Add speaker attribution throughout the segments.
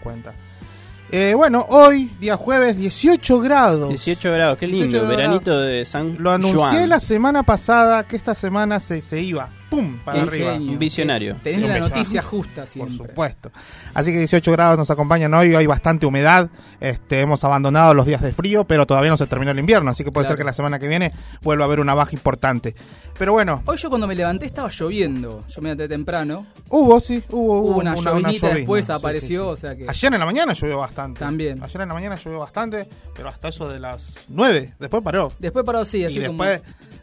Speaker 1: cuenta. Eh, bueno, hoy, día jueves, 18 grados.
Speaker 2: 18 grados, qué lindo,
Speaker 1: 18 grados.
Speaker 2: veranito de San
Speaker 1: Lo anuncié
Speaker 2: Juan.
Speaker 1: la semana pasada que esta semana se, se iba. ¡Pum! Para
Speaker 3: Qué
Speaker 1: arriba.
Speaker 2: Un visionario.
Speaker 3: Tenés
Speaker 1: Sí,
Speaker 3: la noticia justa
Speaker 1: Por
Speaker 3: siempre.
Speaker 1: supuesto. Así que 18 grados nos acompañan hoy, hay bastante humedad. Este, hemos abandonado los días de frío, pero todavía no se terminó el invierno, así que puede
Speaker 3: Claro.
Speaker 1: ser que la semana que viene vuelva a haber una baja importante. Pero bueno,
Speaker 3: Hoy yo cuando me levanté estaba lloviendo. Yo me levanté temprano.
Speaker 1: hubo, sí, hubo,
Speaker 3: Hubo una llovinita
Speaker 1: llovizna.
Speaker 3: después,
Speaker 1: Sí,
Speaker 3: apareció,
Speaker 1: sí, sí.
Speaker 3: o sea que...
Speaker 1: Ayer en la mañana llovió bastante.
Speaker 3: También.
Speaker 1: Ayer en la mañana llovió bastante, pero hasta eso de las 9. Después paró.
Speaker 3: Después paró sí, así
Speaker 1: y
Speaker 3: como...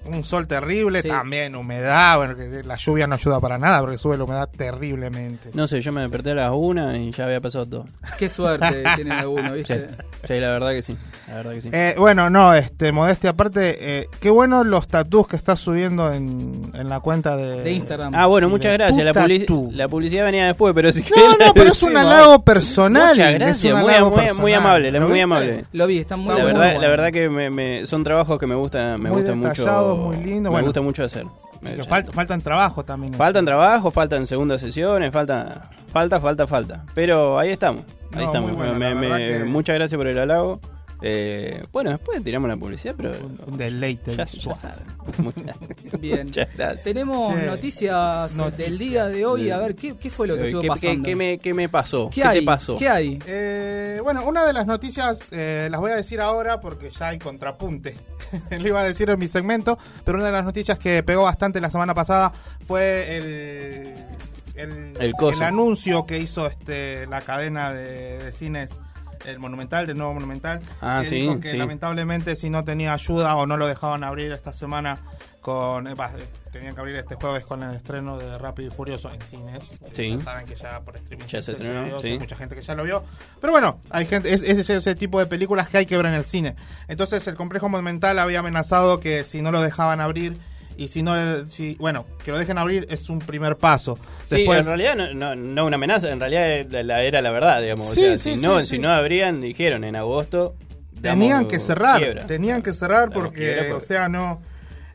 Speaker 1: un sol terrible,
Speaker 3: Sí.
Speaker 1: también humedad. Bueno, que la lluvia no ayuda para nada porque sube la humedad terriblemente.
Speaker 2: No sé, yo me desperté a las 1 y ya había pasado todo.
Speaker 3: Qué suerte tiene alguno,
Speaker 2: Sí,
Speaker 3: ¿viste?
Speaker 2: sí, la verdad que sí. La verdad que sí.
Speaker 1: Eh, bueno, no, este, modestia aparte, eh, qué bueno los tatús que estás subiendo en, en la cuenta de,
Speaker 3: De Instagram.
Speaker 2: ah, bueno,
Speaker 1: sí,
Speaker 2: muchas gracias. La, publici- publicidad venía después, pero si
Speaker 1: No, no, pero es un halago personal.
Speaker 2: Muchas
Speaker 1: es un
Speaker 2: gracias, muy, muy,
Speaker 1: personal.
Speaker 2: muy amable, la-
Speaker 1: ¿Lo
Speaker 2: muy
Speaker 1: viste?
Speaker 2: amable.
Speaker 3: Lo vi, está muy,
Speaker 2: La verdad,
Speaker 3: bueno.
Speaker 2: la verdad que me, me- son trabajos que me gusta, me
Speaker 1: Muy
Speaker 2: gusta mucho.
Speaker 1: Muy lindo,
Speaker 2: Me
Speaker 1: bueno.
Speaker 2: gusta mucho hacer.
Speaker 1: Que falta- faltan trabajo también.
Speaker 2: Faltan trabajos, faltan segundas sesiones, falta, falta, falta, falta. Pero ahí estamos, ahí
Speaker 1: No,
Speaker 2: estamos.
Speaker 1: muy bueno,
Speaker 2: Me-
Speaker 1: la
Speaker 2: me-
Speaker 1: verdad que-
Speaker 2: Muchas gracias por el halago. Eh, bueno, después tiramos la publicidad, pero
Speaker 1: Un deleite
Speaker 2: ya, ya saben. Muchas-
Speaker 3: Bien.
Speaker 2: Muchas gracias.
Speaker 3: Tenemos noticias,
Speaker 1: noticias.
Speaker 3: del día de hoy. A ver, ¿qué, qué fue lo que
Speaker 2: Eh,
Speaker 3: estuvo
Speaker 2: ¿Qué, qué-
Speaker 3: pasando?
Speaker 2: qué me, qué me pasó?
Speaker 3: ¿Qué
Speaker 2: ¿Qué,
Speaker 3: hay?
Speaker 2: te pasó?
Speaker 3: ¿Qué hay?
Speaker 1: Eh, bueno, una de las noticias eh, las voy a decir ahora porque ya hay contrapunte. Lo iba a decir en mi segmento, pero una de las noticias que pegó bastante la semana pasada fue el, el,
Speaker 2: El coso.
Speaker 1: el anuncio que hizo este, la cadena de, de cines. El Monumental, del nuevo Monumental.
Speaker 2: Ah,
Speaker 1: que
Speaker 2: sí,
Speaker 1: dijo que
Speaker 2: sí.
Speaker 1: lamentablemente si no tenía ayuda o no lo dejaban abrir esta semana con... eh, eh, tenían que abrir este jueves con el estreno de Rápido y Furioso en cines.
Speaker 2: Sí.
Speaker 1: Ya saben que ya por streaming
Speaker 2: Ya se estrenó, sí.
Speaker 1: hay mucha gente que ya lo vio. Pero bueno, hay gente, es, es ese tipo de películas que hay que ver en el cine. Entonces el complejo monumental había amenazado que si no lo dejaban abrir y si no, si, bueno, que lo dejen abrir es un primer paso.
Speaker 2: Sí, en realidad no, no, no una amenaza, en realidad la- era la verdad, digamos. O
Speaker 1: Sí,
Speaker 2: sea,
Speaker 1: sí,
Speaker 2: si, no, si no abrían, dijeron en agosto.
Speaker 1: tenían
Speaker 2: damos
Speaker 1: que cerrar,
Speaker 2: quiebra.
Speaker 1: tenían que cerrar porque,
Speaker 2: quiebra
Speaker 1: o
Speaker 2: porque-
Speaker 1: sea, no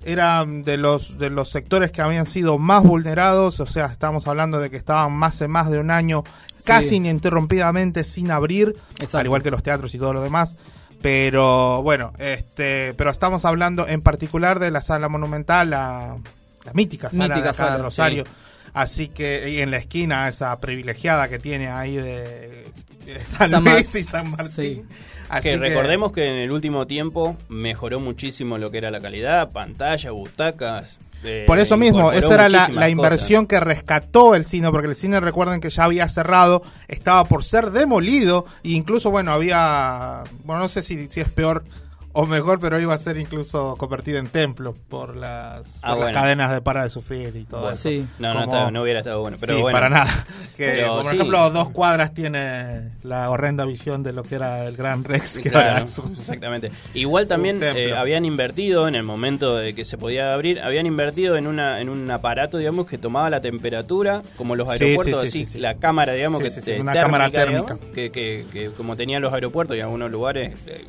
Speaker 1: eran de los de los sectores que habían sido más vulnerados, o sea, estamos hablando de que estaban más de más de un año casi ininterrumpidamente sin abrir,
Speaker 3: Exacto.
Speaker 1: al igual que los teatros y todo lo demás. Pero bueno, este, pero estamos hablando en particular de la sala monumental, la, la mítica sala
Speaker 3: Mítica
Speaker 1: de acá de Rosario. Así que y en la esquina esa privilegiada que tiene ahí de, de San, Luis y San Martín.
Speaker 3: Sí.
Speaker 1: Así
Speaker 2: que recordemos que en el último tiempo mejoró muchísimo lo que era la calidad, pantalla, butacas. Eh,
Speaker 1: Por eso mismo, esa era la inversión que rescató el cine, porque el cine recuerden que ya había cerrado, estaba por ser demolido, e incluso, bueno, había, bueno, no sé si, si es peor o mejor, pero iba a ser incluso convertido en templo por las,
Speaker 2: Ah,
Speaker 1: por las
Speaker 2: bueno.
Speaker 1: cadenas de para de sufrir y todo
Speaker 2: Bueno,
Speaker 1: eso.
Speaker 3: Sí.
Speaker 2: No, no, estaba- no hubiera estado bueno. Pero
Speaker 1: sí,
Speaker 2: bueno,
Speaker 1: para nada. Que,
Speaker 2: Pero
Speaker 1: por
Speaker 2: sí.
Speaker 1: ejemplo, dos cuadras tiene la horrenda visión de lo que era el Gran Rex, que
Speaker 2: Claro,
Speaker 1: es un-
Speaker 2: exactamente. Igual también eh, habían invertido en el momento de que se podía abrir, habían invertido en una en un aparato, digamos, que tomaba la temperatura, como los aeropuertos,
Speaker 1: sí, sí,
Speaker 2: así,
Speaker 1: sí, sí.
Speaker 2: la cámara, digamos, que
Speaker 1: una cámara
Speaker 2: digamos,
Speaker 1: térmica.
Speaker 2: que, que, que como tenían los aeropuertos y algunos lugares, eh,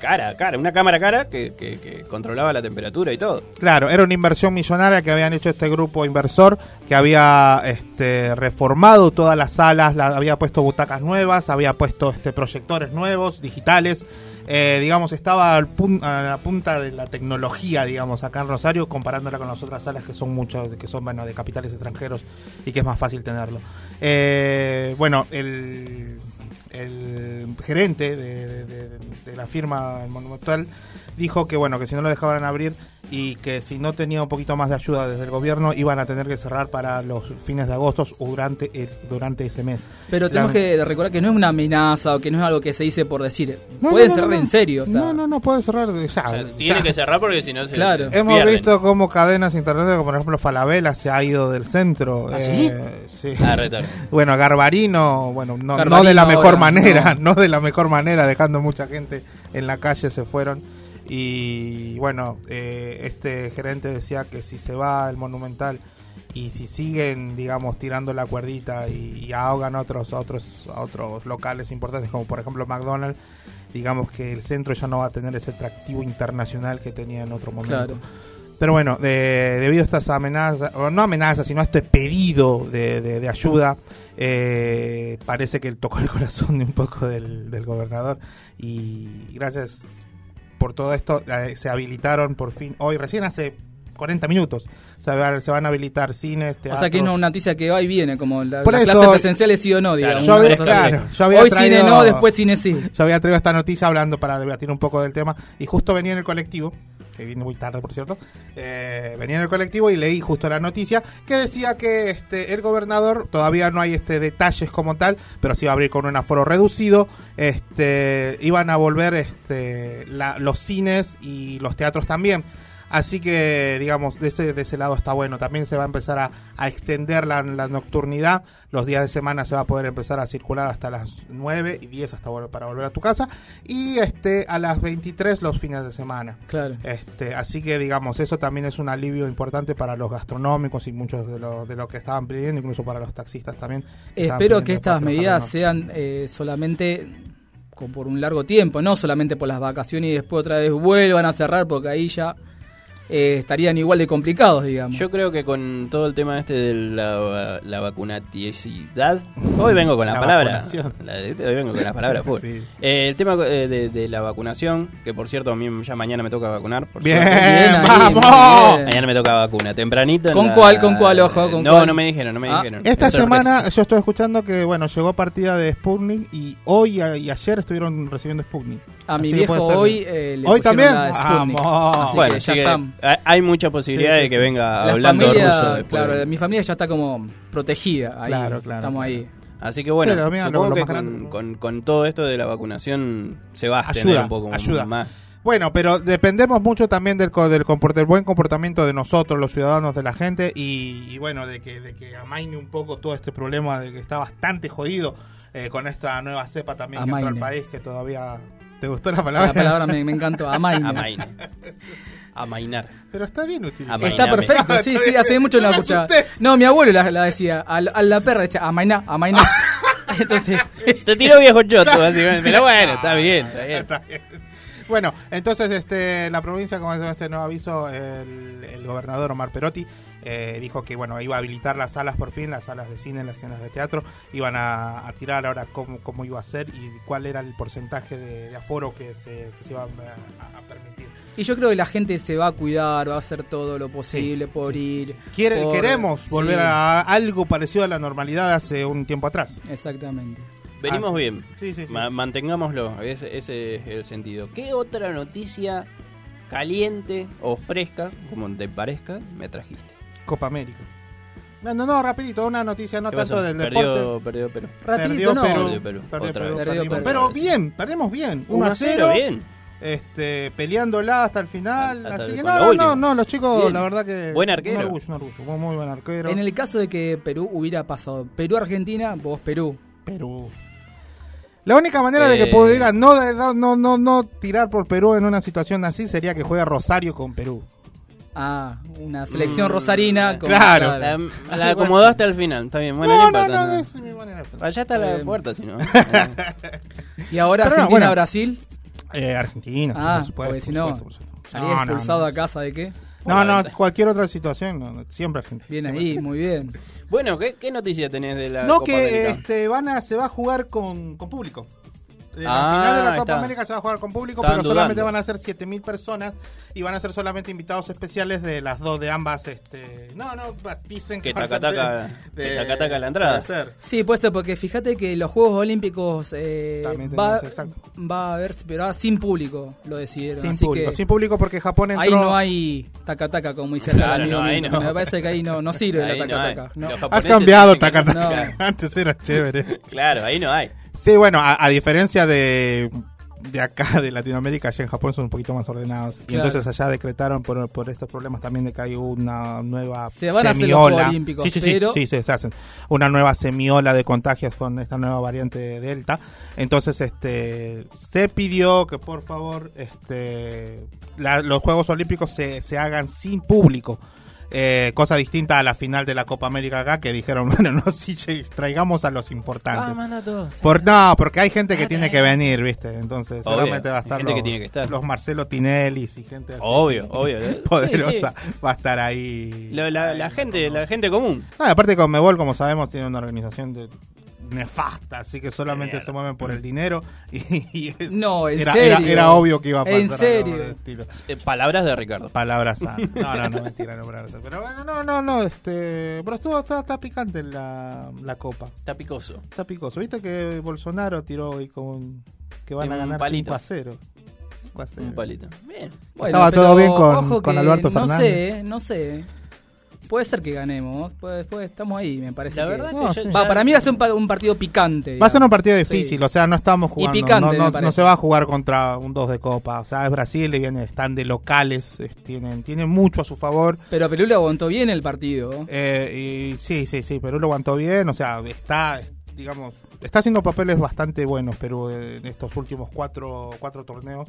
Speaker 2: cara, cara, una cámara cara que, que, que controlaba la temperatura y todo.
Speaker 1: Claro, era una inversión millonaria que habían hecho este grupo inversor, que había este, reformado todas las salas, la- había puesto butacas nuevas, había puesto este, proyectores nuevos, digitales. eh, digamos, estaba al a la punta de la tecnología, digamos, acá en Rosario, comparándola con las otras salas que son muchos, que son, bueno, de capitales extranjeros y que es más fácil tenerlo. Eh, bueno, el, el gerente de, de- la firma Monumental dijo que bueno que si no lo dejaban abrir y que si no tenía un poquito más de ayuda desde el gobierno iban a tener que cerrar para los fines de agosto o durante el- durante ese mes.
Speaker 3: Pero tenemos
Speaker 1: La-
Speaker 3: que recordar que no es una amenaza o que no es algo que se dice por decir.
Speaker 1: No,
Speaker 3: Puede
Speaker 1: no, no,
Speaker 3: cerrar
Speaker 1: no,
Speaker 3: en serio. O sea,
Speaker 1: no, no, no puede cerrar. o sea,
Speaker 2: O sea,
Speaker 1: ya.
Speaker 2: tiene que cerrar porque si no se
Speaker 3: Claro.
Speaker 1: Hemos
Speaker 2: pierden.
Speaker 1: visto cómo cadenas internacionales, como por ejemplo Falabella, se ha ido del centro.
Speaker 3: ¿Ah, sí?
Speaker 1: Eh, sí.
Speaker 2: Ah, retar.
Speaker 1: Bueno, Garbarino, bueno, no, no de la mejor
Speaker 3: ahora,
Speaker 1: manera,
Speaker 3: no.
Speaker 1: no. de la mejor manera, dejando mucha gente en la calle, se fueron. Y bueno, eh, este gerente decía que si se va el Monumental y si siguen, digamos, tirando la cuerdita y, y ahogan a otros, a otros, a otros locales importantes, como por ejemplo McDonald's, digamos que el centro ya no va a tener ese atractivo internacional que tenía en otro momento.
Speaker 3: Claro.
Speaker 1: Pero bueno, de- debido a estas amenazas, o no amenazas, sino a este pedido de, de- de ayuda, eh, parece que tocó el corazón de un poco del, del gobernador. Y gracias por todo esto, eh, se habilitaron por fin, hoy, recién hace 40 minutos, se, va- se van a habilitar cines,
Speaker 3: O
Speaker 1: teatros.
Speaker 3: sea que es una noticia que va y viene, como la,
Speaker 1: Por
Speaker 3: las
Speaker 1: eso-
Speaker 3: clases presenciales sí o no, digamos.
Speaker 1: yo había, claro, yo había
Speaker 3: Hoy
Speaker 1: traído-
Speaker 3: cine no, después cine sí.
Speaker 1: Yo había traído esta noticia hablando para debatir un poco del tema y justo venía en el colectivo, que vine muy tarde por cierto, eh, venía en el colectivo y leí justo la noticia que decía que este el gobernador, todavía no hay este detalles como tal, pero sí va a abrir con un aforo reducido, este iban a volver este la- los cines y los teatros también. Así que, digamos, de ese, de ese lado está bueno. También se va a empezar a, a extender la, la nocturnidad. Los días de semana se va a poder empezar a circular hasta las 9 y 10 hasta vol- para volver a tu casa. Y este a las 23 los fines de semana.
Speaker 3: Claro.
Speaker 1: Este, así que, digamos, eso también es un alivio importante para los gastronómicos y muchos de los de lo que estaban pidiendo, incluso para los taxistas también.
Speaker 3: Espero que estas medidas sean eh, solamente por un largo tiempo, no solamente por las vacaciones y después otra vez vuelvan a cerrar porque ahí ya eh, estarían igual de complicados, digamos.
Speaker 2: Yo creo que con todo el tema este de la, la vacunaticidad, hoy vengo con la,
Speaker 1: La
Speaker 2: palabra. La- hoy vengo con la palabra.
Speaker 1: Sí.
Speaker 2: Eh, el tema eh, de, de la vacunación, que por cierto a mí ya mañana me toca vacunar. Por
Speaker 1: Bien,
Speaker 2: suerte.
Speaker 3: Bien ahí,
Speaker 1: vamos.
Speaker 3: bien.
Speaker 2: Mañana me toca vacuna, tempranito.
Speaker 3: ¿Con
Speaker 2: la-
Speaker 3: cuál, con cuál, ojo, con
Speaker 2: no,
Speaker 3: cuál?
Speaker 2: no me dijeron, no me
Speaker 3: Ah.
Speaker 2: dijeron.
Speaker 1: Esta
Speaker 2: Es sorpresa.
Speaker 1: semana yo estoy escuchando que, bueno, llegó partida de Sputnik y hoy y ayer estuvieron recibiendo Sputnik.
Speaker 3: A mi
Speaker 1: Así que
Speaker 3: viejo
Speaker 1: puede ser-
Speaker 3: hoy eh, le
Speaker 1: ¿Hoy
Speaker 3: pusieron
Speaker 1: también?
Speaker 3: la Sputnik.
Speaker 1: Vamos.
Speaker 3: Así
Speaker 2: Bueno, así
Speaker 3: ya
Speaker 2: que
Speaker 3: están.
Speaker 2: hay- hay mucha posibilidad
Speaker 1: Sí, sí,
Speaker 2: de que
Speaker 1: sí.
Speaker 2: venga
Speaker 3: La
Speaker 2: hablando
Speaker 3: familia,
Speaker 2: ruso después.
Speaker 3: claro, mi familia ya está como protegida ahí.
Speaker 1: Claro, claro,
Speaker 3: Estamos
Speaker 1: claro.
Speaker 3: ahí.
Speaker 2: Así que bueno,
Speaker 1: Sí, lo mío, lo-
Speaker 2: supongo
Speaker 1: lo
Speaker 2: que
Speaker 1: más
Speaker 2: con,
Speaker 1: grande.
Speaker 2: con- con todo esto de la vacunación se va a extender
Speaker 1: Ayuda,
Speaker 2: un poco
Speaker 1: ayuda.
Speaker 2: más.
Speaker 1: Bueno, pero dependemos mucho también del, co- del, comport- del buen comportamiento de nosotros, los ciudadanos, de la gente, y, y bueno, de que, de que amaine un poco todo este problema de que está bastante jodido eh, con esta nueva cepa también que entró al
Speaker 3: Amaine.
Speaker 1: país, que todavía... ¿Te gustó la palabra?
Speaker 3: La palabra me, me encantó. Amaine.
Speaker 2: Amaine. Amainar.
Speaker 1: Pero está bien utilizada.
Speaker 2: Amaine.
Speaker 3: Está perfecto, sí, sí, hace mucho no la escuchaba. No, mi abuelo la, la decía, a, la- a la perra decía, amainá, amainá. Entonces,
Speaker 2: Te tiró viejo choto, básicamente. Pero bueno, está bien, está bien.
Speaker 1: Está bien. Bueno, entonces este, la provincia con este nuevo aviso, el, el gobernador Omar Perotti eh, dijo que bueno iba a habilitar las salas por fin, las salas de cine, las salas de teatro, iban a, a tirar ahora cómo, cómo iba a ser y cuál era el porcentaje de, de aforo que se, que se iba a, permitir.
Speaker 3: y yo creo que la gente se va a cuidar, va a hacer todo lo posible
Speaker 1: Sí,
Speaker 3: por
Speaker 1: sí,
Speaker 3: ir.
Speaker 1: Quiere-
Speaker 3: por-
Speaker 1: queremos
Speaker 3: sí,
Speaker 1: volver a algo parecido a la normalidad de hace un tiempo atrás.
Speaker 3: Exactamente.
Speaker 2: Venimos
Speaker 1: Ah,
Speaker 2: bien.
Speaker 1: Sí, sí, sí.
Speaker 2: Ma- mantengámoslo, ese, ese es el sentido. ¿Qué otra noticia caliente o fresca, como te parezca, me trajiste?
Speaker 1: Copa América. No, no, no, rapidito, una noticia no
Speaker 2: ¿Qué
Speaker 1: tanto
Speaker 2: pasó?
Speaker 1: del deporte.
Speaker 2: perdió, perdió Perú.
Speaker 3: Rapidito,
Speaker 1: Perdió
Speaker 3: no.
Speaker 2: Perdió Perú.
Speaker 1: Perdió
Speaker 2: Otra
Speaker 1: Perú,
Speaker 2: vez.
Speaker 3: Perdió. Perú.
Speaker 1: Pero bien, perdemos bien. 1 a 0.
Speaker 2: 1 bien.
Speaker 1: Este, peleándola hasta el final.
Speaker 2: Hasta
Speaker 1: así
Speaker 2: el-
Speaker 1: que no, no, no, no, los chicos,
Speaker 2: Bien.
Speaker 1: la verdad que.
Speaker 2: Buen arquero.
Speaker 1: Un orgullo, un orgullo. Muy buen arquero.
Speaker 3: En el caso de que Perú hubiera pasado Perú-Argentina, vos Perú.
Speaker 1: Perú. La única manera de que
Speaker 2: Eh.
Speaker 1: pudiera no, no, no, no, no tirar por Perú en una situación así sería que juegue Rosario con Perú.
Speaker 3: Ah, una selección
Speaker 2: Mm,
Speaker 3: rosarina. con-
Speaker 1: claro.
Speaker 2: La, la acomodó hasta el final, está bien. Bueno,
Speaker 1: no,
Speaker 2: no,
Speaker 1: no, no,
Speaker 2: no.
Speaker 1: es mi manera de-
Speaker 2: Allá está la
Speaker 3: Eh,
Speaker 2: puerta, si no.
Speaker 3: Y ahora
Speaker 1: Pero no,
Speaker 3: Argentina-Brasil.
Speaker 1: Eh, Argentina,
Speaker 3: Ah,
Speaker 1: por supuesto.
Speaker 3: porque si
Speaker 1: por
Speaker 3: no,
Speaker 1: supuesto, por supuesto.
Speaker 3: Salía
Speaker 1: No, no,
Speaker 3: expulsado
Speaker 1: no.
Speaker 3: a casa de qué.
Speaker 1: No, no, cualquier otra situación, no, siempre Argentina.
Speaker 3: Bien
Speaker 1: siempre
Speaker 3: ahí, muy bien.
Speaker 2: bueno, ¿qué, ¿qué noticia tenés de la
Speaker 1: No,
Speaker 2: Copa
Speaker 1: que
Speaker 2: América?
Speaker 1: este, van a, se va a jugar con, con público. En
Speaker 2: Ah,
Speaker 1: la final de la
Speaker 2: ahí
Speaker 1: Copa
Speaker 2: está.
Speaker 1: América se va a jugar con público, pero solamente van a ser 7000 personas y van a ser solamente invitados especiales de las dos, de ambas. Este, no, no, dicen que,
Speaker 2: Que
Speaker 1: va a ser
Speaker 2: taca-taca-
Speaker 1: de-
Speaker 2: que
Speaker 1: de-
Speaker 2: taca-taca la entrada.
Speaker 1: puede ser.
Speaker 3: Sí, puede ser, porque fíjate que los Juegos Olímpicos eh,
Speaker 1: También
Speaker 3: va, a haber, pero sin público, lo decidieron.
Speaker 1: Sin
Speaker 3: así
Speaker 1: público,
Speaker 3: que
Speaker 1: sin público porque Japón entró.
Speaker 3: ahí no hay taca-taca, como dice el
Speaker 2: Claro,
Speaker 3: amigo
Speaker 2: no, ahí no.
Speaker 3: Me parece que ahí no, no sirve
Speaker 2: Ahí
Speaker 3: la
Speaker 2: no. Los
Speaker 1: Has cambiado taca
Speaker 2: no.
Speaker 1: taca. Antes era chévere.
Speaker 2: Claro, ahí no hay.
Speaker 1: Sí, bueno, a, a diferencia de, de acá, de Latinoamérica, allá en Japón son un poquito más ordenados. Y entonces allá decretaron por, por estos problemas también de que hay una nueva
Speaker 3: Se van a hacer los
Speaker 1: semiola. Sí, sí, sí,
Speaker 3: pero-
Speaker 1: sí, sí, se hacen. Una nueva semiola de contagios con esta nueva variante Delta. Entonces, este, se pidió que por favor, este, la- los Juegos Olímpicos se, se hagan sin público. Eh, cosa distinta a la final de la Copa América acá, que dijeron, bueno, no, sí, che, traigamos a los importantes.
Speaker 4: Ah.
Speaker 1: Por, no, porque hay gente que
Speaker 4: Ah,
Speaker 1: tiene que venir, ¿viste? Entonces,
Speaker 4: Obvio,
Speaker 1: seguramente va a estar
Speaker 4: gente
Speaker 1: los,
Speaker 4: que tiene que estar.
Speaker 1: los Marcelo Tinelli y gente así
Speaker 4: Obvio, obvio. ¿eh?
Speaker 1: poderosa
Speaker 4: Sí, sí.
Speaker 1: va a estar ahí.
Speaker 4: Lo- la, la gente, la gente común.
Speaker 1: No, y aparte Conmebol, como sabemos, tiene una organización de- nefasta, así que solamente
Speaker 4: Mierda.
Speaker 1: se mueven por el dinero y, y es-
Speaker 3: No, en
Speaker 1: era,
Speaker 3: serio.
Speaker 1: Era, era obvio que iba a pasar.
Speaker 3: ¿En serio?
Speaker 1: estilo.
Speaker 4: Eh, palabras de Ricardo.
Speaker 1: Palabras sanas. No, no, no, mentira, no. Pero bueno, no, no, no, este, pero estuvo, está, está picante la, la copa.
Speaker 4: Está picoso.
Speaker 1: Está picoso. ¿Viste que Bolsonaro tiró hoy con un- que van a
Speaker 4: Un
Speaker 1: ganar
Speaker 4: palito.
Speaker 1: 5 a 0? 5 a 0.
Speaker 4: Un palito. Bien.
Speaker 3: Bueno,
Speaker 1: Estaba todo bien con- con Alberto
Speaker 3: No
Speaker 1: Fernández.
Speaker 3: sé, eh, no sé. Puede ser que ganemos. Puede, puede- estamos ahí, me parece.
Speaker 4: La
Speaker 3: que-
Speaker 4: verdad
Speaker 1: No,
Speaker 4: que yo.
Speaker 3: Va,
Speaker 4: ya-
Speaker 3: para mí va a ser un, pa- un partido picante.
Speaker 1: Va a ser un partido difícil,
Speaker 3: Sí.
Speaker 1: o sea, no estamos jugando.
Speaker 3: picante,
Speaker 1: no, no, se va a jugar contra un 2 de copa. O sea, es Brasil y viene, están de locales, es- tienen, tienen mucho a su favor.
Speaker 3: Pero Perú le aguantó bien el partido.
Speaker 1: Eh, y sí, sí, sí, Perú lo aguantó bien, o sea, está, digamos, está haciendo papeles bastante buenos Perú en estos últimos cuatro, cuatro torneos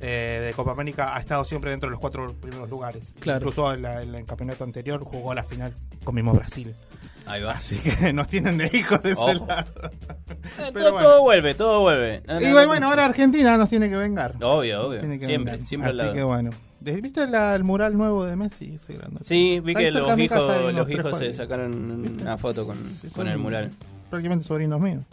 Speaker 1: eh, de Copa América. Ha estado siempre dentro de los cuatro primeros lugares.
Speaker 3: Claro.
Speaker 1: Incluso en, la- en el campeonato anterior jugó la final con mismo Brasil.
Speaker 4: Ahí va.
Speaker 1: Así que nos tienen de hijos de ese
Speaker 4: Ojo.
Speaker 1: lado.
Speaker 4: Eh,
Speaker 1: Pero
Speaker 4: todo,
Speaker 1: bueno.
Speaker 4: todo vuelve, todo vuelve. No, no,
Speaker 1: Y
Speaker 4: no.
Speaker 1: bueno, ahora Argentina nos tiene que vengar.
Speaker 4: Obvio, obvio.
Speaker 1: Tiene que
Speaker 4: Siempre,
Speaker 1: vengar.
Speaker 4: siempre al
Speaker 1: Así
Speaker 4: lado.
Speaker 1: que bueno. ¿Viste la- el mural nuevo de Messi? Ese grande?
Speaker 4: Sí, vi
Speaker 1: Ahí
Speaker 4: que los hijos, los hijos se sacaron
Speaker 1: ¿Viste?
Speaker 4: una foto con, con el mural.
Speaker 1: Prácticamente sobrinos míos.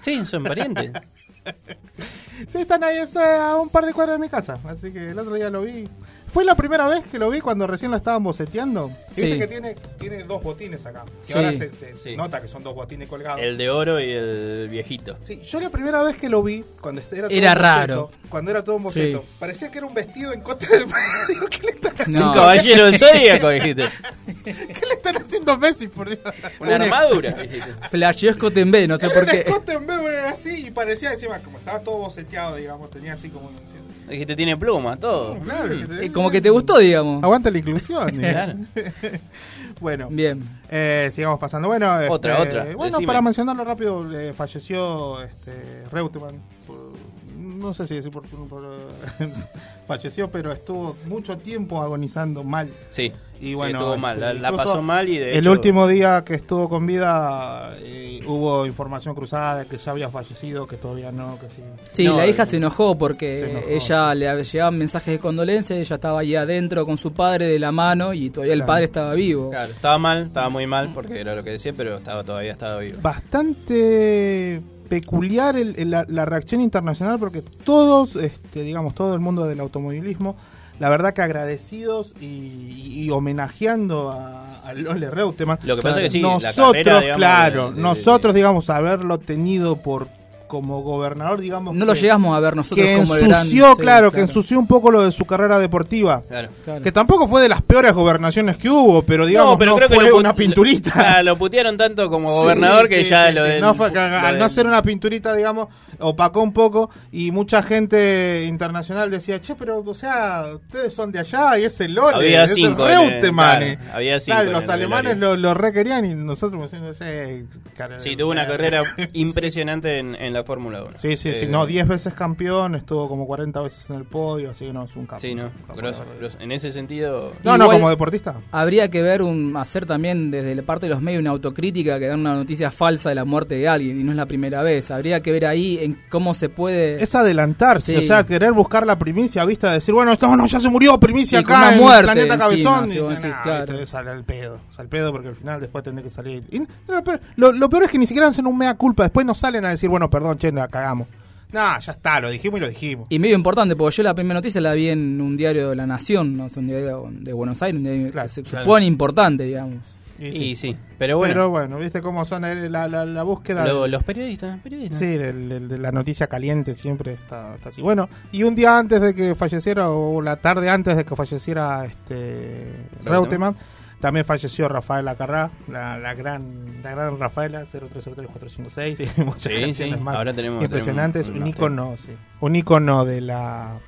Speaker 4: Sí, son parientes.
Speaker 1: Sí, están ahí es, a un par de cuadras de mi casa. Así que el otro día lo vi. Fue la primera vez que lo vi cuando recién lo estaban boceteando. Viste
Speaker 3: Sí.
Speaker 1: que tiene, tiene dos botines acá. Que
Speaker 3: Sí.
Speaker 1: ahora se, se
Speaker 4: Sí.
Speaker 1: nota que son dos botines colgados.
Speaker 4: el de oro y el viejito.
Speaker 1: Sí, yo la primera vez que lo vi, cuando era todo
Speaker 3: Era
Speaker 1: un boceto,
Speaker 3: raro.
Speaker 1: Cuando era todo un boceto,
Speaker 3: Sí.
Speaker 1: parecía que era un vestido en contra del Digo, ¿qué le están haciendo?
Speaker 3: No.
Speaker 4: Un caballero del zodíaco, dijiste.
Speaker 1: ¿Qué le están haciendo a Messi, por Dios?
Speaker 4: Una armadura. dijiste.
Speaker 3: Flasheó Scott en B, no sé
Speaker 1: Era
Speaker 3: por
Speaker 1: un
Speaker 3: qué.
Speaker 1: escote en vez de así y parecía encima, como estaba todo boceteado, digamos, tenía así como...
Speaker 4: Dijiste, tiene plumas, todo.
Speaker 1: Claro, que te-
Speaker 3: Eh, Como que te gustó, digamos.
Speaker 1: Aguanta la inclusión.
Speaker 4: Claro.
Speaker 1: bueno,
Speaker 3: Bien.
Speaker 1: eh, sigamos pasando. Bueno,
Speaker 4: Otra,
Speaker 1: este,
Speaker 4: otra,
Speaker 1: Bueno,
Speaker 4: decime.
Speaker 1: para mencionarlo rápido, eh, falleció este, Reutemann. No sé si decir por, por- falleció, pero estuvo mucho tiempo agonizando mal.
Speaker 4: Sí.
Speaker 1: Y
Speaker 4: sí,
Speaker 1: bueno,
Speaker 4: estuvo mal. La, pasó mal y de
Speaker 1: el
Speaker 4: hecho-
Speaker 1: último día que estuvo con vida eh, hubo información cruzada de que ya había fallecido, que todavía no, que sí.
Speaker 3: Sí,
Speaker 4: No,
Speaker 3: la hija
Speaker 4: el-
Speaker 3: se enojó porque
Speaker 1: Se enojó.
Speaker 3: ella le llegaban mensajes de condolencia, ella estaba ahí adentro con su padre de la mano y todavía el padre estaba vivo.
Speaker 4: Claro, estaba mal, estaba muy mal porque era lo que decía, pero estaba todavía estaba vivo.
Speaker 1: bastante peculiar el- el- la, la reacción internacional porque todos, este, digamos, todo el mundo del automovilismo, la verdad que agradecidos y, y homenajeando a, a Lole Reutemann.
Speaker 4: Lo que pasa es que sí, la
Speaker 1: nosotros,
Speaker 4: carrera, digamos,
Speaker 1: claro,
Speaker 4: de- de-
Speaker 1: nosotros, digamos, haberlo tenido por como gobernador, digamos,
Speaker 3: No lo
Speaker 1: que-
Speaker 3: llegamos a ver nosotros
Speaker 1: que
Speaker 3: como el gran...
Speaker 1: ensució,
Speaker 3: sí,
Speaker 1: claro, que ensució un poco lo de su carrera deportiva.
Speaker 4: Claro.
Speaker 3: claro.
Speaker 1: Que tampoco fue de las peores gobernaciones que hubo, pero digamos, no,
Speaker 4: pero creo que
Speaker 1: fue
Speaker 4: lo
Speaker 1: una pinturita.
Speaker 4: Lo, lo putearon tanto como
Speaker 1: Sí,
Speaker 4: gobernador que
Speaker 1: sí,
Speaker 4: ya
Speaker 1: sí,
Speaker 4: lo del.
Speaker 1: No fue que
Speaker 4: lo
Speaker 1: al
Speaker 4: del-
Speaker 1: no ser una pinturita, digamos, opacó un poco y mucha gente internacional decía, che, pero, o sea, ustedes son de allá y es el Lole,
Speaker 4: Había
Speaker 1: es
Speaker 4: cinco
Speaker 1: el
Speaker 4: había cinco
Speaker 1: Claro, los alemanes lo, lo requerían y nosotros cara-
Speaker 4: Sí, tuvo una carrera impresionante en, en la Fórmula 1.
Speaker 1: Sí, sí, sí,
Speaker 4: Eh,
Speaker 1: no, 10 veces campeón, estuvo como 40 veces en el podio, así que no, es un capo.
Speaker 4: Sí, no, grosso, grosso. En ese sentido.
Speaker 1: No, no, como deportista.
Speaker 3: Habría que ver un hacer también desde la parte de los medios una autocrítica que dan una noticia falsa de la muerte de alguien y no es la primera vez. Habría que ver ahí en cómo se puede
Speaker 1: Es adelantarse,
Speaker 3: Sí.
Speaker 1: o sea, querer buscar la primicia, vista, decir, bueno, esto no, ya se murió, primicia
Speaker 3: Sí,
Speaker 1: acá
Speaker 3: una
Speaker 1: en
Speaker 3: muerte
Speaker 1: el planeta Cabezón.
Speaker 3: sí,
Speaker 1: y,
Speaker 3: decís,
Speaker 1: nah,
Speaker 3: claro.
Speaker 1: viste, sale al pedo, sale al pedo porque al final después tendré que salir. Y, no, lo, peor, lo- lo peor es que ni siquiera hacen un mea culpa, después nos salen a decir, bueno, perdón, che, la cagamos. Nah, ya está, lo dijimos y lo dijimos.
Speaker 3: Y medio importante, porque yo la primera noticia la vi en un diario de la Nación, no es un diario de Buenos Aires, un diario
Speaker 1: Claro,
Speaker 3: que se
Speaker 4: claro.
Speaker 3: supone importante, digamos.
Speaker 1: Y
Speaker 4: Y
Speaker 1: sí.
Speaker 4: sí, pero bueno.
Speaker 1: Pero bueno, viste cómo son eh, la, la, la búsqueda.
Speaker 4: lo- los periodistas, periodistas.
Speaker 1: Sí, del- de la noticia caliente siempre está, está así. Bueno, y un día antes de que falleciera, o la tarde antes de que falleciera este Reutemann, también falleció Rafael Acarrá, la, la gran la gran Rafaela, 0303456, y muchas
Speaker 4: Sí,
Speaker 1: canciones
Speaker 4: sí,
Speaker 1: más
Speaker 4: ahora tenemos-
Speaker 1: impresionantes.
Speaker 4: tenemos
Speaker 1: un icono, sí, un icono de la...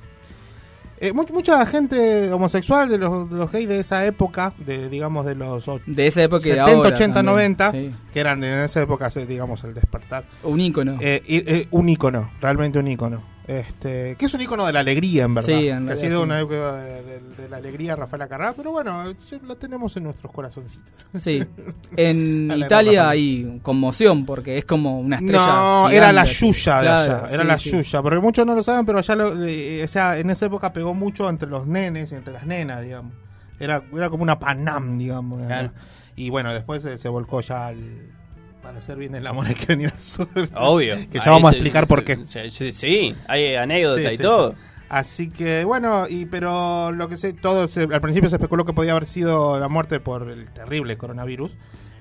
Speaker 1: eh, mu- mucha gente homosexual de los, de los gays de esa época, de digamos de los
Speaker 3: De esa época y de
Speaker 1: 70,
Speaker 3: ahora
Speaker 1: 80,
Speaker 3: también,
Speaker 1: 90,
Speaker 3: sí.
Speaker 1: que eran en esa época, digamos, el despertar.
Speaker 3: Un ícono.
Speaker 1: Eh, eh, un ícono, realmente un ícono. Este, que es un icono de la alegría, en verdad.
Speaker 3: Sí, en
Speaker 1: que ha sido
Speaker 3: sí.
Speaker 1: una época de, de- de la alegría Rafael Acarrá, pero bueno, la tenemos en nuestros corazoncitos.
Speaker 3: Sí. En Italia hay conmoción porque es como una estrella.
Speaker 1: No,
Speaker 3: gigante,
Speaker 1: era la. Yuya de
Speaker 3: Claro,
Speaker 1: allá, era
Speaker 3: sí,
Speaker 1: la. Yuya, porque muchos no lo saben, pero allá, lo- eh, o sea, en esa época pegó mucho entre los nenes y entre las nenas, digamos. Era, era como una Panam, digamos.
Speaker 4: Claro.
Speaker 1: Y bueno, después se, se volcó ya al... Para hacer bien el amor hay que venir al sur.
Speaker 4: Obvio.
Speaker 1: Que ya vamos a explicar por qué.
Speaker 4: Sí, hay anécdota y todo.
Speaker 1: sí. Así que bueno, y pero lo que sé, todo se- al principio se especuló que podía haber sido la muerte por el terrible coronavirus,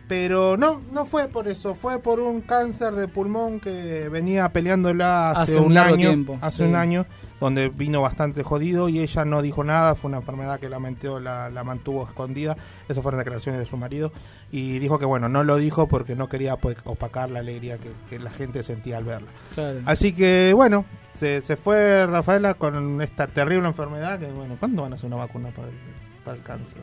Speaker 1: pero no, no fue por eso, fue por un cáncer de pulmón que venía peleándola hace,
Speaker 3: Hace un
Speaker 1: año,
Speaker 3: tiempo,
Speaker 1: hace
Speaker 3: sí.
Speaker 1: un año, donde vino bastante jodido y ella no dijo nada, fue una enfermedad que la, mantuvo- la, la mantuvo escondida, esas fueron declaraciones de su marido, y dijo que bueno, no lo dijo porque no quería pues, opacar la alegría que, que la gente sentía al verla.
Speaker 3: Claro.
Speaker 1: Así que bueno, se, se fue Rafaela con esta terrible enfermedad que bueno, ¿cuándo van a hacer una vacuna para el, para el cáncer?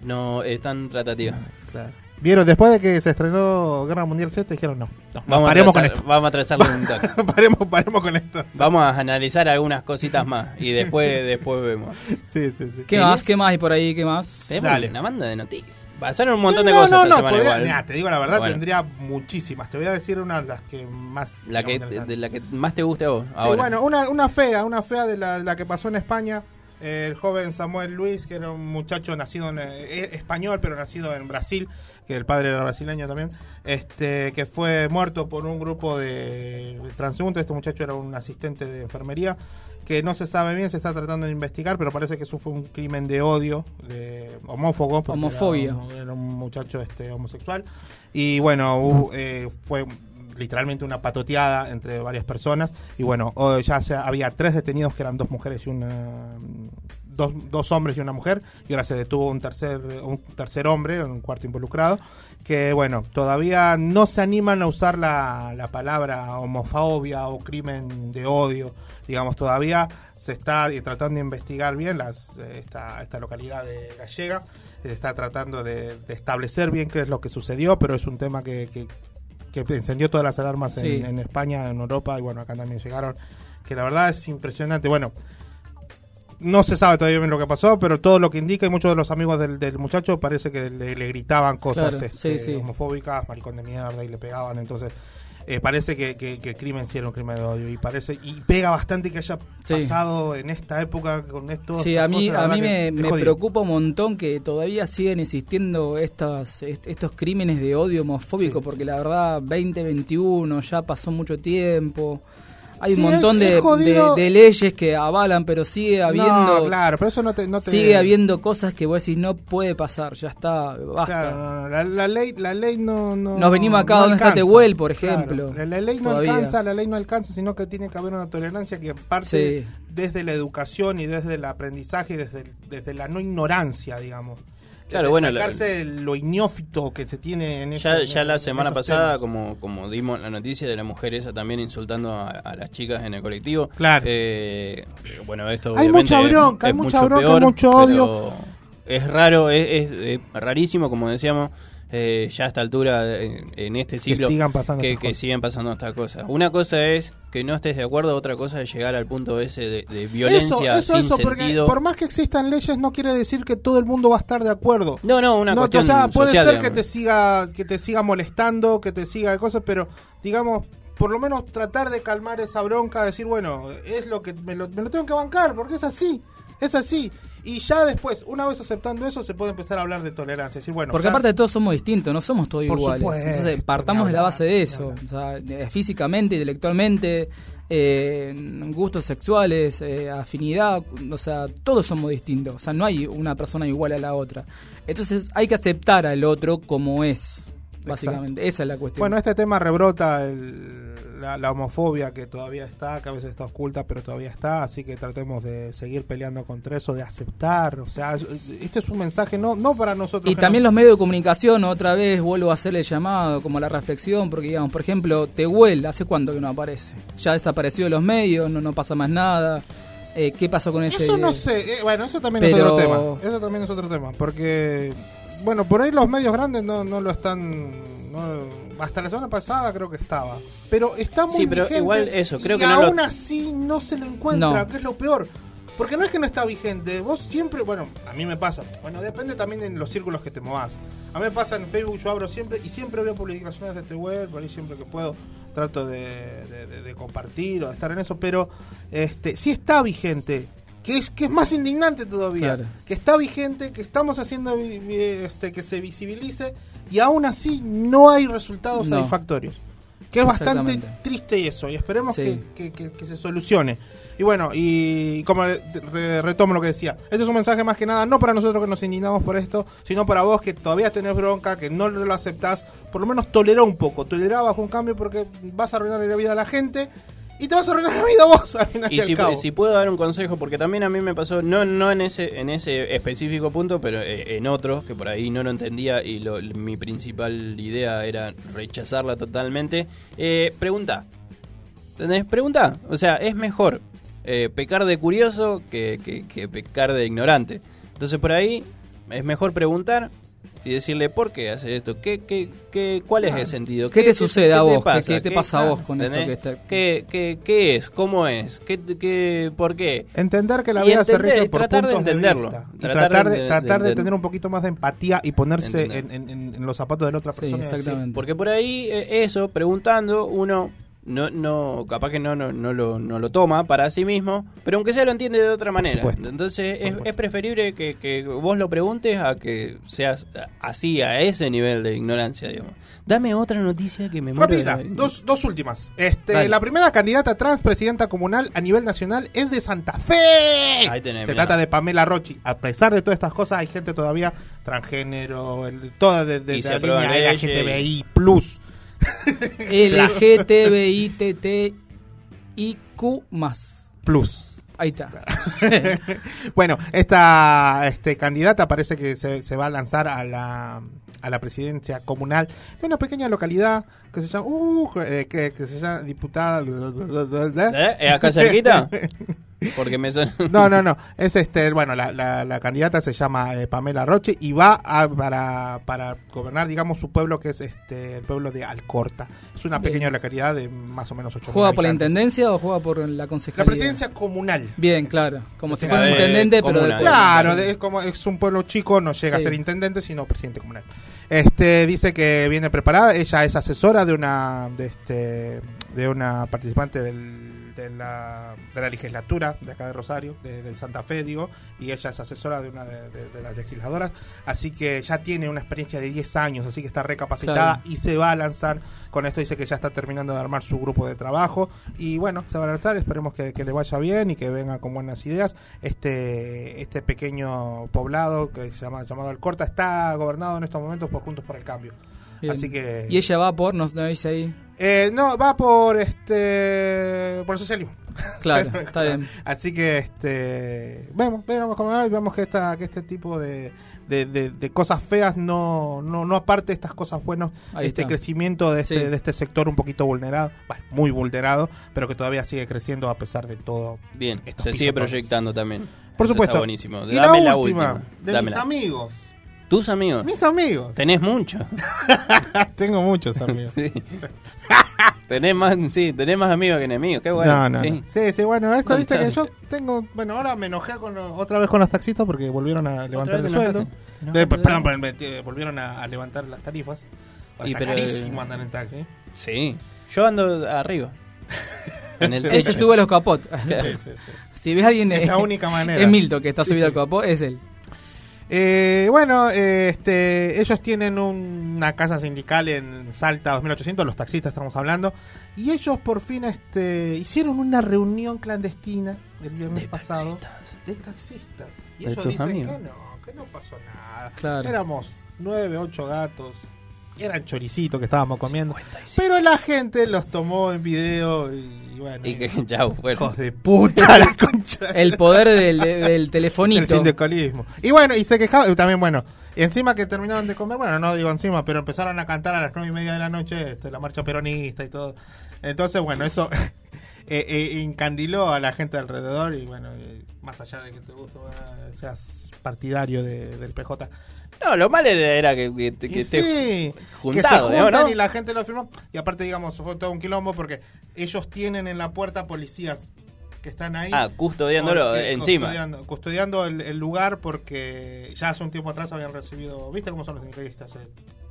Speaker 4: No, es tan tratativa.
Speaker 1: Claro. Vieron, después de que se estrenó Guerra Mundial Z, dijeron no, no,
Speaker 4: Vamos
Speaker 1: paremos
Speaker 4: a
Speaker 1: con esto.
Speaker 4: Vamos a trazarle un toque.
Speaker 1: paremos, paremos con esto.
Speaker 4: Vamos a analizar algunas cositas más y después después vemos.
Speaker 1: Sí, sí, sí.
Speaker 3: ¿Qué más? ¿Qué más hay por ahí? ¿Qué más?
Speaker 4: Tenemos
Speaker 1: Dale.
Speaker 4: una banda de noticias. Pasaron un montón de cosas
Speaker 1: no,
Speaker 4: esta
Speaker 1: no,
Speaker 4: semana
Speaker 1: podría-
Speaker 4: igual.
Speaker 1: mirá, te digo la verdad,
Speaker 4: Bueno.
Speaker 1: tendría muchísimas. Te voy a decir una de las que más...
Speaker 4: La que, de la que más te guste a vos.
Speaker 1: Sí,
Speaker 4: ahora.
Speaker 1: bueno, una, una fea, una fea de la, de la que pasó en España. El joven Samuel Luis, que era un muchacho nacido en eh, eh, español, pero nacido en Brasil, que el padre era brasileño también, este que fue muerto por un grupo de transeúntes. Este muchacho era un asistente de enfermería, que no se sabe bien, se está tratando de investigar, pero parece que eso fue un crimen de odio, de homófobo. porque
Speaker 3: Homofobia.
Speaker 1: Era un, era un muchacho este homosexual. Y bueno, hubo, eh, fue literalmente una patoteada entre varias personas. Y bueno ya se, había tres detenidos que eran dos mujeres y una dos, dos hombres y una mujer. Y ahora se detuvo un tercer un tercer hombre un cuarto involucrado que bueno todavía no se animan a usar la, la palabra homofobia o crimen de odio. Digamos todavía se está tratando de investigar bien las esta, esta localidad de gallega. Se está tratando de, de establecer bien qué es lo que sucedió pero es un tema que, que, que encendió todas las alarmas en, en España, en Europa y bueno, acá también llegaron, que la verdad es impresionante. Bueno, no se sabe todavía bien lo que pasó, pero todo lo que indica y muchos de los amigos del, del muchacho parece que le, le gritaban cosas
Speaker 3: Claro,
Speaker 1: este,
Speaker 3: sí, sí.
Speaker 1: homofóbicas, maricón de mierda y le pegaban, entonces eh, parece que, que- que el crimen sí era un crimen de odio y parece y pega bastante que haya
Speaker 3: Sí.
Speaker 1: pasado en esta época con esto.
Speaker 3: Sí, a mí,
Speaker 1: cosas,
Speaker 3: a mí me, me preocupa un montón que todavía siguen existiendo estas, est- estos crímenes de odio homofóbico,
Speaker 1: Sí.
Speaker 3: porque la verdad 2021 ya pasó mucho tiempo. Hay
Speaker 1: Sí,
Speaker 3: un montón de,
Speaker 1: jodido.
Speaker 3: de- de leyes que avalan, pero sigue habiendo
Speaker 1: No, claro, pero eso no te... No te
Speaker 3: sigue habiendo cosas que vos decís no puede pasar, ya está, basta.
Speaker 1: Claro, la, la ley, la ley no, no.
Speaker 3: Nos venimos acá donde está. Tehuel, por ejemplo,
Speaker 1: la, la ley no
Speaker 3: todavía.
Speaker 1: alcanza, la ley no alcanza, sino que tiene que haber una tolerancia que parte
Speaker 3: Sí.
Speaker 1: desde la educación y desde el aprendizaje, y desde, desde la no ignorancia, digamos.
Speaker 4: Claro, bueno, la-
Speaker 1: Sacarse lo ignófito que se tiene en ese-
Speaker 4: Ya,
Speaker 1: en-
Speaker 4: ya la semana pasada,
Speaker 1: temas.
Speaker 4: como, como dimos la noticia de la mujer esa también insultando a, a las chicas en el colectivo.
Speaker 1: Claro.
Speaker 4: Eh, bueno, esto
Speaker 1: Hay mucha bronca,
Speaker 4: es
Speaker 1: hay mucha
Speaker 4: mucho
Speaker 1: bronca,
Speaker 4: peor,
Speaker 1: mucho odio.
Speaker 4: Es raro, es, es, rarísimo, como decíamos, eh, ya a esta altura, en, en este
Speaker 1: Que
Speaker 4: siglo,
Speaker 1: sigan pasando
Speaker 4: que, que sigan pasando estas cosas. Una cosa es que no estés de acuerdo, otra cosa es llegar al punto ese de, de violencia
Speaker 1: eso, eso,
Speaker 4: sin
Speaker 1: eso, porque
Speaker 4: sentido.
Speaker 1: por más que existan leyes no quiere decir que todo el mundo va a estar de acuerdo.
Speaker 4: No, no, una
Speaker 1: No,
Speaker 4: cuestión
Speaker 1: o sea, puede
Speaker 4: social,
Speaker 1: ser que te siga que te siga molestando, que te siga de cosas, pero digamos, por lo menos tratar de calmar esa bronca, decir, bueno, es lo que me lo, me lo tengo que bancar, porque es así, es así. Y ya después, una vez aceptando eso, se puede empezar a hablar de tolerancia, decir, bueno,
Speaker 3: Porque
Speaker 1: ya-
Speaker 3: aparte de todos somos distintos, no somos todos
Speaker 1: Por
Speaker 3: iguales.
Speaker 1: supuesto,
Speaker 3: Entonces partamos de la base de eso. O sea, físicamente, intelectualmente, eh, gustos sexuales, eh, afinidad, o sea, todos somos distintos. O sea, no hay una persona igual a la otra. Entonces hay que aceptar al otro como es, básicamente. Esa es la cuestión.
Speaker 1: Bueno, este tema rebrota el- la, la homofobia que todavía está, que a veces está oculta, pero todavía está, así que tratemos de seguir peleando contra eso, de aceptar, o sea, este es un mensaje no no para nosotros.
Speaker 3: Y también
Speaker 1: no-
Speaker 3: los medios de comunicación, otra vez vuelvo a hacerle el llamado, como la reflexión, porque digamos, por ejemplo, Tehuel, ¿hace cuánto que no aparece? Ya desapareció de los medios, no, no pasa más nada. Eh, ¿Qué pasó con ese...?
Speaker 1: Eso no sé, eh, bueno, eso también es otro tema. Eso también es otro tema, porque bueno, por ahí los medios grandes no, no lo están no hasta la semana pasada creo que estaba. Pero está muy
Speaker 2: Sí, pero
Speaker 1: vigente
Speaker 2: igual eso, creo
Speaker 1: y
Speaker 2: que no lo-
Speaker 1: aún así no se lo encuentra,
Speaker 3: No.
Speaker 1: que es lo peor. Porque no es que no está vigente, vos siempre, bueno, a mí me pasa, bueno, depende también en los círculos que te movas. A mí me pasa en Facebook, yo abro siempre y siempre veo publicaciones de este web, por ahí siempre que puedo trato de, de- de- de compartir o de estar en eso, pero este sí está vigente, que es que es más indignante todavía,
Speaker 3: Claro.
Speaker 1: que está vigente, que estamos haciendo vi- este que se visibilice y aún así no hay resultados
Speaker 3: No.
Speaker 1: satisfactorios. Que es bastante triste eso y esperemos
Speaker 3: Sí.
Speaker 1: que, que- que- se solucione. Y bueno, y como re- retomo lo que decía, este es un mensaje más que nada, no para nosotros que nos indignamos por esto, sino para vos que todavía tenés bronca, que no lo aceptás, por lo menos tolerá un poco, tolerá bajo un cambio porque vas a arruinar la vida a la gente y te vas a arruinar la vida vos al final y,
Speaker 2: Y
Speaker 1: al
Speaker 2: si,
Speaker 1: cabo.
Speaker 2: si puedo dar un consejo, porque también a mí me pasó, no no en ese en ese específico punto, pero eh, en otros, que por ahí no lo entendía y lo- mi principal idea era rechazarla totalmente. Eh, pregunta. ¿Entendés? Pregunta. O sea, es mejor eh, pecar de curioso que, que- que pecar de ignorante. Entonces por ahí es mejor preguntar y decirle por qué hace esto, ¿Qué, qué, qué, cuál es el sentido,
Speaker 3: ¿Qué te sucede a vos? ¿Qué- qué te pasa a vos con esto que está-
Speaker 2: ¿Qué, qué, qué es? ¿Cómo es? ¿Qué, qué, ¿Por qué?
Speaker 1: Entender que la vida se rige por
Speaker 2: tratar de
Speaker 1: puntos de,
Speaker 2: entenderlo.
Speaker 1: vista. Y
Speaker 2: Tratar
Speaker 1: tratar,
Speaker 2: de-
Speaker 1: de,
Speaker 2: de-
Speaker 1: tratar de,
Speaker 2: de-
Speaker 1: tener un poquito más de empatía y ponerse en,
Speaker 2: Entender.
Speaker 1: en- en- en los zapatos de la otra persona.
Speaker 3: exactamente.
Speaker 2: Porque por ahí eh, eso, preguntando, uno no, no capaz que no, no, no, lo, no lo toma para sí mismo, pero aunque sea lo entiende de otra manera. Entonces es, es preferible que, que vos lo preguntes a que seas así, a ese nivel de ignorancia, digamos. Dame otra noticia que me muero de la-
Speaker 1: dos, dos últimas. Este,
Speaker 2: Dale.
Speaker 1: la primera candidata trans presidenta comunal a nivel nacional es de Santa Fe.
Speaker 2: Ahí tenés,
Speaker 1: Se
Speaker 2: mirá.
Speaker 1: trata de Pamela Rochi. A pesar de todas estas cosas, hay gente todavía transgénero, el- toda de, de
Speaker 2: se
Speaker 1: la línea
Speaker 2: leyes
Speaker 1: LGTBI plus.
Speaker 3: LGTBITTIQ más.
Speaker 1: Plus.
Speaker 3: Ahí está.
Speaker 1: Bueno, esta este, candidata parece que se, se va a lanzar a la, a la presidencia comunal de una pequeña localidad que se llama, uh, eh, que, que se llama diputada.
Speaker 2: ¿Eh? ¿Es acá cerquita? Porque me suena...
Speaker 1: No, no, no. Es este, bueno, la, la, la candidata se llama eh, Pamela Roche y va a- para, para gobernar, digamos, su pueblo que es este el pueblo de Alcorta. Es una
Speaker 3: Bien.
Speaker 1: pequeña localidad de más o menos 8
Speaker 3: ¿Juega por la intendencia o juega por la concejalía?
Speaker 1: La presidencia comunal.
Speaker 3: Bien, claro. Como si fuera intendente, pero de-
Speaker 1: Claro, de- es como es un pueblo chico, no llega
Speaker 3: Sí.
Speaker 1: a ser intendente, sino presidente comunal. Este dice que viene preparada, ella es asesora de una de este de una participante del- de la, de la legislatura de acá de Rosario, de- del Santa Fe, digo, y ella es asesora de una de, de- de las legisladoras, así que ya tiene una experiencia de 10 años, así que está recapacitada
Speaker 3: Claro.
Speaker 1: y se va a lanzar con esto, dice que ya está terminando de armar su grupo de trabajo y bueno, se va a lanzar, esperemos que, que le vaya bien y que venga con buenas ideas. Este, este pequeño poblado que se llama llamado Alcorta está gobernado en estos momentos por Juntos por el Cambio.
Speaker 3: Bien.
Speaker 1: Así que
Speaker 3: Y ella va por, nos no dice ahí.
Speaker 1: eh, no, va por este por el socialismo.
Speaker 3: Claro, está bien.
Speaker 1: Así que este vemos, vemos cómo va y vemos que esta que este tipo de, de, de- de cosas feas no, no, no aparte estas cosas buenas,
Speaker 3: Ahí
Speaker 1: este
Speaker 3: está.
Speaker 1: crecimiento de este,
Speaker 3: Sí.
Speaker 1: de este sector un poquito vulnerado, bueno, muy vulnerado, pero que todavía sigue creciendo a pesar de todo.
Speaker 2: Bien, se sigue proyectando también.
Speaker 1: Por
Speaker 2: Eso
Speaker 1: supuesto.
Speaker 2: Está buenísimo.
Speaker 1: Y
Speaker 2: Dame
Speaker 1: la
Speaker 2: la
Speaker 1: última,
Speaker 2: última.
Speaker 1: de
Speaker 2: Dámela.
Speaker 1: mis amigos.
Speaker 2: ¿Tus amigos?
Speaker 1: Mis amigos.
Speaker 2: Tenés muchos.
Speaker 1: Tengo muchos amigos.
Speaker 2: Sí. tenés más, sí, tenés más amigos que enemigos. Qué bueno.
Speaker 1: no, no,
Speaker 2: sí.
Speaker 1: no. Sí, sí, bueno, esto viste que yo tengo, bueno, ahora me enojé con lo- otra vez con los taxistas porque volvieron a levantar el sueldo. Eh, perdón, me- volvieron a, a levantar las tarifas.
Speaker 2: Y
Speaker 1: está
Speaker 2: pero-
Speaker 1: carísimo andar en taxi.
Speaker 2: Sí. Yo ando arriba. En el
Speaker 3: Él se sube los capot.
Speaker 1: Sí, sí, sí.
Speaker 3: si ves a alguien,
Speaker 1: Es
Speaker 3: es,
Speaker 1: la única manera.
Speaker 3: es Milton que está
Speaker 1: Sí,
Speaker 3: subido
Speaker 1: sí.
Speaker 3: al capot, es él.
Speaker 1: Eh, bueno, eh, este, ellos tienen una casa sindical en Salta 2800, los taxistas estamos hablando, y ellos por fin este, hicieron una reunión clandestina el viernes
Speaker 2: De
Speaker 1: pasado
Speaker 2: taxistas.
Speaker 1: de taxistas. Y
Speaker 2: ¿De
Speaker 1: ellos dicen
Speaker 2: amigos?
Speaker 1: que no, que no pasó nada.
Speaker 3: Claro.
Speaker 1: Éramos nueve, ocho gatos, y eran choricitos que estábamos comiendo.
Speaker 2: 55.
Speaker 1: Pero la gente los tomó en video y, bueno,
Speaker 2: Y que, chau, bueno.
Speaker 1: hijos de puta, la concha.
Speaker 3: El poder del, del telefonito.
Speaker 1: El sindicalismo. Y bueno, y se quejaba, y también bueno, y encima que terminaron de comer, bueno, no digo encima, pero empezaron a cantar a las nueve y media de la noche este, la marcha peronista y todo. Entonces, bueno, eso eh, eh, encandiló a la gente alrededor y bueno, eh, más allá de que te guste, eh, seas partidario de- del PJ.
Speaker 4: No, lo mal era, que, que, que
Speaker 1: Y
Speaker 4: esté
Speaker 1: sí,
Speaker 4: juntado,
Speaker 1: que se
Speaker 4: ¿no?
Speaker 1: juntan
Speaker 4: ¿no?
Speaker 1: y la gente lo firmó. Y aparte, digamos, fue todo un quilombo porque ellos tienen en la puerta policías que están ahí.
Speaker 4: Ah, custodiándolo
Speaker 1: porque-
Speaker 4: encima.
Speaker 1: Custodiando, custodiando el, el lugar porque ya hace un tiempo atrás habían recibido. ¿Viste cómo son los sindicalistas? Se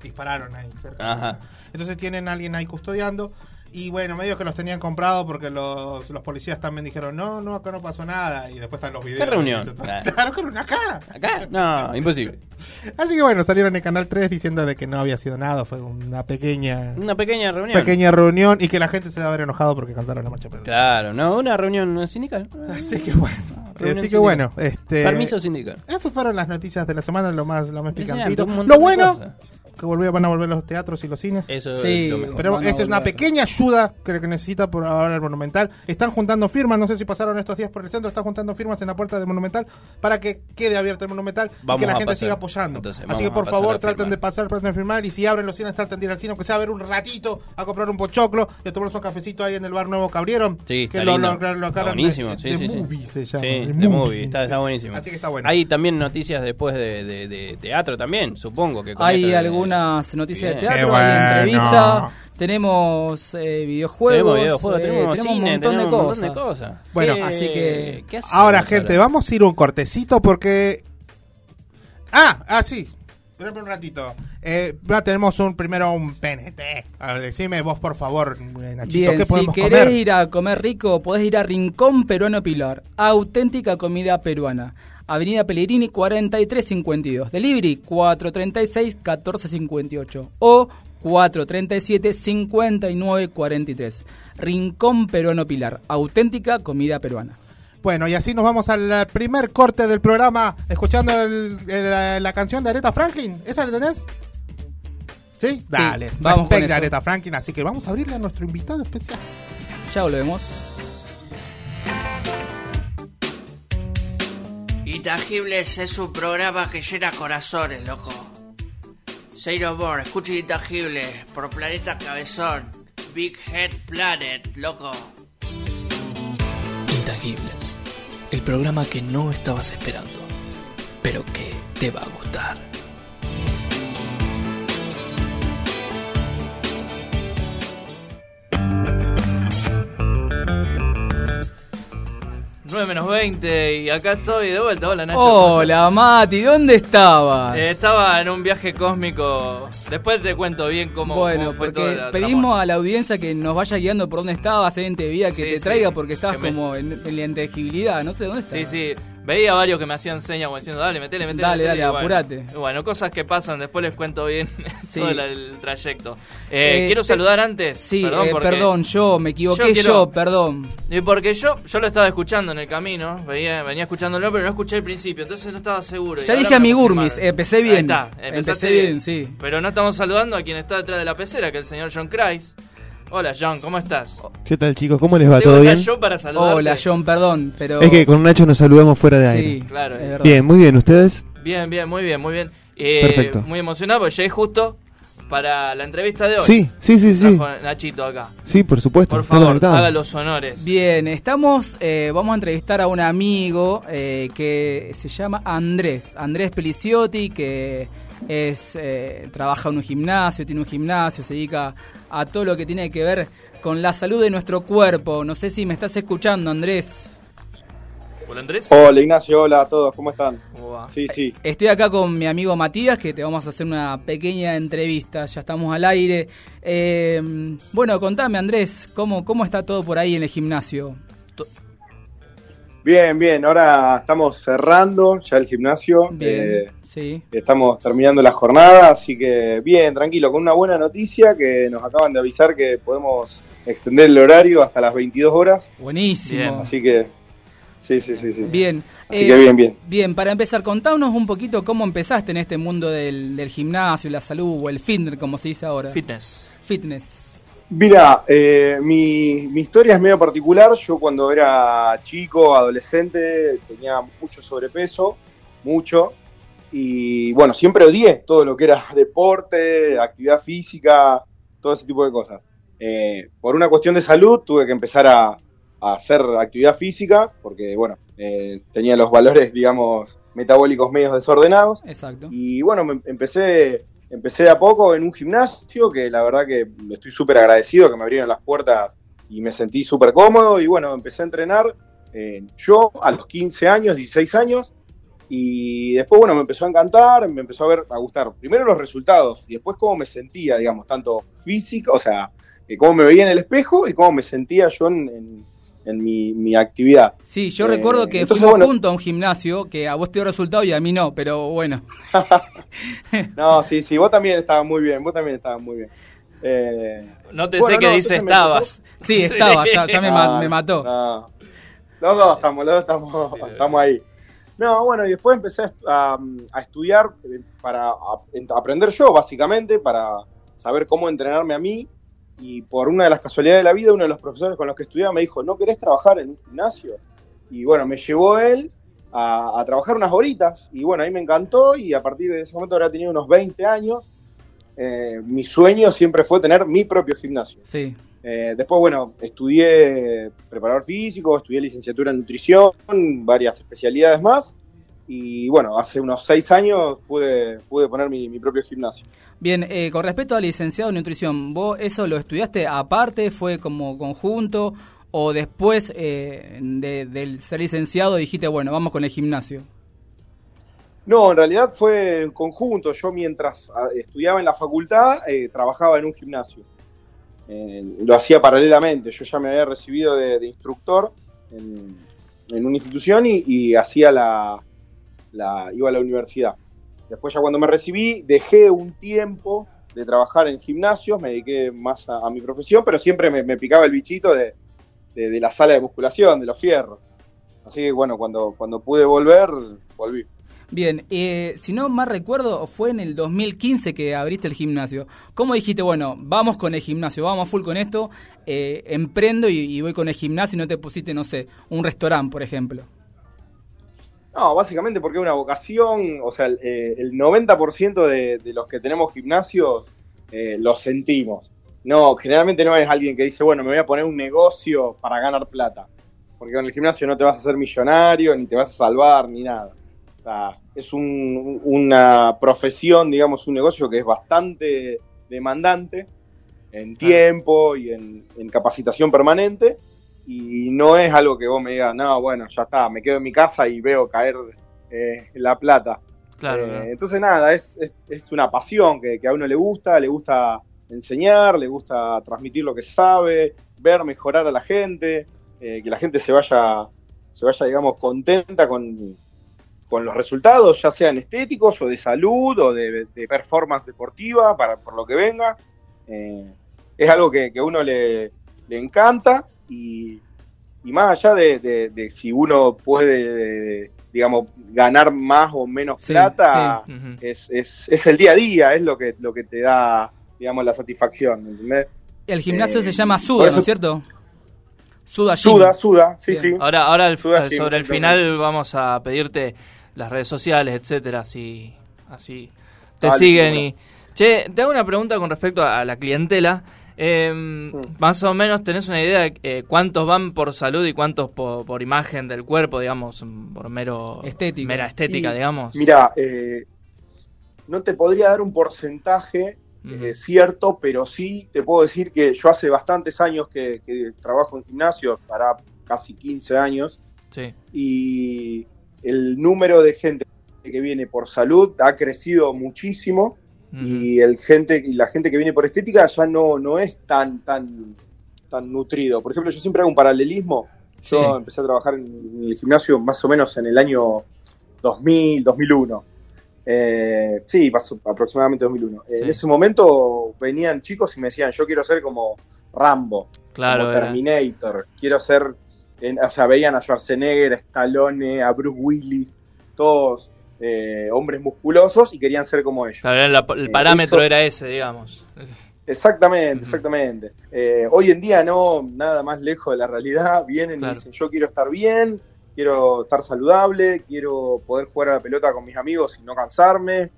Speaker 1: dispararon ahí cerca.
Speaker 4: Ajá.
Speaker 1: Entonces tienen a alguien ahí custodiando. Y bueno, medio que los tenían comprados porque los, los policías también dijeron, no, no, acá no pasó nada. Y después están los videos.
Speaker 4: ¿Qué reunión?
Speaker 1: Claro, que reunión acá.
Speaker 4: ¿Acá? No, imposible.
Speaker 1: Así que bueno, salieron en Canal 3 diciendo de que no había sido nada, fue una pequeña
Speaker 4: Una pequeña reunión.
Speaker 1: pequeña reunión y que la gente se debe haber enojado porque cantaron la marcha. Pero...
Speaker 4: Claro, no, una reunión sindical.
Speaker 1: Así que bueno, así que
Speaker 4: sindical.
Speaker 1: bueno, este
Speaker 4: Permiso sindical.
Speaker 1: Esas fueron las noticias de la semana, lo más lo más picantito. Lo bueno
Speaker 4: cosas.
Speaker 1: Que volvían van a volver los teatros y los cines.
Speaker 4: Eso
Speaker 3: Sí.
Speaker 4: es lo mejor.
Speaker 1: Pero esta es una
Speaker 3: volver.
Speaker 1: pequeña ayuda que, que necesita por ahora el Monumental. Están juntando firmas, no sé si pasaron estos días por el centro, están juntando firmas en la puerta del Monumental para que quede abierto el Monumental
Speaker 4: Vamos
Speaker 1: y que la gente
Speaker 4: pasar.
Speaker 1: siga apoyando.
Speaker 4: Entonces,
Speaker 1: Así que por favor traten de pasar, traten de firmar y si abren los cines traten de ir al cine, aunque sea a ver un ratito, a comprar un pochoclo, y a tomarnos un cafecito ahí en el bar nuevo que abrieron.
Speaker 4: Sí,
Speaker 1: que
Speaker 4: está
Speaker 1: lo,
Speaker 4: lindo.
Speaker 1: lo- lo-
Speaker 4: Está buenísimo,
Speaker 1: de-
Speaker 4: sí,
Speaker 1: de
Speaker 4: sí, sí.
Speaker 1: movie se llama.
Speaker 4: Sí,
Speaker 1: de
Speaker 4: de movie, está, está buenísimo.
Speaker 1: Así que está bueno.
Speaker 4: Hay también noticias después de, de- de teatro también, supongo que con
Speaker 3: Hay
Speaker 4: de-
Speaker 3: algunas noticias de
Speaker 4: Bien.
Speaker 3: teatro,
Speaker 1: Qué
Speaker 3: hay
Speaker 1: bueno.
Speaker 3: entrevistas, tenemos eh, videojuegos,
Speaker 4: Tenemos videojuegos,
Speaker 3: eh,
Speaker 4: tenemos, cine,
Speaker 3: un montón
Speaker 4: tenemos
Speaker 3: de
Speaker 4: un montón de cosas.
Speaker 1: Bueno,
Speaker 4: ¿Qué-
Speaker 3: así que-
Speaker 4: ¿qué
Speaker 1: Ahora, gente,
Speaker 4: ahora?
Speaker 1: vamos a ir un cortecito porque. Ah, ah, sí. Espérame un ratito. Eh, ya tenemos un primero un PNT. A ver, decime vos, por favor, Nachito,
Speaker 3: Bien,
Speaker 1: ¿qué
Speaker 3: si
Speaker 1: podemos
Speaker 3: querés
Speaker 1: comer?
Speaker 3: ir a comer rico, podés ir a Rincón Peruano Pilar. Auténtica comida peruana. Avenida Pellegrini 4352. Delivery 436-1458 o 437-5943. Rincón Peruano Pilar. Auténtica comida peruana.
Speaker 1: Bueno, y así nos vamos al primer corte del programa, escuchando el- el- la, la canción de Aretha Franklin. ¿Esa la tenés? ¿Sí? Dale.
Speaker 3: vamos con
Speaker 1: de. Aretha Franklin, así que vamos a abrirle a nuestro invitado especial.
Speaker 3: Ya volvemos.
Speaker 5: Intangibles es un programa que llena corazones, loco. Say no more, escucha Intangibles por Planeta Cabezón. Big Head Planet, loco.
Speaker 6: Intangibles, el programa que no estabas esperando, pero que te va a gustar.
Speaker 7: Menos 20 y acá estoy de vuelta. Hola Nacho.
Speaker 3: Hola Mati, ¿dónde estabas?
Speaker 7: Eh, estaba en un viaje cósmico. Después te cuento bien cómo,
Speaker 3: bueno,
Speaker 7: cómo fue todo.
Speaker 3: porque
Speaker 7: la
Speaker 3: pedimos a la audiencia que nos vaya guiando por dónde estabas, en vida, que
Speaker 7: Sí,
Speaker 3: te
Speaker 7: sí.
Speaker 3: traiga porque estabas
Speaker 7: me-
Speaker 3: como en, en la intangibilidad, no sé dónde estás.
Speaker 7: Sí, sí. Veía varios que me hacían señas como diciendo, dale, metele, metele.
Speaker 3: Dale,
Speaker 7: metele",
Speaker 3: dale,
Speaker 7: bueno.
Speaker 3: apurate.
Speaker 7: Bueno, cosas que pasan, después les cuento bien
Speaker 3: Sí.
Speaker 7: todo el, trayecto. Eh,
Speaker 3: Eh,
Speaker 7: quiero
Speaker 3: te-
Speaker 7: saludar antes.
Speaker 3: Sí,
Speaker 7: perdón,
Speaker 3: eh, perdón, yo me equivoqué
Speaker 7: Yo
Speaker 3: perdón.
Speaker 7: Y porque yo, yo lo estaba escuchando en el camino, venía, venía escuchándolo, pero no escuché el principio, entonces no estaba seguro.
Speaker 3: Ya dije a mi. Gurmis, empecé bien.
Speaker 7: Ahí está,
Speaker 3: Empecé
Speaker 7: empezaste
Speaker 3: bien, sí.
Speaker 7: Pero no estamos saludando a quien está detrás de la pecera, que es el señor John Kreis. Hola John, ¿cómo estás?
Speaker 8: ¿Qué tal chicos? ¿Cómo les va? ¿Todo bien?
Speaker 7: yo para saludarte.
Speaker 3: Hola John, perdón, pero...
Speaker 8: Es que con Nacho nos saludamos fuera de aire.
Speaker 3: Sí,
Speaker 7: Claro,
Speaker 3: es verdad.
Speaker 8: Bien, muy bien. ¿Ustedes?
Speaker 7: Bien, bien, muy bien, muy bien. Eh,
Speaker 8: Perfecto.
Speaker 7: Muy emocionado porque llegué justo para la entrevista de hoy.
Speaker 8: Sí, sí, sí, sí.
Speaker 7: Nachito acá.
Speaker 8: Sí, por supuesto.
Speaker 7: Por favor, haga los honores.
Speaker 3: Bien, estamos, eh, vamos a entrevistar a un amigo eh, que se llama Andrés, Andrés Peliciotti, que es eh, trabaja en un gimnasio, tiene un gimnasio, se dedica a todo lo que tiene que ver con la salud de nuestro cuerpo. No sé si me estás escuchando, Andrés.
Speaker 7: Hola Andrés.
Speaker 9: Hola Ignacio, hola a todos, ¿cómo están?
Speaker 7: ¿Cómo va?
Speaker 9: Sí, sí.
Speaker 3: Estoy acá con mi amigo Matías, que te vamos a hacer una pequeña entrevista, ya estamos al aire. Eh, bueno, contame Andrés, ¿cómo, ¿cómo está todo por ahí en el gimnasio?
Speaker 9: Bien, bien, ahora estamos cerrando ya el gimnasio.
Speaker 3: Bien,
Speaker 9: eh,
Speaker 3: sí.
Speaker 9: estamos terminando la jornada, así que bien, tranquilo, con una buena noticia que nos acaban de avisar que podemos extender el horario hasta las 22 horas.
Speaker 3: Buenísimo.
Speaker 7: Bien,
Speaker 9: Así que, sí, sí, sí. sí.
Speaker 3: Bien.
Speaker 9: Así
Speaker 3: Eh,
Speaker 9: que bien, bien.
Speaker 3: Bien, para empezar, contanos un poquito cómo empezaste en este mundo del, del gimnasio, la salud o el fitness, como se dice ahora.
Speaker 7: Fitness.
Speaker 3: Fitness.
Speaker 9: Mira, eh, mi, mi historia es medio particular. Yo cuando era chico, adolescente, tenía mucho sobrepeso, mucho. Y bueno, siempre odié todo lo que era deporte, actividad física, todo ese tipo de cosas. Eh, por una cuestión de salud tuve que empezar a, a hacer actividad física, porque bueno, eh, tenía los valores, digamos, metabólicos medios desordenados.
Speaker 3: Exacto.
Speaker 9: Y bueno, me- empecé, empecé de a poco en un gimnasio, que la verdad que estoy súper agradecido, que me abrieron las puertas y me sentí súper cómodo. Y bueno, empecé a entrenar eh, yo a los 15 años, 16 años. Y después, bueno, me empezó a encantar, me empezó a ver, a gustar. Primero los resultados y después cómo me sentía, digamos, tanto físico, o sea, eh, cómo me veía en el espejo y cómo me sentía yo en, en- en mi, mi actividad.
Speaker 3: Sí, yo
Speaker 9: Eh,
Speaker 3: recuerdo que
Speaker 9: entonces,
Speaker 3: fuimos
Speaker 9: bueno.
Speaker 3: juntos a un gimnasio, que a vos te dio resultado y a mí no, pero bueno.
Speaker 9: No, sí, sí, vos también estabas muy bien, vos también estabas muy bien. Eh,
Speaker 7: No te
Speaker 9: Bueno,
Speaker 7: sé qué
Speaker 9: no,
Speaker 7: dice estabas.
Speaker 3: Sí, estaba, ya, ya me, ma-
Speaker 9: No,
Speaker 3: me mató.
Speaker 9: no. Los dos estamos, los dos estamos, estamos ahí. No, bueno, y después empecé a, a- estudiar eh, para a- aprender yo, básicamente, para saber cómo entrenarme a mí. Y por una de las casualidades de la vida, uno de los profesores con los que estudiaba me dijo, ¿no querés trabajar en un gimnasio? Y bueno, me llevó él a, a trabajar unas horitas. Y bueno, ahí me encantó y a partir de ese momento ahora tenía unos 20 años. Eh, mi sueño siempre fue tener mi propio gimnasio.
Speaker 3: Sí.
Speaker 9: Eh, después, bueno, estudié preparador físico, estudié licenciatura en nutrición, varias especialidades más. Y bueno, hace unos seis años pude, pude poner mi, mi propio gimnasio.
Speaker 3: Bien, eh, con respecto al licenciado en nutrición, ¿vos eso lo estudiaste aparte, fue como conjunto, o después eh, de, del ser licenciado dijiste, bueno, vamos con el gimnasio?
Speaker 9: No, en realidad fue en conjunto. Yo mientras ah, estudiaba en la facultad, eh, trabajaba en un gimnasio. Lo hacía paralelamente. Yo ya me había recibido de, de instructor en, en una institución y, y hacía la, la- iba a la universidad. Después ya cuando me recibí, dejé un tiempo de trabajar en gimnasios, me dediqué más a, mi profesión, pero siempre me, picaba el bichito de, de- la sala de musculación, de los fierros. Así que bueno, cuando, cuando pude volver, volví.
Speaker 3: Bien, eh, si no más recuerdo, fue en el 2015 que abriste el gimnasio. ¿Cómo dijiste, bueno, vamos con el gimnasio, vamos full con esto, eh, emprendo y, y voy con el gimnasio y no te pusiste, no sé, un restaurante, por ejemplo?
Speaker 9: No, básicamente porque es una vocación, o sea, el, eh, el 90% de, de los que tenemos gimnasios eh, los sentimos. No, generalmente no es alguien que dice, bueno, me voy a poner un negocio para ganar plata. Porque con el gimnasio no te vas a hacer millonario, ni te vas a salvar, ni nada. O sea, es un- una profesión, digamos, un negocio que es bastante demandante en tiempo y en, en capacitación permanente. Y no es algo que vos me digas, no, bueno, ya está, me quedo en mi casa y veo caer eh, la plata.
Speaker 7: Claro,
Speaker 9: Eh,
Speaker 7: claro.
Speaker 9: Entonces, nada, es, es, es una pasión que, que a uno le gusta, le gusta enseñar, le gusta transmitir lo que sabe, ver mejorar a la gente, eh, que la gente se vaya, se vaya, digamos, contenta con, con los resultados, ya sean estéticos o de salud o de, de performance deportiva, para, por lo que venga. Eh, es algo que, que a uno le, le encanta y, y más allá de, de- de si uno puede, digamos, ganar más o menos
Speaker 3: Sí,
Speaker 9: plata,
Speaker 7: sí.
Speaker 9: Es, es, es el día a día, es lo que, lo que te da, digamos, la satisfacción, ¿entendés?
Speaker 3: El gimnasio
Speaker 9: Eh,
Speaker 3: se llama Suda, ¿no es cierto? Suda Gym.
Speaker 9: Suda, suda, sí,
Speaker 3: Bien.
Speaker 9: sí.
Speaker 7: Ahora, ahora al-
Speaker 9: Suda,
Speaker 7: sobre el final vamos a pedirte las redes sociales, etcétera, así, así te
Speaker 9: Dale,
Speaker 7: siguen
Speaker 9: seguro.
Speaker 7: y... Che, te hago una pregunta con respecto a, a la clientela. Eh, Más o menos tenés una idea de eh, cuántos van por salud y cuántos por, por imagen del cuerpo, digamos, por mero
Speaker 3: Estética.
Speaker 7: mera estética,
Speaker 9: Y,
Speaker 7: digamos.
Speaker 9: Mira, eh, no te podría dar un porcentaje eh, cierto, pero sí te puedo decir que yo hace bastantes años que, que trabajo en gimnasio, para casi 15 años,
Speaker 7: Sí.
Speaker 9: y el número de gente que viene por salud ha crecido muchísimo Y el gente y la gente que viene por estética ya no, no es tan tan tan nutrido. Por ejemplo, yo siempre hago un paralelismo. Yo
Speaker 3: Sí.
Speaker 9: empecé a trabajar en el gimnasio más o menos en el año 2000, 2001. Eh, sí, pasó aproximadamente 2001. En
Speaker 7: Sí.
Speaker 9: ese momento venían chicos y me decían, yo quiero ser como Rambo,
Speaker 7: Claro,
Speaker 9: como
Speaker 7: era-
Speaker 9: Terminator, quiero ser, en- o sea, veían a Schwarzenegger, a Stallone, a Bruce Willis, todos eh, hombres musculosos y querían ser como ellos.
Speaker 7: Claro, era la- el
Speaker 9: Eh,
Speaker 7: parámetro
Speaker 9: eso-
Speaker 7: era ese, digamos.
Speaker 9: Exactamente, exactamente. Eh, hoy en día no, nada más lejos de la realidad. Vienen
Speaker 7: Claro.
Speaker 9: y dicen, yo quiero estar bien, quiero estar saludable, quiero poder jugar a la pelota con mis amigos y no cansarme,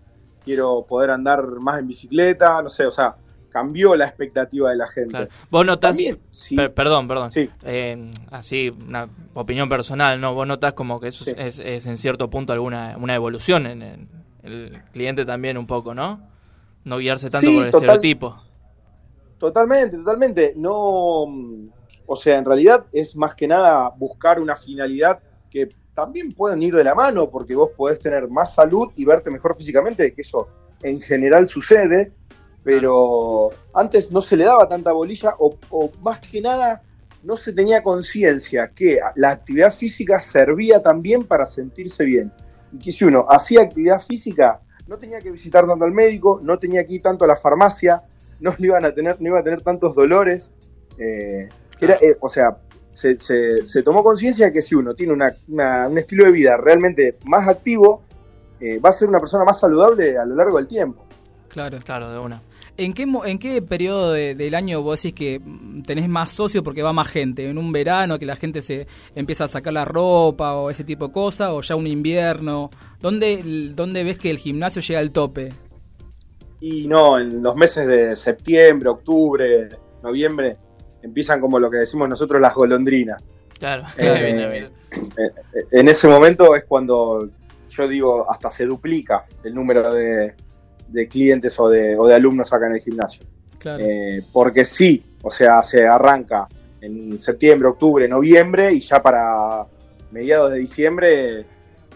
Speaker 9: quiero poder andar más en bicicleta, no sé, o sea, cambió la expectativa de la gente.
Speaker 7: Claro. Vos notás,
Speaker 9: También, sí.
Speaker 7: per- perdón, perdón,
Speaker 9: Sí.
Speaker 7: Eh, así, una opinión personal, ¿no? Vos notás como que eso
Speaker 9: Sí.
Speaker 7: es, es en cierto punto alguna una evolución en, el cliente también un poco, ¿no? No guiarse tanto por el
Speaker 9: total-
Speaker 7: estereotipo.
Speaker 9: Totalmente, totalmente. No, o sea, en realidad es más que nada buscar una finalidad que también pueden ir de la mano, porque vos podés tener más salud y verte mejor físicamente, que eso en general sucede, pero antes no se le daba tanta bolilla, o, o más que nada no se tenía conciencia que la actividad física servía también para sentirse bien. Y que si uno hacía actividad física, no tenía que visitar tanto al médico, no tenía que ir tanto a la farmacia, no le iban a tener, no iba a tener tantos dolores. eh, era, eh, o sea, se, se- se tomó conciencia de que si uno tiene una- una- un estilo de vida realmente más activo, eh, va a ser una persona más saludable a lo largo del tiempo.
Speaker 3: Claro.
Speaker 7: Claro, de una.
Speaker 3: ¿En qué, mo- ¿En qué periodo de- del año vos decís que tenés más socios porque va más gente? ¿En un verano que la gente se empieza a sacar la ropa o ese tipo de cosas? ¿O ya un invierno? ¿Dónde, dónde ves que el gimnasio llega al tope?
Speaker 9: Y no, en los meses de septiembre, octubre, noviembre, empiezan como lo que decimos nosotros las golondrinas.
Speaker 7: Claro,
Speaker 9: Eh,
Speaker 7: Bien, bien.
Speaker 9: Eh, En ese momento es cuando yo digo, hasta se duplica el número de, de clientes o de, o de alumnos acá en el gimnasio.
Speaker 3: Claro.
Speaker 9: Eh, porque sí, o sea, se arranca en septiembre, octubre, noviembre y ya para mediados de diciembre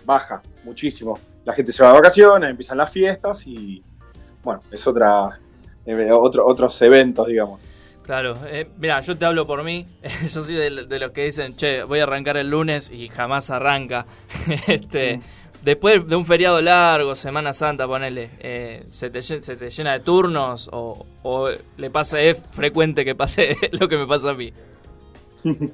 Speaker 9: baja muchísimo. La gente se va de vacaciones, empiezan las fiestas y bueno, es otra eh, otro, otros eventos, digamos.
Speaker 7: Claro, eh, mira, yo te hablo por mí. yo soy de, de los que dicen, che, voy a arrancar el lunes y jamás arranca. este, Después de un feriado largo, Semana Santa, ponele, eh, ¿se, te, lle- ¿se te llena de turnos o, o le pasa, es frecuente que pase lo que me pasa a mí?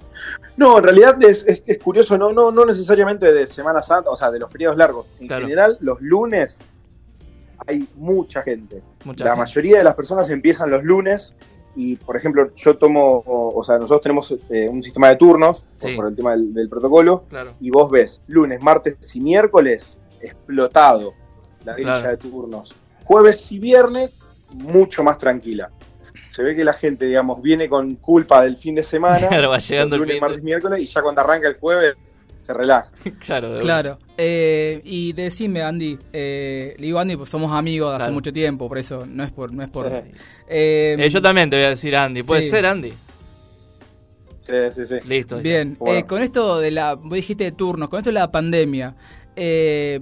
Speaker 9: No, en realidad es, es, es curioso, no, no, no necesariamente de Semana Santa, o sea, de los feriados largos. En
Speaker 7: Claro.
Speaker 9: general, los lunes hay mucha gente.
Speaker 7: Mucha
Speaker 9: la
Speaker 7: gente.
Speaker 9: mayoría de las personas empiezan los lunes y, por ejemplo, yo tomo, o, o sea, nosotros tenemos eh, un sistema de turnos por,
Speaker 7: Sí.
Speaker 9: por el tema del, del protocolo
Speaker 7: Claro.
Speaker 9: y vos ves lunes, martes y miércoles explotado la grilla
Speaker 7: Claro.
Speaker 9: de turnos. Jueves y viernes mucho más tranquila. Se ve que la gente, digamos, viene con culpa del fin de semana,
Speaker 7: Claro, va llegando el
Speaker 9: lunes,
Speaker 7: fin de-
Speaker 9: martes, miércoles y ya cuando arranca el jueves se relaja.
Speaker 7: Claro, de.
Speaker 3: Claro. Eh, y decime, Andy, eh, le digo Andy, pues somos amigos de hace
Speaker 7: Claro.
Speaker 3: mucho tiempo, por eso no es por... No es por
Speaker 9: Sí.
Speaker 3: Eh,
Speaker 7: Eh, yo también te voy a decir Andy. ¿Puede
Speaker 3: Sí.
Speaker 7: ser Andy?
Speaker 9: Sí, sí, sí.
Speaker 7: Listo.
Speaker 3: Bien,
Speaker 9: Bueno.
Speaker 3: eh, con esto de la, vos dijiste de turnos, con esto de la pandemia, eh,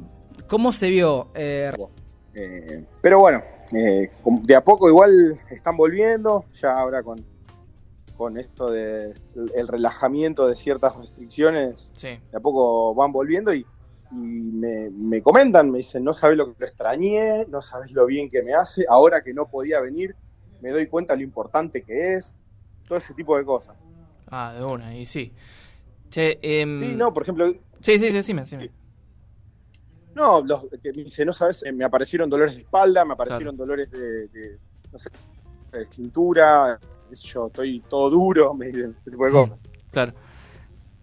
Speaker 3: ¿cómo se vio? Eh,
Speaker 9: Eh, pero bueno, eh, de a poco igual están volviendo, ya ahora con, con esto de el relajamiento de ciertas restricciones,
Speaker 7: Sí.
Speaker 9: de a poco van volviendo y, y me, me comentan, me dicen, no sabes lo que lo extrañé, no sabes lo bien que me hace, ahora que no podía venir, me doy cuenta lo importante que es, todo ese tipo de cosas.
Speaker 7: Ah, de una, y sí. Che, em,
Speaker 9: Sí, no, por ejemplo,
Speaker 7: Sí, sí, decime, decime.
Speaker 9: No, los que me dice, no sabes, eh, me aparecieron dolores de espalda, me aparecieron dolores de, de, no sé, de cintura, qué sé yo, estoy todo duro, me dicen ese tipo de cosas.
Speaker 7: Claro.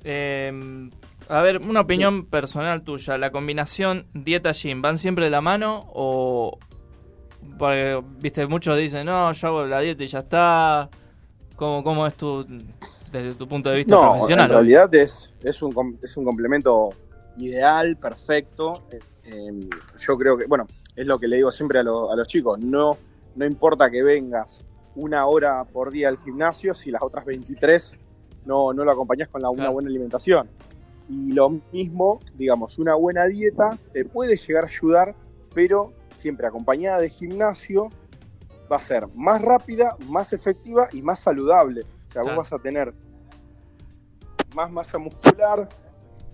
Speaker 7: Em, a ver, una opinión personal tuya. ¿La combinación dieta-gym van siempre de la mano o...? Porque, viste, muchos dicen, no, yo hago la dieta y ya está. ¿Cómo, cómo es tu, desde tu punto de vista
Speaker 9: No,
Speaker 7: profesional?
Speaker 9: en realidad es, es, un, es un complemento ideal, perfecto. Eh, eh, yo creo que, bueno, es lo que le digo siempre a, lo- a los chicos, no, no importa que vengas una hora por día al gimnasio si las otras 23 no, no lo acompañás con la, una buena alimentación. Y lo mismo, digamos, una buena dieta te puede llegar a ayudar, pero siempre acompañada de gimnasio va a ser más rápida, más efectiva y más saludable. O sea, vos vas a tener más masa muscular,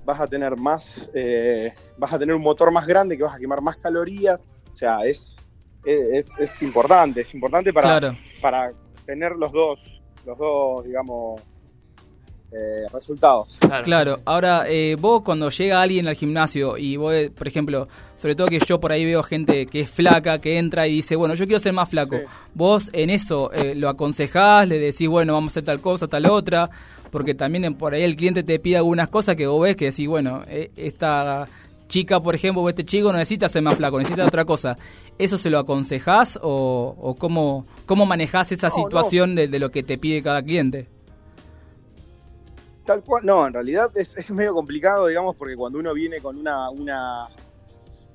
Speaker 9: vas a tener más, eh, vas a tener un motor más grande que vas a quemar más calorías. O sea, es, es, es importante, es importante para,
Speaker 3: claro,
Speaker 9: para tener los dos, los dos, digamos, eh, resultados.
Speaker 7: Claro.
Speaker 3: claro. Ahora, eh, vos cuando llega alguien al gimnasio y vos, por ejemplo, sobre todo que yo por ahí veo gente que es flaca, que entra y dice, bueno, yo quiero ser más flaco.
Speaker 9: Sí.
Speaker 3: Vos en eso eh, lo aconsejás, le decís, bueno, vamos a hacer tal cosa, tal otra, porque también en- por ahí el cliente te pide algunas cosas que vos ves que decís, bueno, eh, esta, chica, por ejemplo, o este chico no necesita ser más flaco, necesita otra cosa. ¿Eso se lo aconsejás o, o cómo, cómo manejás esa
Speaker 9: No,
Speaker 3: situación De, de lo que te pide cada cliente?
Speaker 9: Tal cual, no, en realidad es, es medio complicado, digamos, porque cuando uno viene con una, una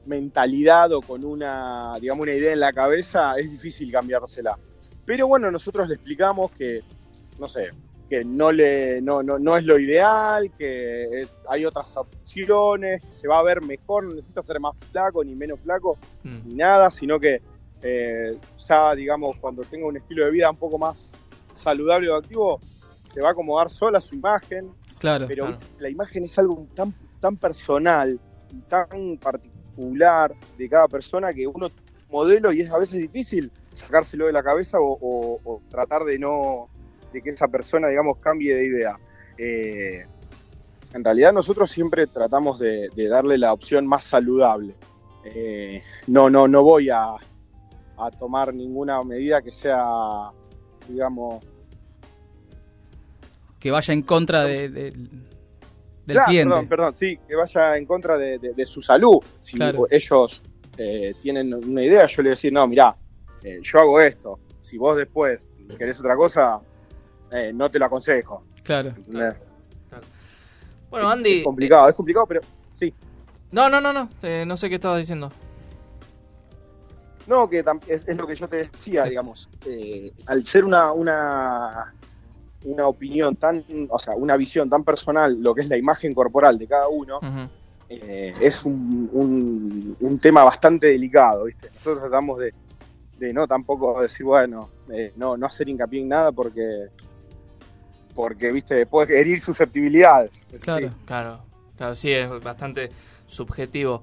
Speaker 9: mentalidad o con una, digamos, una idea en la cabeza, es difícil cambiársela. Pero bueno, nosotros le explicamos que, no sé, que no, le, no, no, no es lo ideal, que hay otras opciones, que se va a ver mejor, no necesita ser más flaco ni menos flaco,
Speaker 7: Mm.
Speaker 9: ni nada, sino que eh, ya, digamos, cuando tenga un estilo de vida un poco más saludable o activo, se va a acomodar sola su imagen,
Speaker 3: Claro.
Speaker 9: pero
Speaker 7: claro.
Speaker 9: la imagen es algo tan, tan personal y tan particular de cada persona que uno modelo y es a veces difícil sacárselo de la cabeza o, o- o tratar de no de que esa persona digamos cambie de idea Eh, en realidad nosotros siempre tratamos de, de darle la opción más saludable Eh, no no no voy a, a tomar ninguna medida que sea digamos
Speaker 3: Que vaya en contra de, de- del
Speaker 9: Claro,
Speaker 3: cliente.
Speaker 9: Perdón, perdón, sí, que vaya en contra de, su salud. Si
Speaker 3: Claro.
Speaker 9: ellos eh, tienen una idea, yo le voy a decir, no, mirá, eh, yo hago esto. Si vos después querés otra cosa, eh, no te lo aconsejo.
Speaker 3: Claro.
Speaker 9: ¿entendés?
Speaker 7: Bueno, Andy.
Speaker 9: Es complicado, es complicado, pero sí.
Speaker 7: No, no, no, no. eh, no sé qué estabas diciendo.
Speaker 9: No, que es, es lo que yo te decía, digamos. eh, al ser una, una, una opinión tan, o sea, una visión tan personal, lo que es la imagen corporal de cada uno, eh, es un, un- un tema bastante delicado, ¿viste? Nosotros tratamos de, de no tampoco decir, bueno, eh, no, no hacer hincapié en nada porque, porque viste, puede herir susceptibilidades. Es
Speaker 3: Claro.
Speaker 9: así.
Speaker 7: Claro, claro, sí, es bastante subjetivo.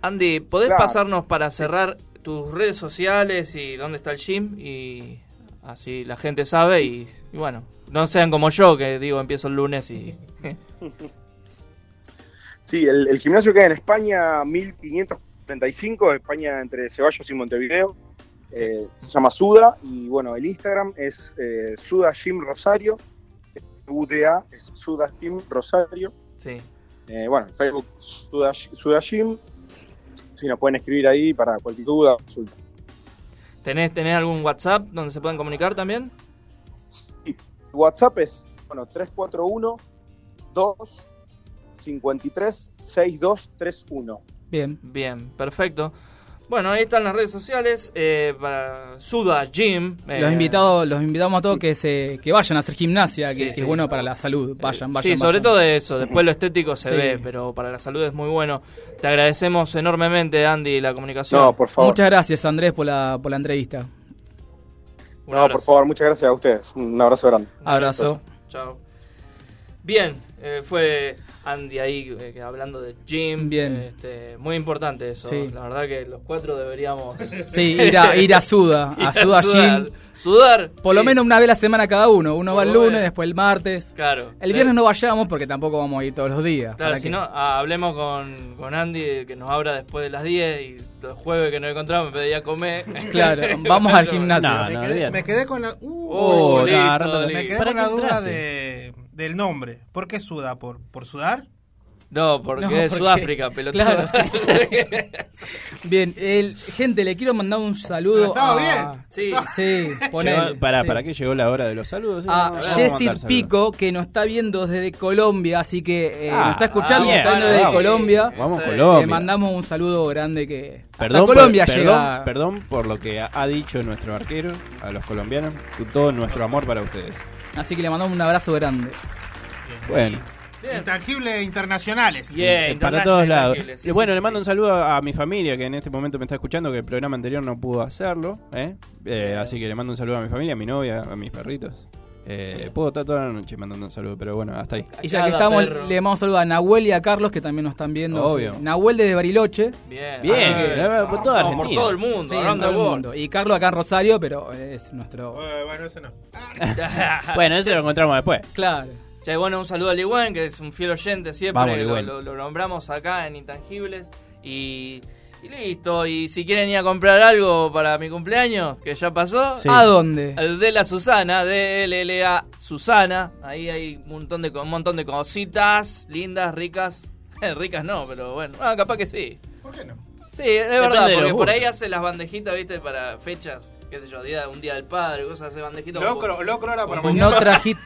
Speaker 7: Andy, ¿podés
Speaker 9: Claro.
Speaker 7: pasarnos para cerrar tus redes sociales y dónde está el gym? Y así la gente sabe y, y bueno, no sean como yo que digo empiezo el lunes y...
Speaker 9: Sí, el, el gimnasio queda en España 1535, España entre Ceballos y Montevideo. Eh, se llama Suda y bueno, el Instagram es eh, Suda Gym Rosario. UDA es Suda Gym Rosario.
Speaker 7: Sí.
Speaker 9: Eh, bueno, Facebook Suda, Suda Gym. Si nos pueden escribir ahí para cualquier duda, consulta.
Speaker 7: ¿Tenés, ¿Tenés algún WhatsApp donde se pueden comunicar también?
Speaker 9: Sí, WhatsApp es bueno, 341 2 53 6231.
Speaker 3: Bien.
Speaker 7: Bien, perfecto. Bueno, ahí están las redes sociales eh, para Suda Gym. eh,
Speaker 3: Los invitados, los invitamos a todos que se, que vayan a hacer gimnasia, que,
Speaker 7: Sí,
Speaker 3: que es bueno para la salud. Vayan,
Speaker 7: Eh,
Speaker 3: vayan.
Speaker 7: Sí, sobre
Speaker 3: vayan.
Speaker 7: todo eso. Después lo estético se
Speaker 3: Sí.
Speaker 7: ve, pero para la salud es muy bueno. Te agradecemos enormemente, Andy, la comunicación.
Speaker 9: No, por favor.
Speaker 3: Muchas gracias, Andrés, por la, por la entrevista.
Speaker 7: Un
Speaker 9: No,
Speaker 7: abrazo.
Speaker 9: por favor, muchas gracias a ustedes. Un abrazo grande.
Speaker 3: Abrazo.
Speaker 7: Chao. Bien, eh, fue Andy ahí eh, hablando de gym.
Speaker 3: Bien.
Speaker 7: Este, muy importante eso.
Speaker 3: Sí.
Speaker 7: La verdad que los cuatro deberíamos.
Speaker 3: Sí, ir a, ir a Suda, a Suda
Speaker 7: sudar.
Speaker 3: Gym.
Speaker 7: Sudar.
Speaker 3: Por lo menos una vez a la semana cada uno. Uno va el lunes, después el martes.
Speaker 7: Claro.
Speaker 3: El viernes no vayamos porque tampoco vamos a ir todos los días.
Speaker 7: Claro,
Speaker 3: ¿Para
Speaker 7: si no, ah, hablemos con, con Andy que nos abra después de las 10 y los jueves que no encontramos me pedía comer.
Speaker 3: Claro, vamos al gimnasio.
Speaker 2: No,
Speaker 1: me, quedé,
Speaker 2: bien.
Speaker 1: me quedé con la, uh,
Speaker 7: Oh, listo, listo.
Speaker 1: me quedé
Speaker 2: ¿para
Speaker 1: con la duda
Speaker 2: entraste?
Speaker 1: de, del nombre. ¿Por qué suda? ¿Por, por sudar?
Speaker 7: No, porque
Speaker 3: No,
Speaker 7: es
Speaker 3: porque-
Speaker 7: Sudáfrica, pelotudo.
Speaker 3: Claro, Bien, el, gente, le quiero mandar un saludo
Speaker 1: Pero estaba
Speaker 3: a...
Speaker 1: bien.
Speaker 7: Sí.
Speaker 3: Sí, ponele, sí.
Speaker 2: ¿para qué llegó la hora de los saludos? Sí,
Speaker 3: A Jessy. Pico, que nos está viendo desde Colombia, así que eh,
Speaker 2: Ah,
Speaker 3: nos está escuchando,
Speaker 2: ah,
Speaker 3: está viendo desde
Speaker 2: vamos.
Speaker 3: Colombia.
Speaker 2: Vamos,
Speaker 7: Sí.
Speaker 2: Colombia.
Speaker 3: Le mandamos un saludo grande que
Speaker 2: Perdón,
Speaker 3: hasta
Speaker 2: por-
Speaker 3: Colombia
Speaker 2: perdón,
Speaker 3: llega.
Speaker 2: perdón por lo que ha, ha dicho nuestro arquero a los colombianos. Todo nuestro amor para ustedes.
Speaker 3: Así que le mandamos un abrazo grande.
Speaker 2: Bueno,
Speaker 1: Intangibles internacionales.
Speaker 7: Yeah,
Speaker 2: eh, para
Speaker 7: international,
Speaker 2: todos lados.
Speaker 7: sí,
Speaker 2: Y bueno,
Speaker 7: sí,
Speaker 2: le
Speaker 7: sí,
Speaker 2: mando
Speaker 7: sí.
Speaker 2: un saludo a, a mi familia que en este momento me está escuchando, que el programa anterior no pudo hacerlo. ¿eh? Eh, así que le mando un saludo a mi familia, a mi novia, a mis perritos. Eh, puedo estar toda la noche mandando un saludo, pero bueno, hasta ahí.
Speaker 3: Y ya que estamos,
Speaker 7: perro.
Speaker 3: le mandamos un saludo a Nahuel y a Carlos, que también nos están viendo.
Speaker 2: Obvio.
Speaker 3: Nahuel desde Bariloche.
Speaker 7: Bien,
Speaker 2: Bien, eh, por toda Argentina.
Speaker 7: por todo el mundo,
Speaker 3: Sí,
Speaker 7: around
Speaker 3: en todo
Speaker 7: the
Speaker 3: el
Speaker 7: world.
Speaker 3: mundo. Y Carlos acá en Rosario, pero es nuestro...
Speaker 1: Eh, bueno, ese no.
Speaker 2: Bueno, eso lo encontramos después.
Speaker 3: Claro.
Speaker 7: Che, bueno, un saludo a Ligüen, que es un fiel oyente siempre.
Speaker 2: Vamos,
Speaker 7: lo,
Speaker 2: Ligüen.
Speaker 7: lo- lo nombramos acá en Intangibles. Y, y listo. Y si quieren ir a comprar algo para mi cumpleaños, que ya pasó,
Speaker 2: Sí.
Speaker 3: ¿A dónde?
Speaker 7: de la Susana, de LLA Susana. Ahí hay un montón de, un montón de cositas lindas, ricas. Ricas no, pero bueno. Ah, capaz que sí.
Speaker 1: ¿Por qué no?
Speaker 7: Sí, es
Speaker 4: Depende
Speaker 7: verdad, porque por ahí hace las bandejitas, viste, para fechas, qué sé yo, día, un día del padre, cosas, hace bandejitas.
Speaker 1: Locro, locro ahora para mañana.
Speaker 3: No, traji-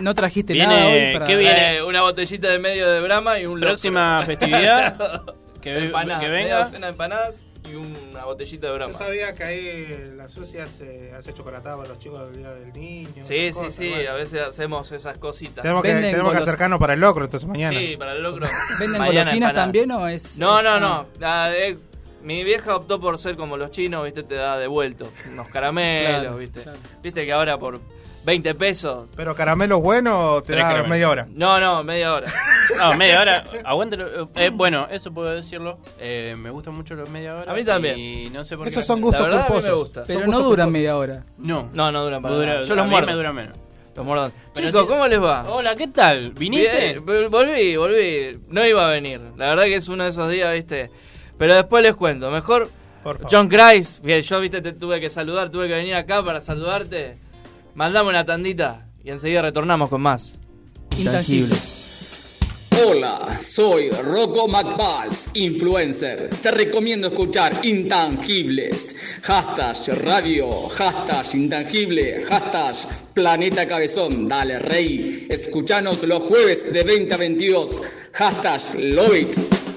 Speaker 3: no trajiste
Speaker 4: Viene-
Speaker 3: nada hoy para...
Speaker 4: ¿qué viene?
Speaker 7: Eh, una botellita de medio de Brahma y un locro.
Speaker 4: Próxima festividad, que,
Speaker 7: Empanadas,
Speaker 4: que
Speaker 7: media
Speaker 4: venga.
Speaker 7: docena de empanadas y una botellita de
Speaker 1: Yo
Speaker 7: Brahma.
Speaker 1: sabía que ahí la sucia hace, hace chocolatada para los chicos del Día del Niño.
Speaker 7: Sí, sí,
Speaker 1: cosas,
Speaker 7: sí,
Speaker 1: bueno.
Speaker 7: a veces hacemos esas cositas.
Speaker 1: Tenemos que,
Speaker 3: Venden
Speaker 1: tenemos que
Speaker 3: golos-
Speaker 1: acercarnos para el locro, entonces mañana.
Speaker 7: Sí, para el locro.
Speaker 3: ¿Venden golosinas
Speaker 7: empanadas.
Speaker 3: también o es...?
Speaker 7: No,
Speaker 3: es-
Speaker 7: no, no. La- eh, mi vieja optó por ser como los chinos, viste, te da devuelto. Unos caramelos,
Speaker 3: Claro,
Speaker 7: viste.
Speaker 3: claro.
Speaker 7: Viste que ahora por 20 pesos.
Speaker 1: Pero caramelo bueno te da
Speaker 4: caramelos.
Speaker 1: media hora.
Speaker 7: No, no, media hora.
Speaker 4: No, media hora. Aguántelo. Eh, bueno, eso puedo decirlo. Eh, me gustan mucho los media hora.
Speaker 7: A mí también.
Speaker 4: Y no sé por
Speaker 1: Esos
Speaker 4: qué.
Speaker 1: son gustos
Speaker 7: verdad, a mí me
Speaker 1: culposos.
Speaker 7: gusta.
Speaker 3: Pero no duran
Speaker 1: culposos.
Speaker 3: media hora.
Speaker 4: No.
Speaker 7: No, no duran para
Speaker 4: Dura-
Speaker 7: nada. Yo
Speaker 4: a
Speaker 7: los
Speaker 4: mí
Speaker 7: muerdo.
Speaker 4: me dura menos.
Speaker 7: Los muerdo.
Speaker 4: Pero
Speaker 7: Chicos, ¿cómo les va?
Speaker 4: Hola, ¿qué tal? ¿Viniste?
Speaker 7: Bien, vol- volví, volví. No iba a venir. La verdad que es uno de esos días, viste. Pero después les cuento. Mejor
Speaker 1: Por favor.
Speaker 7: John Christ. Bien, yo, viste, te tuve que saludar. Tuve que venir acá para saludarte. Mandame una tandita y enseguida retornamos con más.
Speaker 3: Intangibles.
Speaker 10: Hola, soy Rocco McBalls, influencer. Te recomiendo escuchar Intangibles. Hashtag radio, hashtag intangible, hashtag planeta cabezón. Dale, rey. Escuchanos los jueves de 20 a 22. Hashtag love it.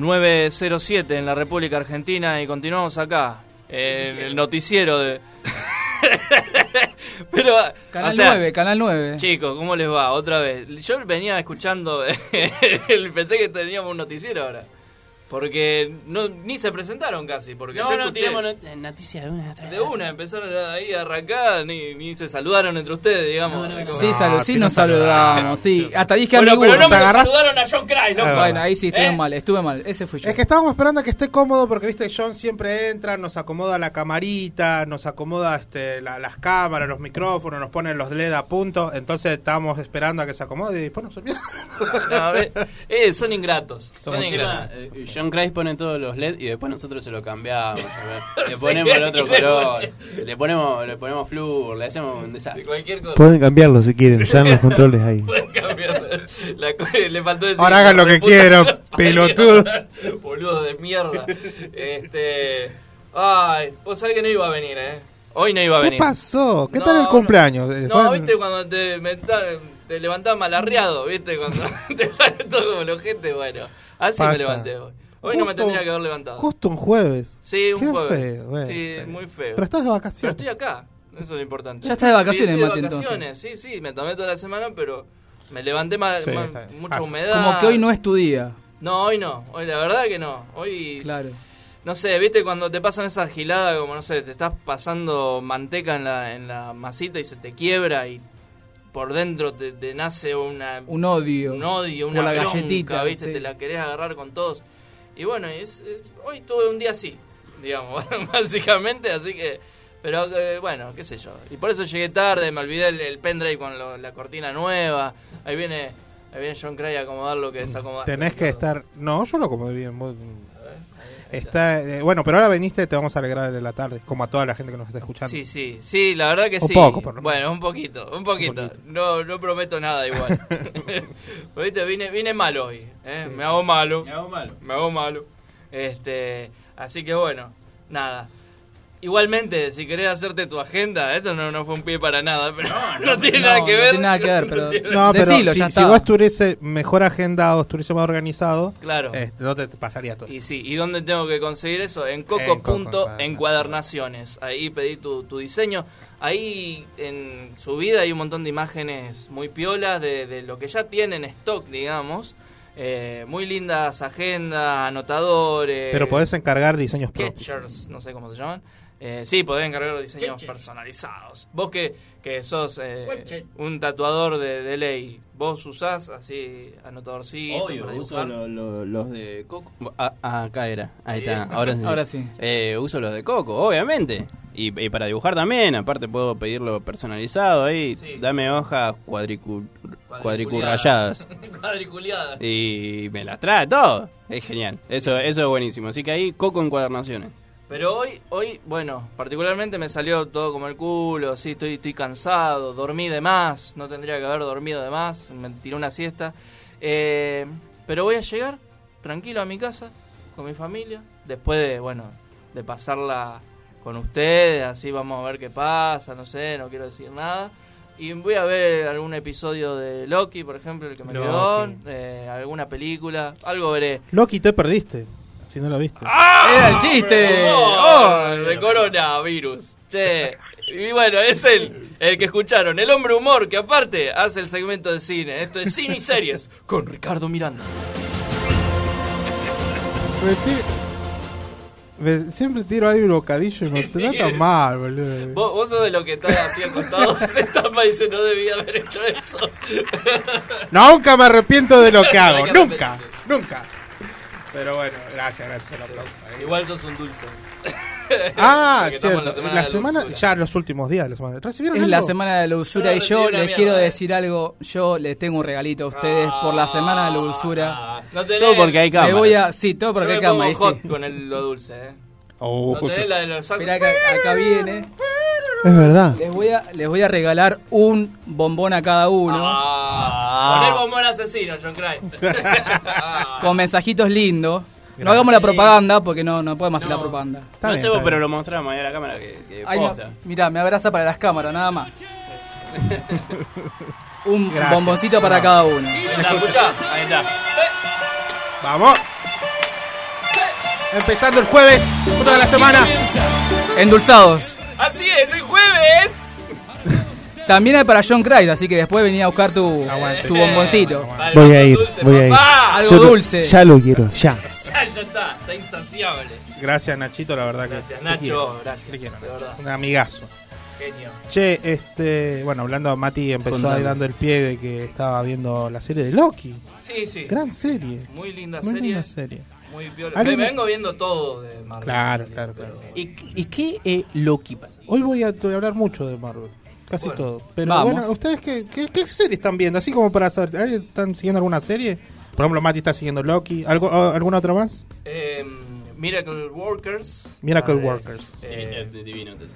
Speaker 7: ...907 en la República Argentina y continuamos acá... En el noticiero de... Pero,
Speaker 3: Canal
Speaker 7: o sea,
Speaker 3: 9, Canal 9.
Speaker 7: Chicos, ¿cómo les va? Otra vez. Yo venía escuchando, pensé que teníamos un noticiero ahora. Porque no, ni se presentaron casi. Porque
Speaker 4: No,
Speaker 7: yo
Speaker 4: no,
Speaker 7: escuché-
Speaker 4: tiramos not- noticias de una
Speaker 7: De una, empezaron ahí a arrancar, ni, ni se saludaron entre ustedes, digamos. Como-
Speaker 3: Sí, sí
Speaker 1: sí
Speaker 3: nos saludamos, sí. Hasta dije
Speaker 7: Bueno,
Speaker 3: amigo.
Speaker 7: pero no me saludaron a John Cry, loco.
Speaker 1: Ah,
Speaker 3: Bueno, ahí sí estuve
Speaker 7: ¿Eh?
Speaker 3: mal, estuve mal. Ese fui yo.
Speaker 1: Es que estábamos esperando a que esté cómodo porque, viste, John siempre entra, nos acomoda la camarita, nos acomoda este, la- las cámaras, los micrófonos, nos pone los LED a punto. Entonces estábamos esperando a que se acomode y después nos olvidamos.
Speaker 7: No, eh, son ingratos. Son ingratos.
Speaker 4: Eh, John Christ pone todos los LED y después nosotros se lo cambiamos. a ver. Le ponemos el otro color, le ponemos, le ponemos flúor, le hacemos un desastre.
Speaker 7: Cualquier cosa.
Speaker 8: Pueden cambiarlo si quieren, están los controles ahí.
Speaker 7: Pueden cambiar. La co- le faltó decir.
Speaker 1: Ahora hagan lo que quieran, pelotudo.
Speaker 7: Boludo de mierda. Este. Ay, vos sabés que no iba a venir, ¿eh? Hoy no iba a
Speaker 1: ¿Qué
Speaker 7: venir.
Speaker 1: pasó? ¿Qué
Speaker 7: No,
Speaker 1: tal el
Speaker 7: no.
Speaker 1: cumpleaños? Eh,
Speaker 7: No,
Speaker 1: fue-
Speaker 7: viste cuando te, menta- te levantás malarreado, viste, cuando te sale todo como los gente, bueno. Así
Speaker 1: Pasa.
Speaker 7: me levanté hoy. Hoy no me tendría que haber levantado.
Speaker 1: Justo un jueves.
Speaker 7: Sí, un
Speaker 1: Qué
Speaker 7: jueves.
Speaker 1: feo, bueno,
Speaker 7: sí, muy feo.
Speaker 1: Pero estás de
Speaker 7: Pero
Speaker 1: vacaciones.
Speaker 7: estoy acá, eso es lo importante.
Speaker 3: Ya estás de vacaciones,
Speaker 7: sí, estoy de vacaciones. Sí, sí, me tomé toda la semana, pero me levanté mal,
Speaker 1: Sí, bien.
Speaker 7: mucha humedad.
Speaker 3: Como que hoy no es tu día.
Speaker 7: No, hoy no. Hoy la verdad que no. Hoy
Speaker 3: Claro.
Speaker 7: no sé, ¿viste cuando te pasan esas giladas como no sé, te estás pasando manteca en la en la masita y se te quiebra y por dentro te, te nace una
Speaker 3: Un odio.
Speaker 7: un odio,
Speaker 3: Por
Speaker 7: una
Speaker 3: la
Speaker 7: bronca,
Speaker 3: galletita,
Speaker 7: ¿viste?
Speaker 3: sí.
Speaker 7: Te la querés agarrar con todos. Y bueno, es, es- hoy tuve un día así, digamos, básicamente, así que... Pero eh, bueno, qué sé yo. Y por eso llegué tarde, me olvidé el, el pendrive con lo- la cortina nueva. Ahí viene, ahí viene John Cray a acomodar lo que desacomodaste.
Speaker 1: Tenés que estar. No, yo lo acomodé bien. vos- Está, eh, bueno, pero ahora veniste, te vamos a alegrar de la tarde, como a toda la gente que nos está escuchando.
Speaker 7: Sí, sí, sí, la verdad que
Speaker 1: Un
Speaker 7: sí.
Speaker 1: poco, por lo menos.
Speaker 7: bueno, un poquito, un poquito.
Speaker 1: poquito.
Speaker 7: No, no prometo nada igual. ¿viste? Vine, vine mal hoy. ¿eh? Me hago malo.
Speaker 4: Me hago malo.
Speaker 7: Me hago malo. Este, así que bueno, nada. Igualmente, si querés hacerte tu agenda, esto no, no fue un pie para nada, pero no, tiene
Speaker 3: no,
Speaker 7: nada que
Speaker 3: no
Speaker 7: ver.
Speaker 3: tiene nada que ver, pero-
Speaker 7: tiene-
Speaker 1: No, pero
Speaker 3: Decilo,
Speaker 1: si,
Speaker 3: ya
Speaker 1: si vos estuviese mejor agendado, estuviese más organizado,
Speaker 7: Claro.
Speaker 1: este, no te pasaría todo.
Speaker 7: Y sí, ¿y dónde tengo que conseguir eso? En
Speaker 1: Coco
Speaker 7: coco.encuadernaciones. Ahí pedí tu, tu diseño. Ahí en su vida hay un montón de imágenes muy piolas de, de lo que ya tienen en stock, digamos. Eh, muy lindas agendas, anotadores.
Speaker 1: Pero podés encargar diseños propios.
Speaker 7: No sé cómo se llaman. Eh, sí, podés encargar diseños personalizados. Vos que, que sos eh, un tatuador de, de ley, ¿vos usás así anotadorcito
Speaker 4: Obvio,
Speaker 7: para
Speaker 4: uso
Speaker 7: dibujar?
Speaker 4: lo- lo- los de Coco. Ah, ah, acá era. Ahí está. Ahora sí.
Speaker 3: Ahora sí.
Speaker 4: Eh, uso los de Coco, obviamente. Y, y para dibujar también. Aparte puedo pedirlo personalizado ahí.
Speaker 7: Sí.
Speaker 4: Dame hojas cuadricu, cuadricurrayadas.
Speaker 7: Cuadriculeadas.
Speaker 4: Y me las trae todo. Es genial. Eso, eso es buenísimo. Así que ahí Coco encuadernaciones.
Speaker 7: Pero hoy, hoy, bueno, particularmente me salió todo como el culo, sí, estoy, estoy cansado, dormí de más, no tendría que haber dormido de más, me tiré una siesta. Eh, pero voy a llegar tranquilo a mi casa, con mi familia, después de, bueno, de pasarla con ustedes, así vamos a ver qué pasa, no sé, no quiero decir nada. Y voy a ver algún episodio de Loki, por ejemplo, el que me
Speaker 1: Loki.
Speaker 7: quedó, eh, alguna película, algo veré.
Speaker 1: Loki, te perdiste. Si no lo viste.
Speaker 3: Era el chiste.
Speaker 7: ¡Oh! De coronavirus. Che. Y bueno, es él, el que escucharon. El hombre humor, que aparte hace el segmento de cine. Esto es Cine y Series con Ricardo Miranda.
Speaker 1: Siempre tiro ahí un bocadillo y me
Speaker 7: Sí,
Speaker 1: se
Speaker 7: sí.
Speaker 1: trata mal, boludo.
Speaker 7: Vos, vos sos de lo que estás así al costado, se tapa y dice no debía haber hecho eso.
Speaker 1: Nunca me arrepiento de lo que hago. Nunca. Nunca. Pero bueno, gracias, gracias. el aplauso.
Speaker 7: Igual sos un dulce.
Speaker 1: Ah, cierto.
Speaker 7: la
Speaker 1: La
Speaker 7: semana de
Speaker 1: semana, ya los últimos días de la semana. ¿Recibieron
Speaker 3: Es la semana de la dulzura
Speaker 7: No,
Speaker 3: y yo les
Speaker 7: mierda,
Speaker 3: quiero
Speaker 7: eh.
Speaker 3: decir algo. Yo les tengo un regalito a ustedes por la semana de la dulzura.
Speaker 7: No tenés,
Speaker 2: Todo porque hay
Speaker 3: Me
Speaker 2: cámara.
Speaker 3: voy a, sí, todo
Speaker 7: Yo
Speaker 3: porque
Speaker 7: me
Speaker 3: hay cámara. sí.
Speaker 7: con el, lo dulce, eh.
Speaker 1: Oh,
Speaker 7: No
Speaker 1: justo.
Speaker 7: tenés la de los sacos.
Speaker 3: Esperá que acá viene.
Speaker 8: Es verdad.
Speaker 3: Les voy a, les voy a regalar un bombón a cada uno
Speaker 7: Ah, Poner bombón asesino, John Cry.
Speaker 3: con mensajitos lindos. No
Speaker 1: Gracias.
Speaker 3: hagamos la propaganda porque no, no podemos hacer la propaganda.
Speaker 1: Está
Speaker 2: no
Speaker 1: bien,
Speaker 2: sé vos, pero lo mostramos ahí a la cámara que, que
Speaker 3: Ay, no,
Speaker 2: posta.
Speaker 3: mirá, me abraza para las cámaras, nada más. Un
Speaker 1: Gracias.
Speaker 3: bomboncito para cada uno.
Speaker 7: ¿La escuchás?
Speaker 2: Ahí está.
Speaker 1: Vamos. Empezando el jueves, toda la semana.
Speaker 3: Endulzados.
Speaker 7: Así es, el jueves.
Speaker 3: También hay para John Christ, así que después venía a buscar tu,
Speaker 1: Aguante.
Speaker 3: tu bomboncito.
Speaker 7: Vale,
Speaker 8: Voy a ir,
Speaker 7: dulce,
Speaker 8: voy a ir.
Speaker 7: papá.
Speaker 3: Algo
Speaker 8: Yo lo-
Speaker 3: dulce.
Speaker 8: Ya lo quiero, ya.
Speaker 7: Ya, ya está, está insaciable.
Speaker 1: Gracias, Nachito, la verdad que.
Speaker 7: Gracias,
Speaker 1: te
Speaker 7: Nacho,
Speaker 1: quiero.
Speaker 7: gracias,
Speaker 1: Te quiero,
Speaker 7: de verdad.
Speaker 1: Un amigazo.
Speaker 7: Genio.
Speaker 1: Che, este. Bueno, hablando, Mati empezó
Speaker 2: Contame.
Speaker 1: ahí dando el pie de que estaba viendo la serie de Loki.
Speaker 7: Sí, sí.
Speaker 1: Gran serie.
Speaker 7: Muy linda
Speaker 1: Muy
Speaker 7: serie.
Speaker 1: linda serie.
Speaker 7: Muy.
Speaker 1: ¿Alguien-
Speaker 7: Me vengo viendo todo de Marvel.
Speaker 1: Claro, claro, claro.
Speaker 2: ¿Y, y qué es Loki pasa?
Speaker 1: Hoy voy a hablar mucho de Marvel. Casi
Speaker 7: Bueno.
Speaker 1: todo. Pero
Speaker 3: Vamos.
Speaker 1: bueno, ¿ustedes qué, qué, qué serie están viendo? Así como para saber. ¿alguien ¿Están siguiendo alguna serie? Por ejemplo, Mati está siguiendo Loki. ¿Algo, o- ¿Alguna otra más?
Speaker 7: Eh, Miracle Workers.
Speaker 1: Miracle
Speaker 7: de,
Speaker 1: Workers.
Speaker 7: Eh,
Speaker 2: divino, te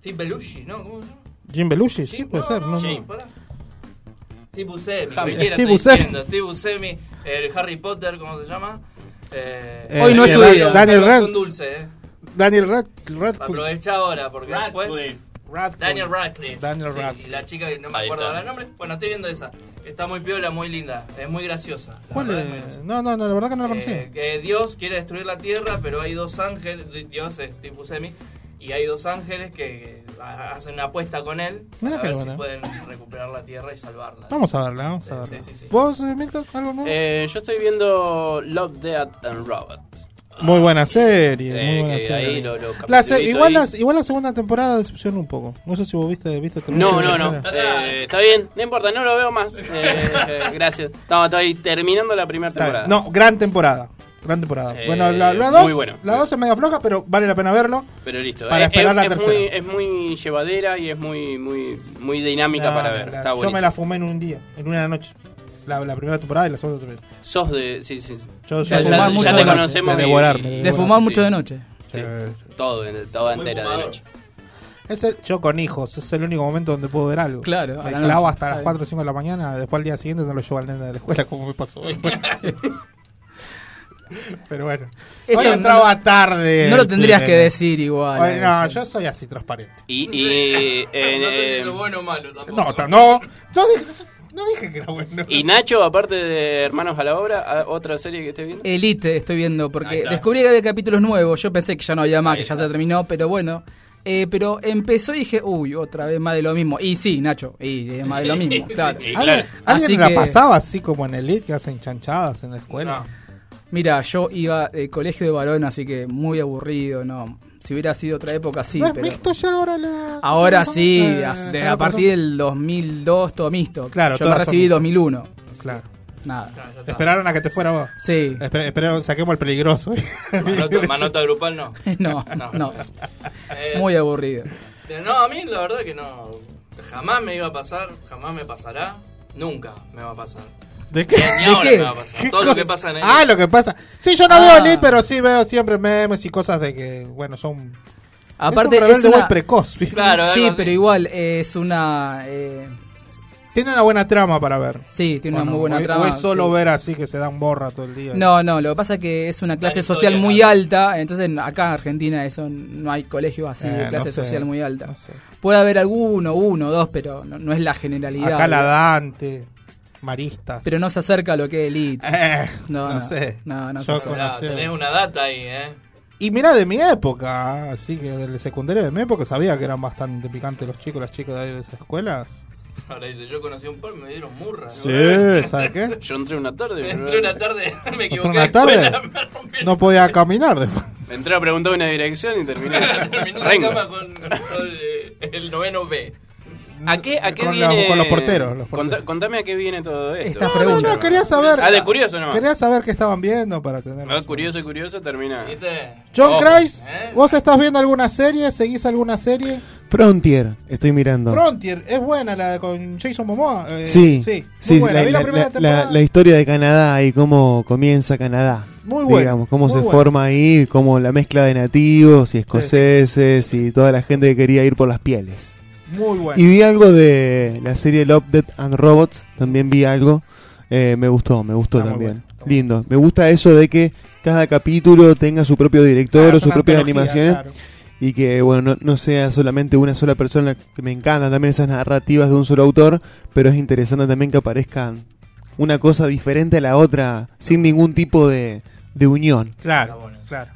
Speaker 7: Steve Belushi, ¿no? ¿Cómo se llama?
Speaker 1: Jim Belushi, sí, puede
Speaker 7: no,
Speaker 1: ser.
Speaker 7: no,
Speaker 1: No,
Speaker 7: sí,
Speaker 1: no.
Speaker 7: pará. Steve Buscemi,
Speaker 1: Steve Buscemi.
Speaker 7: diciendo. Steve Buscemi, el Harry Potter, ¿cómo se llama? Eh,
Speaker 1: Eh,
Speaker 3: Hoy no es tu
Speaker 1: Daniel-
Speaker 3: día.
Speaker 1: Daniel
Speaker 7: Salud
Speaker 1: Rad-
Speaker 7: con dulce, eh.
Speaker 1: Daniel Rad- Radcliffe.
Speaker 7: Aprovecha ahora, porque después...
Speaker 1: Radcliffe.
Speaker 7: Daniel Radcliffe.
Speaker 1: Daniel
Speaker 7: Sí,
Speaker 1: Radcliffe.
Speaker 7: Y la chica que no me
Speaker 2: Ahí
Speaker 7: acuerdo
Speaker 2: está.
Speaker 7: el nombre. Bueno, estoy viendo esa. Está muy piola, muy linda. Es muy graciosa. La
Speaker 1: ¿Cuál
Speaker 7: muy
Speaker 1: es?
Speaker 7: graciosa.
Speaker 1: No, no, no, la verdad que no la conocí.
Speaker 7: Eh, que Dios quiere destruir la tierra, pero hay dos ángeles. di- Dios es tipo semi. Y hay dos ángeles que ha- hacen una apuesta con él
Speaker 1: Mira
Speaker 7: para ver si pueden recuperar la tierra y salvarla.
Speaker 1: Vamos a verla, vamos a verla.
Speaker 7: sí, sí.
Speaker 1: ¿Vos, eh, Milton, algo más?
Speaker 2: Eh, yo estoy viendo Love, Death and Robot.
Speaker 1: Muy buena serie,
Speaker 2: Eh,
Speaker 1: muy buena serie.
Speaker 2: lo- lo
Speaker 1: La se- igual, la, igual la segunda temporada decepcionó un poco. No sé si vos viste, viste
Speaker 2: No, no, no. Eh, está bien, no importa, no lo veo más. Eh, gracias. No, estoy terminando la primera temporada.
Speaker 1: No, gran temporada. Gran temporada.
Speaker 2: Eh,
Speaker 1: bueno, la, la
Speaker 2: muy
Speaker 1: dos,
Speaker 2: bueno.
Speaker 1: la dos es media floja, pero vale la pena verlo.
Speaker 2: Pero listo.
Speaker 1: Para
Speaker 2: Eh,
Speaker 1: esperar
Speaker 2: es,
Speaker 1: la
Speaker 2: es
Speaker 1: tercera.
Speaker 2: Muy, es muy llevadera y es muy muy muy dinámica para ver. Está
Speaker 1: Yo me la fumé en un día, en una noche. La, la primera temporada y la segunda también.
Speaker 2: Sos de. Sí, sí.
Speaker 1: Yo
Speaker 3: Ya-
Speaker 1: soy
Speaker 3: ya-
Speaker 1: de-
Speaker 3: ya
Speaker 1: de-
Speaker 3: te
Speaker 2: conocemos
Speaker 1: De
Speaker 2: y-
Speaker 1: de
Speaker 3: fumar
Speaker 2: sí.
Speaker 3: mucho de noche.
Speaker 2: Sí.
Speaker 1: Eh,
Speaker 2: Todo, en- toda entera de noche.
Speaker 1: Es el- yo con hijos, es el único momento donde puedo ver algo.
Speaker 3: Claro, a
Speaker 1: Me
Speaker 3: la
Speaker 1: clavo hasta las
Speaker 3: bien.
Speaker 1: 4 o 5 de la mañana, después al día siguiente no lo llevo al nene de la escuela como me pasó hoy. Pero bueno.
Speaker 3: Eso
Speaker 1: hoy
Speaker 3: no
Speaker 1: entraba tarde.
Speaker 3: No lo tendrías que decir igual.
Speaker 1: Hoy no, yo soy así transparente.
Speaker 2: Y. y en,
Speaker 7: no sé si
Speaker 2: eh,
Speaker 7: es bueno o malo tampoco.
Speaker 1: No, no, no dije, no dije que era bueno.
Speaker 2: y Nacho, aparte de Hermanos a la Obra, ¿a- ¿otra serie que estés viendo?
Speaker 3: Elite estoy viendo porque descubrí que había capítulos nuevos. Yo pensé que ya no había más, que ya se terminó, pero bueno. Eh, pero empezó y dije, uy, otra vez más de lo mismo. Y sí, Nacho, y es más de lo mismo, claro.
Speaker 2: Sí,
Speaker 1: ¿Alguien,
Speaker 2: claro.
Speaker 1: alguien
Speaker 3: Así
Speaker 1: la
Speaker 3: que-
Speaker 1: pasaba así como en Elite que hacen chanchadas en la escuela?
Speaker 3: Mira, yo iba de colegio de varón, así que muy aburrido, no. Si hubiera sido otra época, sí,
Speaker 1: ¿No es
Speaker 3: pero...
Speaker 1: mixto ya ahora la.?
Speaker 3: Ahora
Speaker 1: ¿se
Speaker 3: sí,
Speaker 1: Eh,
Speaker 3: a,
Speaker 1: ¿se
Speaker 3: de-
Speaker 1: la
Speaker 3: a partir del 2002 todo mixto.
Speaker 1: Claro,
Speaker 3: yo
Speaker 1: son
Speaker 3: recibí
Speaker 1: mixtas.
Speaker 3: 2001.
Speaker 1: Claro.
Speaker 3: Nada.
Speaker 1: Te esperaron a que te fuera vos.
Speaker 3: Sí.
Speaker 1: Esper- esperaron, saquemos el peligroso.
Speaker 7: Manota, manota grupal no.
Speaker 3: No, no.
Speaker 7: Eh,
Speaker 3: Muy aburrido.
Speaker 7: No, a mí la verdad que no. Jamás me iba a pasar, jamás me pasará. Nunca me va a pasar.
Speaker 1: ¿De qué?
Speaker 7: Ni ahora
Speaker 3: qué?
Speaker 7: me va a pasar.
Speaker 1: ¿Qué
Speaker 7: Todo lo que pasa en el...
Speaker 1: Ah, lo que pasa. Sí, yo no
Speaker 3: Ah.
Speaker 1: veo Elite, pero sí veo siempre memes y cosas de que, bueno, son.
Speaker 3: Aparte,
Speaker 1: es un
Speaker 3: es
Speaker 1: rebelde
Speaker 3: una-
Speaker 1: muy precoz. ¿viste?
Speaker 7: Claro, algo
Speaker 3: Sí,
Speaker 7: así.
Speaker 3: pero igual eh, es una. eh,
Speaker 1: Tiene una buena trama para ver.
Speaker 3: sí, tiene
Speaker 1: ¿O
Speaker 3: una
Speaker 1: no?
Speaker 3: muy buena
Speaker 1: O es-
Speaker 3: trama.
Speaker 1: O es solo
Speaker 3: sí.
Speaker 1: ver así que se dan borra todo el día.
Speaker 3: No, no, lo que pasa es que es una clase
Speaker 7: historia,
Speaker 3: social muy
Speaker 7: ¿no?
Speaker 3: alta, entonces acá en Argentina eso no hay colegios así
Speaker 1: Eh,
Speaker 3: de
Speaker 1: no
Speaker 3: clase
Speaker 1: sé,
Speaker 3: social muy alta.
Speaker 1: no sé.
Speaker 3: Puede haber alguno, uno, dos, pero no, no es la generalidad.
Speaker 1: Acá la. Dante, Maristas.
Speaker 3: Pero no se acerca a lo que es Elite.
Speaker 1: Eh,
Speaker 3: No,
Speaker 1: no,
Speaker 3: no,
Speaker 1: sé.
Speaker 3: no, no
Speaker 1: Yo
Speaker 3: se acerca.
Speaker 7: Tenés una data ahí, ¿eh?
Speaker 1: Y mira de mi época, así que del secundario de mi época sabía que eran bastante picantes los chicos, las chicas de ahí de esas escuelas.
Speaker 7: Ahora dice, yo conocí un par, me dieron murra.
Speaker 1: Sí, ¿sabes qué?
Speaker 2: Yo entré una tarde.
Speaker 7: Entré una tarde, me equivoqué.
Speaker 1: una
Speaker 7: de
Speaker 1: tarde?
Speaker 7: escuela, me rompieron
Speaker 1: No podía caminar después.
Speaker 2: Entré a preguntar una dirección y terminé.
Speaker 7: Terminé en la
Speaker 2: Rengo.
Speaker 7: cama con, con el, el noveno B.
Speaker 2: ¿A qué, a qué
Speaker 1: Con
Speaker 2: viene?
Speaker 1: los- con los porteros, los porteros.
Speaker 2: contame a qué viene todo esto.
Speaker 3: Estas
Speaker 1: No,
Speaker 3: preguntas.
Speaker 1: no, quería saber.
Speaker 2: Ah, de curioso nomás.
Speaker 1: Quería saber qué estaban viendo para tener.
Speaker 2: Ah, curioso y curioso termina.
Speaker 7: ¿Viste?
Speaker 1: John Christ,
Speaker 7: ¿eh?
Speaker 1: ¿vos estás viendo alguna serie? ¿Seguís alguna serie?
Speaker 8: Frontier, estoy mirando.
Speaker 1: Frontier, es buena la de con Jason Momoa. eh,
Speaker 8: Sí,
Speaker 1: sí,
Speaker 8: sí, la, historia de Canadá y cómo comienza Canadá.
Speaker 1: Muy buena,
Speaker 8: Digamos, cómo se forma ahí, cómo la mezcla de nativos y escoceses y toda la gente que quería ir por las pieles.
Speaker 1: Muy buena.
Speaker 8: Y vi algo de la serie Love, Death and Robots, también vi algo. Eh, me gustó, me gustó también.
Speaker 1: bueno,
Speaker 8: Lindo. Me gusta eso de que cada capítulo tenga su propio director
Speaker 1: Ah,
Speaker 8: o sus propias animaciones.
Speaker 1: claro.
Speaker 8: Y que, bueno, no, no sea solamente una sola persona, que me encantan también esas narrativas de un solo autor, pero es interesante también que aparezcan una cosa diferente a la otra, sin ningún tipo de, de unión.
Speaker 1: Claro, claro.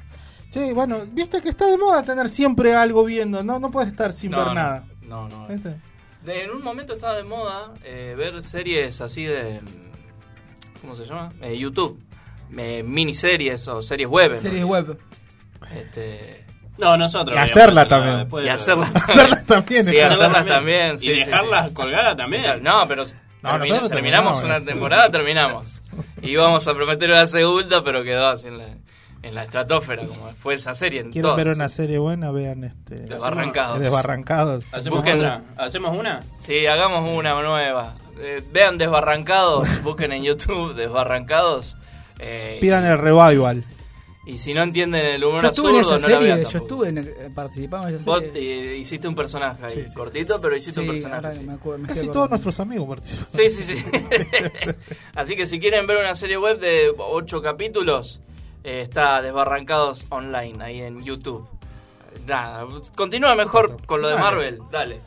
Speaker 1: Sí, bueno, viste que está de moda tener siempre algo viendo, no no puedes estar sin
Speaker 7: No,
Speaker 1: ver
Speaker 7: no,
Speaker 1: nada.
Speaker 7: No, no.
Speaker 1: ¿Viste?
Speaker 7: De- en un momento estaba de moda eh, ver series así de. ¿Cómo se llama? Eh, YouTube. Eh, miniseries o series web. ¿no?
Speaker 3: Series web.
Speaker 7: Este,
Speaker 2: No, nosotros.
Speaker 1: Y hacerla también.
Speaker 7: y hacerlas
Speaker 1: Hacerlas también.
Speaker 7: Sí, hacerlas también. sí,
Speaker 2: y
Speaker 7: sí,
Speaker 2: dejarlas
Speaker 7: sí.
Speaker 2: colgadas también.
Speaker 7: No, pero
Speaker 1: No,
Speaker 7: termina-
Speaker 1: nosotros
Speaker 7: terminamos
Speaker 1: terminamos,
Speaker 7: una temporada, terminamos. Y íbamos a prometer una segunda, pero quedó así en la, en la estratosfera, como fue esa serie. En
Speaker 1: Quieren
Speaker 7: todas,
Speaker 1: ver
Speaker 7: sí.
Speaker 1: una serie buena, vean este
Speaker 7: Desbarrancados.
Speaker 1: Desbarrancados.
Speaker 2: ¿Hacemos
Speaker 7: Busquen-
Speaker 2: otra? ¿Hacemos una?
Speaker 7: Sí, hagamos una nueva. Eh, vean Desbarrancados, busquen en YouTube Desbarrancados. eh,
Speaker 1: Pidan el revival.
Speaker 7: Y si no entienden el humor
Speaker 3: Yo estuve en
Speaker 7: absurdo,
Speaker 3: esa
Speaker 7: no la
Speaker 3: serie,
Speaker 7: vean
Speaker 3: yo estuve en, eh, participando en esa
Speaker 7: Vos
Speaker 3: serie.
Speaker 7: eh, hiciste un personaje ahí,
Speaker 1: Sí, sí.
Speaker 7: cortito, pero hiciste un personaje.
Speaker 3: ahora
Speaker 7: sí.
Speaker 3: me acuerdo, me
Speaker 1: Casi todos nuestros amigos participan.
Speaker 7: Sí, sí, sí. Así que si quieren ver una serie web de 8 capítulos, eh, está Desbarrancados Online ahí en YouTube. Nada, continúa mejor con lo de. Marvel, dale.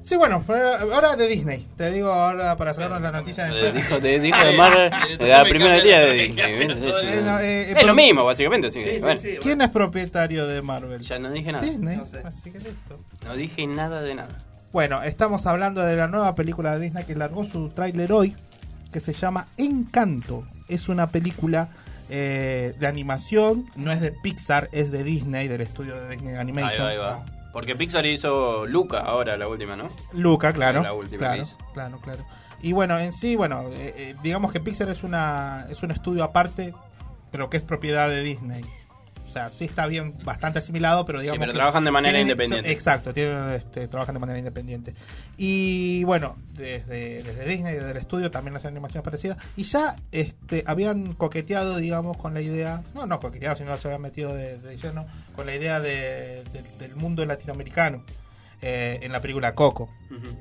Speaker 1: Sí, bueno, pero ahora de Disney. Te digo ahora para sacarnos la noticia de
Speaker 2: Te
Speaker 1: encima.
Speaker 2: dijo, te dijo de Marvel de la primera tía de Disney.
Speaker 1: Eh, no, eh,
Speaker 2: Es lo mismo, básicamente. Así que,
Speaker 7: Sí, sí,
Speaker 2: bueno,
Speaker 7: sí.
Speaker 1: ¿Quién es propietario de Marvel?
Speaker 2: Ya no dije nada.
Speaker 1: Disney.
Speaker 7: No sé.
Speaker 1: Así que listo.
Speaker 2: No dije nada de nada.
Speaker 1: Bueno, estamos hablando de la nueva película de Disney que largó su tráiler hoy, que se llama Encanto. Es una película eh, de animación, no es de Pixar, es de Disney, del estudio de Disney
Speaker 2: Ahí
Speaker 1: Animation.
Speaker 2: va, ahí va. Porque Pixar hizo Luca ahora, la última, ¿no?
Speaker 1: Luca, claro.
Speaker 2: La última
Speaker 1: claro, claro, claro. Y bueno, en sí, bueno, eh, eh, digamos que Pixar es una es un estudio aparte, pero que es propiedad de Disney. Sea, sí está bien, bastante asimilado, pero digamos
Speaker 2: pero
Speaker 1: que
Speaker 2: trabajan de manera
Speaker 1: tienen-
Speaker 2: independiente.
Speaker 1: Exacto, tienen, este, trabajan de manera independiente. Y bueno, desde, desde Disney, desde el estudio, también hacen animaciones parecidas. Y ya este, habían coqueteado, digamos, con la idea, no, no coqueteado, sino se habían metido de, de lleno con la idea de- de- del mundo latinoamericano eh, en la película Coco.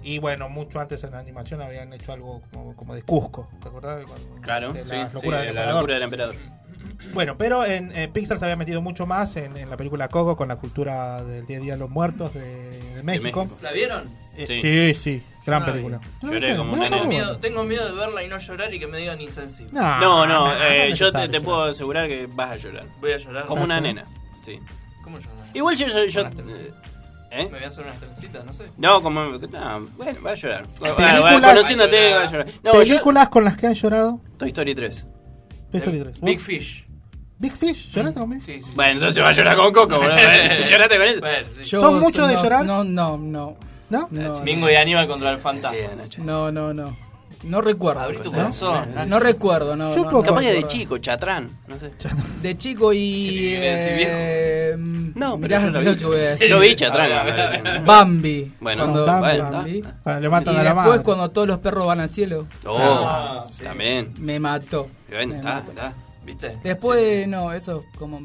Speaker 1: Y bueno, mucho antes en la animación habían hecho algo como, como de Cusco, ¿te acordás?
Speaker 2: Claro,
Speaker 1: de
Speaker 2: sí, sí, la locura del emperador.
Speaker 1: Bueno, pero en eh, Pixar se había metido mucho más en, en la película Coco con la cultura del día a día de los muertos de, de México.
Speaker 2: México.
Speaker 7: ¿La vieron?
Speaker 1: Eh,
Speaker 2: Sí.
Speaker 1: sí, sí, gran
Speaker 7: no
Speaker 1: película.
Speaker 2: Lloré
Speaker 1: No,
Speaker 2: como
Speaker 1: no.
Speaker 7: Tengo miedo, tengo miedo de verla y no llorar y que me digan insensible.
Speaker 1: no,
Speaker 2: No, no,
Speaker 1: no,
Speaker 2: eh, yo te, puedo asegurar que vas a llorar.
Speaker 7: Voy a llorar.
Speaker 2: Como una
Speaker 1: ¿Ah,
Speaker 2: nena. Sí.
Speaker 7: ¿Cómo llorar?
Speaker 2: Igual yo. ¿Eh?
Speaker 7: Me voy a hacer unas trencitas, no sé.
Speaker 2: No, como. No, bueno, va a llorar. Bueno, conociéndote, va a llorar. No, yo.
Speaker 1: Películas con las que han llorado.
Speaker 2: Toy Story 3.
Speaker 1: Toy Story 3.
Speaker 7: Big
Speaker 1: ¿Vos?
Speaker 7: Fish.
Speaker 1: Big Fish, ¿lloraste conmigo?
Speaker 7: Sí, sí.
Speaker 2: Bueno, entonces va a llorar con Coco, boludo. ¿Lloraste con eso?
Speaker 7: Bueno, sí.
Speaker 3: Yo-
Speaker 1: ¿Son muchos de
Speaker 3: no,
Speaker 1: llorar?
Speaker 3: No, no, no.
Speaker 1: ¿No?
Speaker 3: No,
Speaker 7: Mingo y Aníbal contra el fantasma.
Speaker 3: No, no, no. No recuerdo.
Speaker 7: Abrí tu
Speaker 3: ¿no?
Speaker 7: corazón.
Speaker 3: No recuerdo, no.
Speaker 1: Yo
Speaker 3: no,
Speaker 2: Capaz que de chico, chatrán. No sé.
Speaker 3: De chico y. Eh,
Speaker 4: No, pero
Speaker 3: Mirá,
Speaker 4: yo vi.
Speaker 3: lo que voy a decir.
Speaker 4: Yo vi Chatranga.
Speaker 3: Bambi.
Speaker 4: Bueno,
Speaker 3: Cuando-
Speaker 4: Bambi,
Speaker 1: Bambi.
Speaker 4: ah,
Speaker 1: le matan
Speaker 3: y
Speaker 1: a la
Speaker 3: después
Speaker 1: madre.
Speaker 3: cuando todos los perros van al cielo.
Speaker 4: Oh,
Speaker 7: Ah, sí.
Speaker 4: también.
Speaker 3: Me mató. Me
Speaker 4: está,
Speaker 3: mató.
Speaker 4: está.
Speaker 7: ¿Viste?
Speaker 3: Después, no, eso como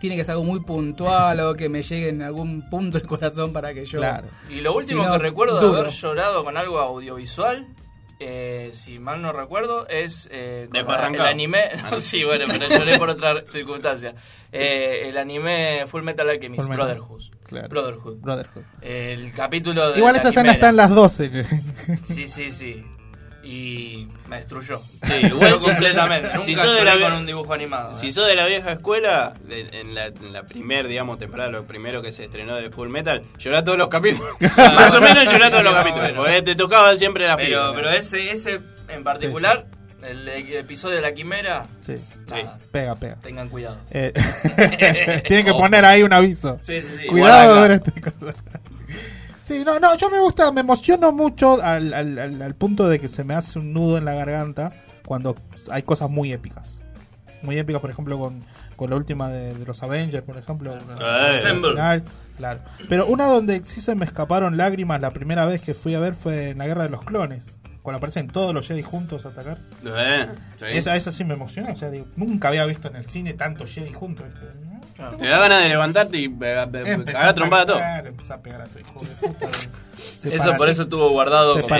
Speaker 3: tiene que ser algo muy puntual o que me llegue en algún punto el corazón para que yo...
Speaker 1: Claro.
Speaker 7: Y lo último
Speaker 3: Si no,
Speaker 7: que recuerdo
Speaker 3: duro.
Speaker 7: de haber llorado con algo audiovisual, eh, si mal no recuerdo, es eh, el anime.
Speaker 4: Ah, no.
Speaker 7: sí, bueno, pero lloré por otra circunstancia. Eh, el anime Full Metal Alchemist,
Speaker 1: Full Metal.
Speaker 7: Brotherhood.
Speaker 1: Claro.
Speaker 7: Brotherhood.
Speaker 1: Brotherhood.
Speaker 7: El capítulo de.
Speaker 1: Igual esa escena está en las 12.
Speaker 7: Sí, sí, sí. Y me destruyó.
Speaker 4: Sí, igual si-
Speaker 7: completamente.
Speaker 4: si
Speaker 7: Nunca
Speaker 4: sos de la-
Speaker 7: con un dibujo animado.
Speaker 4: Si
Speaker 7: eh.
Speaker 4: sos de la vieja escuela, de- en la, en la primer, digamos, temporada, lo primero que se estrenó de Full Metal, llorá todos los capítulos. Más o menos llorá todos los capítulos.
Speaker 7: bueno.
Speaker 4: Porque te tocaban siempre la
Speaker 7: Pero, pero ese, ese en particular, el, episodio de la quimera,
Speaker 1: Sí,
Speaker 7: nada,
Speaker 1: pega, pega.
Speaker 7: tengan cuidado.
Speaker 1: Eh, Tienen que
Speaker 7: Ojo.
Speaker 1: poner ahí un aviso.
Speaker 7: Sí, sí, sí.
Speaker 1: Cuidado
Speaker 4: Guarda
Speaker 1: este cosa. Sí, no, no, yo me gusta, me emociono mucho al, al, al, al punto de que se me hace un nudo en la garganta cuando hay cosas muy épicas. Muy épicas, por ejemplo, con, con la última de, de los Avengers, por ejemplo. final, claro. Pero una donde sí se me escaparon lágrimas la primera vez que fui a ver fue en la Guerra de los Clones. Cuando aparecen todos los Jedi juntos a atacar.
Speaker 4: Eh, sí.
Speaker 1: Esa, esa sí me emocionó. O sea, digo, nunca había visto en el cine tantos Jedi juntos. ¿viste?
Speaker 4: Te da ganas de levantarte y pegar
Speaker 1: Empezás
Speaker 4: cagar trompada a todo.
Speaker 1: empezás a pegar a tu hijo de puta.
Speaker 7: Eso por eso estuvo guardado como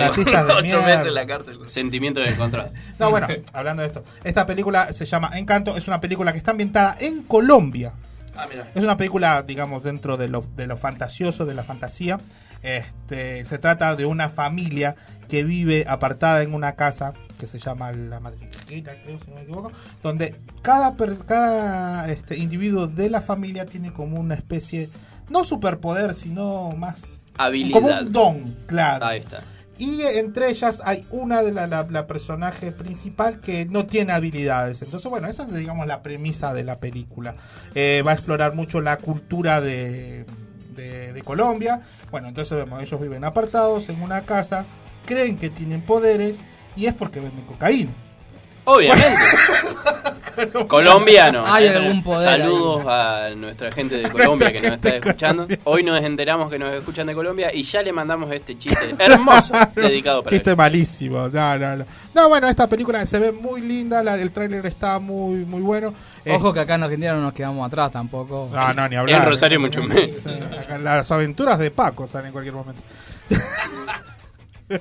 Speaker 7: ocho meses en la cárcel.
Speaker 4: Sentimiento de encontrado.
Speaker 1: No, bueno, hablando de esto. Esta película se llama Encanto. Es una película que está ambientada en Colombia.
Speaker 7: Ah, mira.
Speaker 1: Es una película, digamos, dentro de lo, de lo fantasioso, de la fantasía. Este, se trata de una familia que vive apartada en una casa que se llama la Madrileña, creo, si no me equivoco, donde cada, cada este, individuo de la familia tiene como una especie, no superpoder, sino más... Como
Speaker 4: Habilidad.
Speaker 1: un don, claro.
Speaker 4: Ahí está.
Speaker 1: Y entre ellas hay una de la, la- la personaje principal que no tiene habilidades. Entonces, bueno, esa es, digamos, la premisa de la película. Eh, va a explorar mucho la cultura de, de- Colombia. Bueno, entonces vemos, ellos viven apartados en una casa, creen que tienen poderes y es porque venden cocaína.
Speaker 4: Obviamente. Colombiano.
Speaker 3: Hay algún poder
Speaker 4: Saludos a nuestra gente de Colombia que nos está escuchando. Hoy nos enteramos que nos escuchan de Colombia y ya le mandamos este chiste hermoso dedicado para
Speaker 1: Chiste
Speaker 4: ellos.
Speaker 1: malísimo. No, no, no. No, bueno, esta película se ve muy linda, la- el tráiler está muy muy bueno.
Speaker 3: Ojo que acá en Argentina no nos quedamos atrás tampoco.
Speaker 1: No, no, ni hablar.
Speaker 4: En Rosario mucho menos.
Speaker 1: Las aventuras de Paco salen en cualquier momento.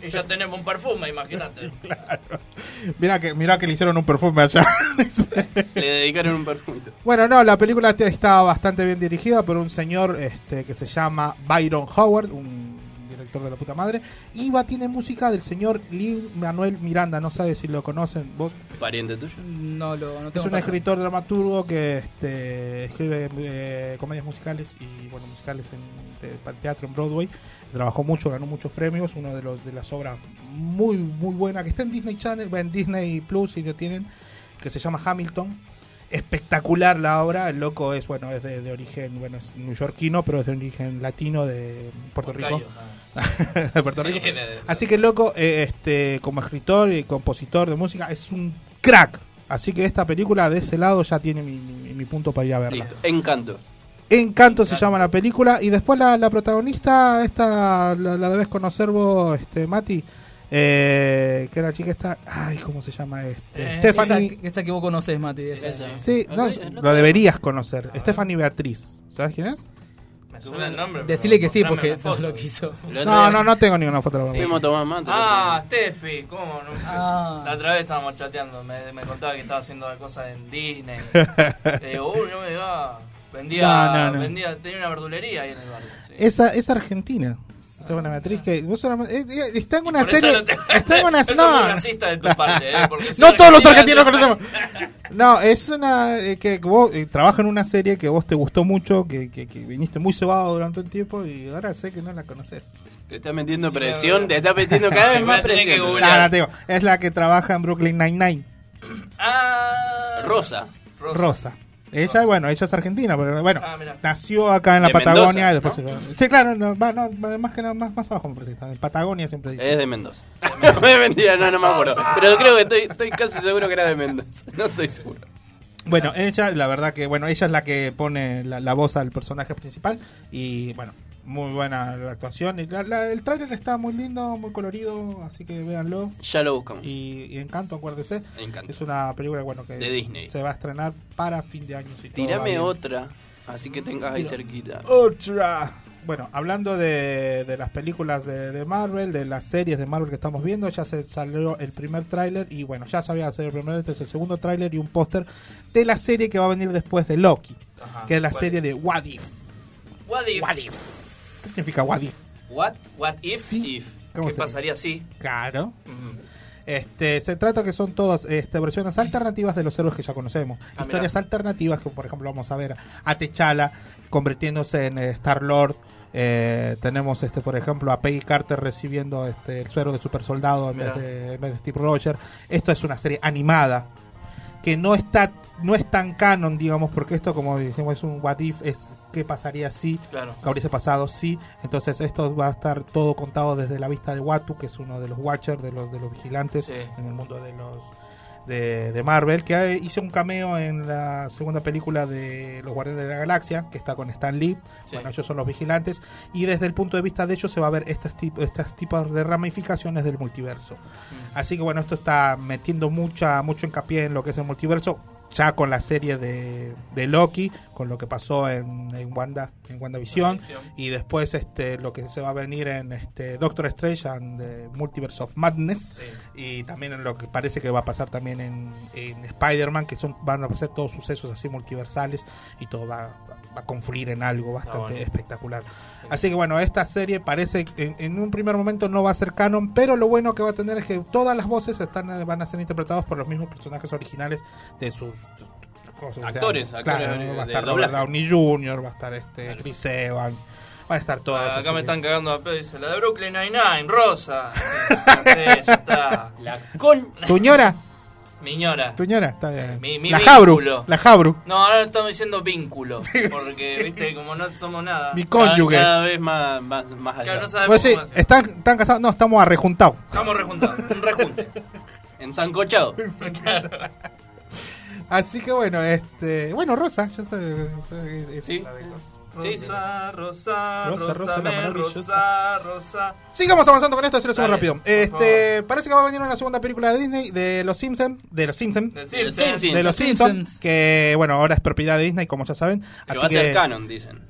Speaker 7: Y ya tenemos un perfume, imagínate.
Speaker 1: Mira que, mira que le hicieron un perfume allá.
Speaker 4: Le dedicaron un perfumito.
Speaker 1: bueno, no, la película está bastante bien dirigida por un señor este, que se llama Byron Howard, un director de la puta madre. Y va, tiene música del señor Lin Manuel Miranda, no sabes si lo conocen. ¿Vos?
Speaker 4: ¿Pariente tuyo?
Speaker 3: No lo no
Speaker 1: Es un
Speaker 3: pasado.
Speaker 1: escritor dramaturgo que este, escribe eh, comedias musicales y bueno musicales en de- para teatro en Broadway. Trabajó mucho, ganó muchos premios. Uno de los de las obras muy muy buena que está en Disney Channel, en Disney Plus si lo tienen, que se llama Hamilton. Espectacular la obra. El loco es bueno es de, de origen bueno es neoyorquino, pero es de origen latino de Puerto Rico. de Puerto Rico. Así que el loco, eh, este, como escritor y compositor de música, es un crack. Así que esta película de ese lado ya tiene mi, mi- mi punto para ir a verla.
Speaker 4: Listo. Encanto.
Speaker 1: Encanto se llama la película. Y después la, la protagonista, esta la, la debes conocer vos, este, Mati. Eh, que la chica está. Ay, ¿cómo se llama? Este?
Speaker 3: Esa,
Speaker 1: Stephanie.
Speaker 3: esa que vos conocés, Mati. esa.
Speaker 1: Sí, no, lo deberías conocer. Stephanie Beatriz. ¿Sabes quién es?
Speaker 7: Me el nombre.
Speaker 3: Decirle que sí, porque
Speaker 7: foto.
Speaker 3: no lo quiso.
Speaker 1: No, no, no tengo ninguna foto. de la
Speaker 4: Fuimos a tomar mate.
Speaker 7: Ah, Steffi, ¿cómo? No?
Speaker 3: Ah.
Speaker 7: La otra vez estábamos chateando, me, me contaba que estaba haciendo cosas en Disney. Le digo, uy, no me digas. Vendía,
Speaker 1: No, no, no.
Speaker 7: vendía, tenía una verdulería ahí en el barrio. sí.
Speaker 1: Esa es argentina. Stephanie Beatriz que vos solamente- eh, eh, está en una serie.
Speaker 7: no te-
Speaker 1: Está en una
Speaker 7: Eso
Speaker 1: no.
Speaker 7: muy racista de tu parte, ¿eh? Porque
Speaker 1: No
Speaker 7: una
Speaker 1: todos los argentinos conocemos. No, es una eh, que vos eh, trabaja en una serie que vos te gustó mucho, que, que, que viniste muy cebado durante un tiempo y ahora sé que no la conoces.
Speaker 4: Te está metiendo
Speaker 7: Sí,
Speaker 4: presión, te está metiendo cada vez más
Speaker 7: que
Speaker 4: presión.
Speaker 7: googlear.
Speaker 1: Ah, no, te digo, es la que trabaja en Brooklyn Nine-Nine,
Speaker 7: Ah,
Speaker 4: Rosa.
Speaker 7: Rosa.
Speaker 1: Rosa. Ella, bueno, ella es argentina, pero bueno,
Speaker 7: Ah,
Speaker 1: nació acá en la
Speaker 4: De
Speaker 1: Patagonia
Speaker 4: Mendoza,
Speaker 1: y después se- Sí, claro, no, va, no, más que nada, más, más abajo me parece que está. En Patagonia siempre dice.
Speaker 4: Es de Mendoza. es mentira, no, no me acuerdo. Pero creo que estoy, estoy casi seguro que era de Mendoza. No estoy seguro.
Speaker 1: Bueno, ella, la verdad que, bueno, ella es la que pone la, la voz al personaje principal y, bueno, muy buena la actuación. Y la- la- el tráiler está muy lindo, muy colorido, así que véanlo.
Speaker 4: Ya lo buscamos.
Speaker 1: Y, y Encanto, acuérdese.
Speaker 4: Encanto.
Speaker 1: Es una película, bueno, que
Speaker 4: De Disney.
Speaker 1: se va a estrenar para fin de año. si bien.
Speaker 4: otra, así que tengas ahí
Speaker 1: Tira.
Speaker 4: cerquita.
Speaker 1: Otra. Bueno, hablando de, de las películas de, de Marvel, de las series de Marvel que estamos viendo, ya se salió el primer tráiler y bueno, ya sabía hacer el primer, este es el segundo tráiler y un póster de la serie que va a venir después de Loki,
Speaker 7: Ajá,
Speaker 1: que es la
Speaker 7: ¿cuál
Speaker 1: serie
Speaker 7: es?
Speaker 1: de What If.
Speaker 7: What if?
Speaker 1: What if? ¿Qué significa What If?
Speaker 7: What? What if?
Speaker 1: Sí.
Speaker 7: if.
Speaker 1: ¿Cómo
Speaker 7: ¿Qué
Speaker 1: sería?
Speaker 7: pasaría si?
Speaker 1: Claro. Este, se trata que son todas este, versiones alternativas de los héroes que ya conocemos.
Speaker 7: Ah,
Speaker 1: Historias
Speaker 7: mirá.
Speaker 1: alternativas que, por ejemplo, vamos a ver a T'Challa convirtiéndose en Star Lord. tenemos, este, por ejemplo, a Peggy Carter recibiendo este, el suero de super soldado en vez,
Speaker 7: Mirá.
Speaker 1: de, en vez de Steve Rogers. Esto es una serie animada que no está no es tan canon, digamos, porque esto, como dijimos, es un what if, es qué pasaría si
Speaker 7: Claro.
Speaker 1: que habría pasado, sí. Entonces esto va a estar todo contado desde la vista de Watu, que es uno de los Watchers, de los, de los vigilantes
Speaker 7: Sí.
Speaker 1: en el mundo de los de, de Marvel, que hizo un cameo en la segunda película de Los Guardianes de la Galaxia, que está con Stan Lee.
Speaker 7: Sí.
Speaker 1: Bueno, ellos son los vigilantes. Y desde el punto de vista de ellos se va a ver estos tipos, estos tipos de ramificaciones del multiverso.
Speaker 7: Mm.
Speaker 1: Así que bueno, esto está metiendo mucha mucho hincapié en lo que es el multiverso. Ya con la serie de, de Loki, con lo que pasó en, en Wanda, en WandaVision, y después este lo que se va a venir en este Doctor Strange and the Multiverse of Madness, y también en lo que parece que va a pasar también en, en Spider-Man, que son van a ser todos sucesos así multiversales y todo va, va a confluir en algo bastante
Speaker 7: bueno.
Speaker 1: espectacular. Así que bueno, esta serie parece que en, en un primer momento no va a ser canon, pero lo bueno que va a tener es que todas las voces están eh, van a ser interpretadas por los mismos personajes originales de sus. O sea,
Speaker 4: Actores,
Speaker 1: claro,
Speaker 4: actores de-
Speaker 1: va a estar Robert. Downey Jr., va a estar este Chris Evans, va a estar todas
Speaker 7: Ah, acá me están cagando a pedo. Dice la de Brooklyn Nine-Nine, Rosa. Ya sé, ya está.
Speaker 4: La con.
Speaker 1: ¿Tuñora?
Speaker 7: Miñora.
Speaker 1: Tuñora, está bien.
Speaker 7: Mi- mi
Speaker 1: la Jabru, la Jabru.
Speaker 7: No, ahora estamos diciendo vínculo. Porque, viste, como no somos nada.
Speaker 1: Mi cónyuge.
Speaker 4: cada vez más, más, más
Speaker 7: Claro,
Speaker 4: allá.
Speaker 7: no sabemos
Speaker 1: Pues sí,
Speaker 7: cómo.
Speaker 1: ¿están, ¿están casados? No, estamos arrejuntados.
Speaker 7: Estamos rejuntados. Un rejunte.
Speaker 4: Ensancochado.
Speaker 1: Así que bueno, este. Bueno, Rosa, ya sé. sé- es- es
Speaker 4: Sí.
Speaker 1: la de cosas.
Speaker 4: Sí, sí.
Speaker 7: Rosa, Rosa,
Speaker 1: Rosa,
Speaker 7: Rosa,
Speaker 1: Rosa, la
Speaker 7: me,
Speaker 1: maravillosa.
Speaker 7: Rosa, Rosa.
Speaker 1: Sigamos avanzando con esto, así lo
Speaker 7: Dale,
Speaker 1: rápido. Este, parece que va a venir una segunda película de Disney de los Simpsons, de los Simpsons,
Speaker 7: De Simpsons.
Speaker 1: De los
Speaker 3: Simpsons.
Speaker 1: Simpsons, que bueno, ahora es propiedad de Disney, como ya saben.
Speaker 4: Que
Speaker 1: Así
Speaker 4: va a
Speaker 1: que
Speaker 4: ser canon, dicen.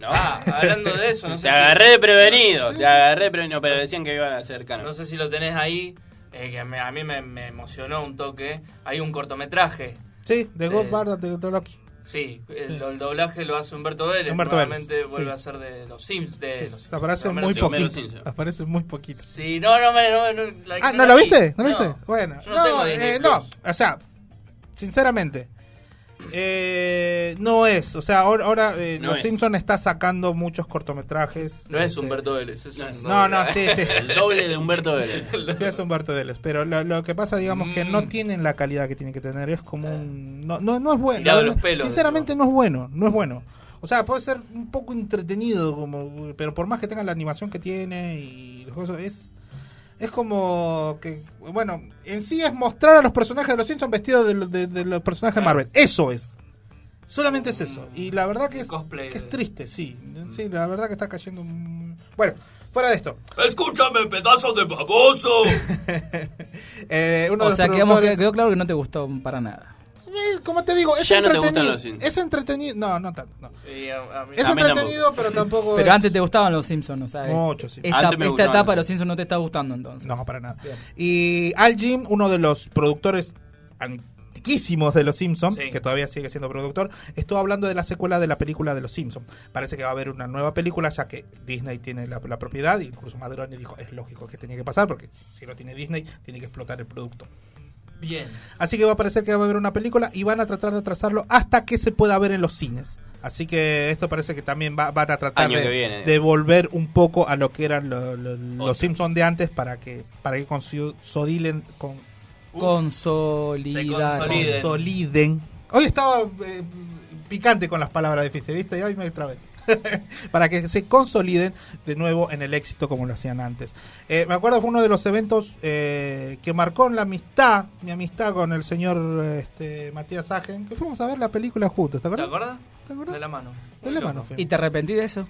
Speaker 4: No.
Speaker 7: Ah, hablando de eso, no sé
Speaker 4: te
Speaker 7: si-
Speaker 4: agarré de prevenido, te agarré de prevenido, pero decían que iban a ser canon.
Speaker 7: No sé si lo tenés ahí, eh, que me- a mí me, me emocionó un toque. Hay un cortometraje.
Speaker 1: sí, de
Speaker 7: Eh,
Speaker 1: Ghostbusters de, de Loki.
Speaker 7: Sí, el, el doblaje lo hace Humberto Vélez.
Speaker 1: Humberto
Speaker 7: nuevamente
Speaker 1: Vélez,
Speaker 7: vuelve
Speaker 1: sí.
Speaker 7: a ser de los Sims. De
Speaker 1: Sí,
Speaker 7: los
Speaker 1: te aparece muy poquito. Aparece muy poquito.
Speaker 7: Sí, no, no me. No, no,
Speaker 1: Ah,
Speaker 7: no
Speaker 1: ¿no
Speaker 7: la
Speaker 1: lo
Speaker 7: vi.
Speaker 1: viste? ¿No lo viste? Bueno,
Speaker 7: no
Speaker 1: eh, no, o sea, sinceramente, eh, no es. O sea, ahora, ahora, eh,
Speaker 4: No
Speaker 1: Los
Speaker 4: es.
Speaker 1: Simpson está sacando muchos cortometrajes.
Speaker 7: No es
Speaker 1: este,
Speaker 7: Humberto Vélez, es un
Speaker 1: No, no, sí, sí.
Speaker 4: El doble de Humberto Vélez.
Speaker 1: Sí, es Humberto Vélez, pero lo, lo que pasa, digamos, que
Speaker 7: Mm.
Speaker 1: no tienen la calidad que tienen que tener. Es como un. No, no, no es bueno. No,
Speaker 7: los pelos,
Speaker 1: Sinceramente, no es bueno. No es bueno. O sea, puede ser un poco entretenido, como, pero por más que tenga la animación que tiene y las cosas, es. Es como que, bueno, en sí es mostrar a los personajes de los Simpsons vestidos de, lo- de- de los personajes de Marvel. Eso es. Solamente es eso. Y la verdad que es, que es triste, sí. Sí, la verdad que está cayendo. un- Bueno, fuera de esto.
Speaker 7: Escúchame, pedazo de baboso.
Speaker 1: Eh, uno de
Speaker 3: O sea,
Speaker 1: productores-
Speaker 3: quedó claro que no te gustó para nada.
Speaker 1: Eh, como te digo, es
Speaker 4: Ya no te
Speaker 1: entretenido.
Speaker 4: los Simpsons.
Speaker 1: es entretenido. No, no tanto. No.
Speaker 7: Y a- a mí-
Speaker 1: Es
Speaker 4: A
Speaker 1: entretenido, pero tampoco.
Speaker 3: Pero
Speaker 1: es-
Speaker 3: antes te gustaban los Simpsons, o sea,
Speaker 1: Mucho, sí.
Speaker 3: esta,
Speaker 4: Antes me
Speaker 3: esta
Speaker 4: gustaban.
Speaker 3: etapa de los Simpsons no te está gustando entonces.
Speaker 1: No, para nada.
Speaker 3: Bien.
Speaker 1: Y Al Jim, uno de los productores antiquísimos de Los Simpsons,
Speaker 7: Sí.
Speaker 1: que todavía sigue siendo productor, estuvo hablando de la secuela de la película de Los Simpsons. Parece que va a haber una nueva película, ya que Disney tiene la, la propiedad, y incluso Madroni dijo, es lógico que tenía que pasar, porque si lo tiene Disney, tiene que explotar el producto.
Speaker 7: Bien.
Speaker 1: Así que va a parecer que va a haber una película y van a tratar de atrasarlo hasta que se pueda ver en los cines. Así que esto parece que también va- van a tratar
Speaker 4: Año
Speaker 1: de, de volver un poco a lo que eran lo- lo-
Speaker 7: Otro.
Speaker 1: los Simpsons de antes para que para que consoliden, con,
Speaker 3: Consolidar.
Speaker 7: Consoliden.
Speaker 1: consoliden. Hoy estaba eh, picante con las palabras difíciles, ¿viste? Y hoy me trabé. para que se consoliden de nuevo en el éxito como lo hacían antes. Eh, me acuerdo fue uno de los eventos eh, que marcó la amistad, mi amistad con el señor este, Matías Sagen, que fuimos a ver la película juntos, ¿te
Speaker 7: ¿Te
Speaker 1: acuerdas? ¿Te acuerdas?
Speaker 7: De la mano.
Speaker 1: De la mano.
Speaker 3: ¿Y te arrepentí de eso?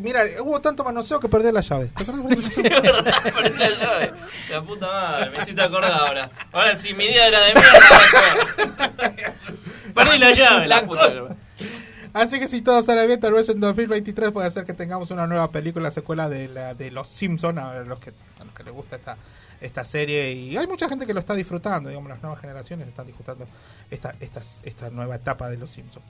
Speaker 1: Mira, hubo tanto manoseo que perdí la llave. ¿Te acuerdas?
Speaker 7: Perdí la llave. La puta madre, me hiciste acordar ahora. Ahora si mi día era de mierda.
Speaker 2: Perdí la llave, la
Speaker 7: La
Speaker 2: puta.
Speaker 1: Así que si todo sale bien, tal vez en 2023 puede ser que tengamos una nueva película, secuela de, la, de Los Simpsons, a los que, a los que les gusta esta, esta serie. Y hay mucha gente que lo está disfrutando, digamos, las nuevas generaciones están disfrutando esta, esta, esta nueva etapa de Los Simpsons.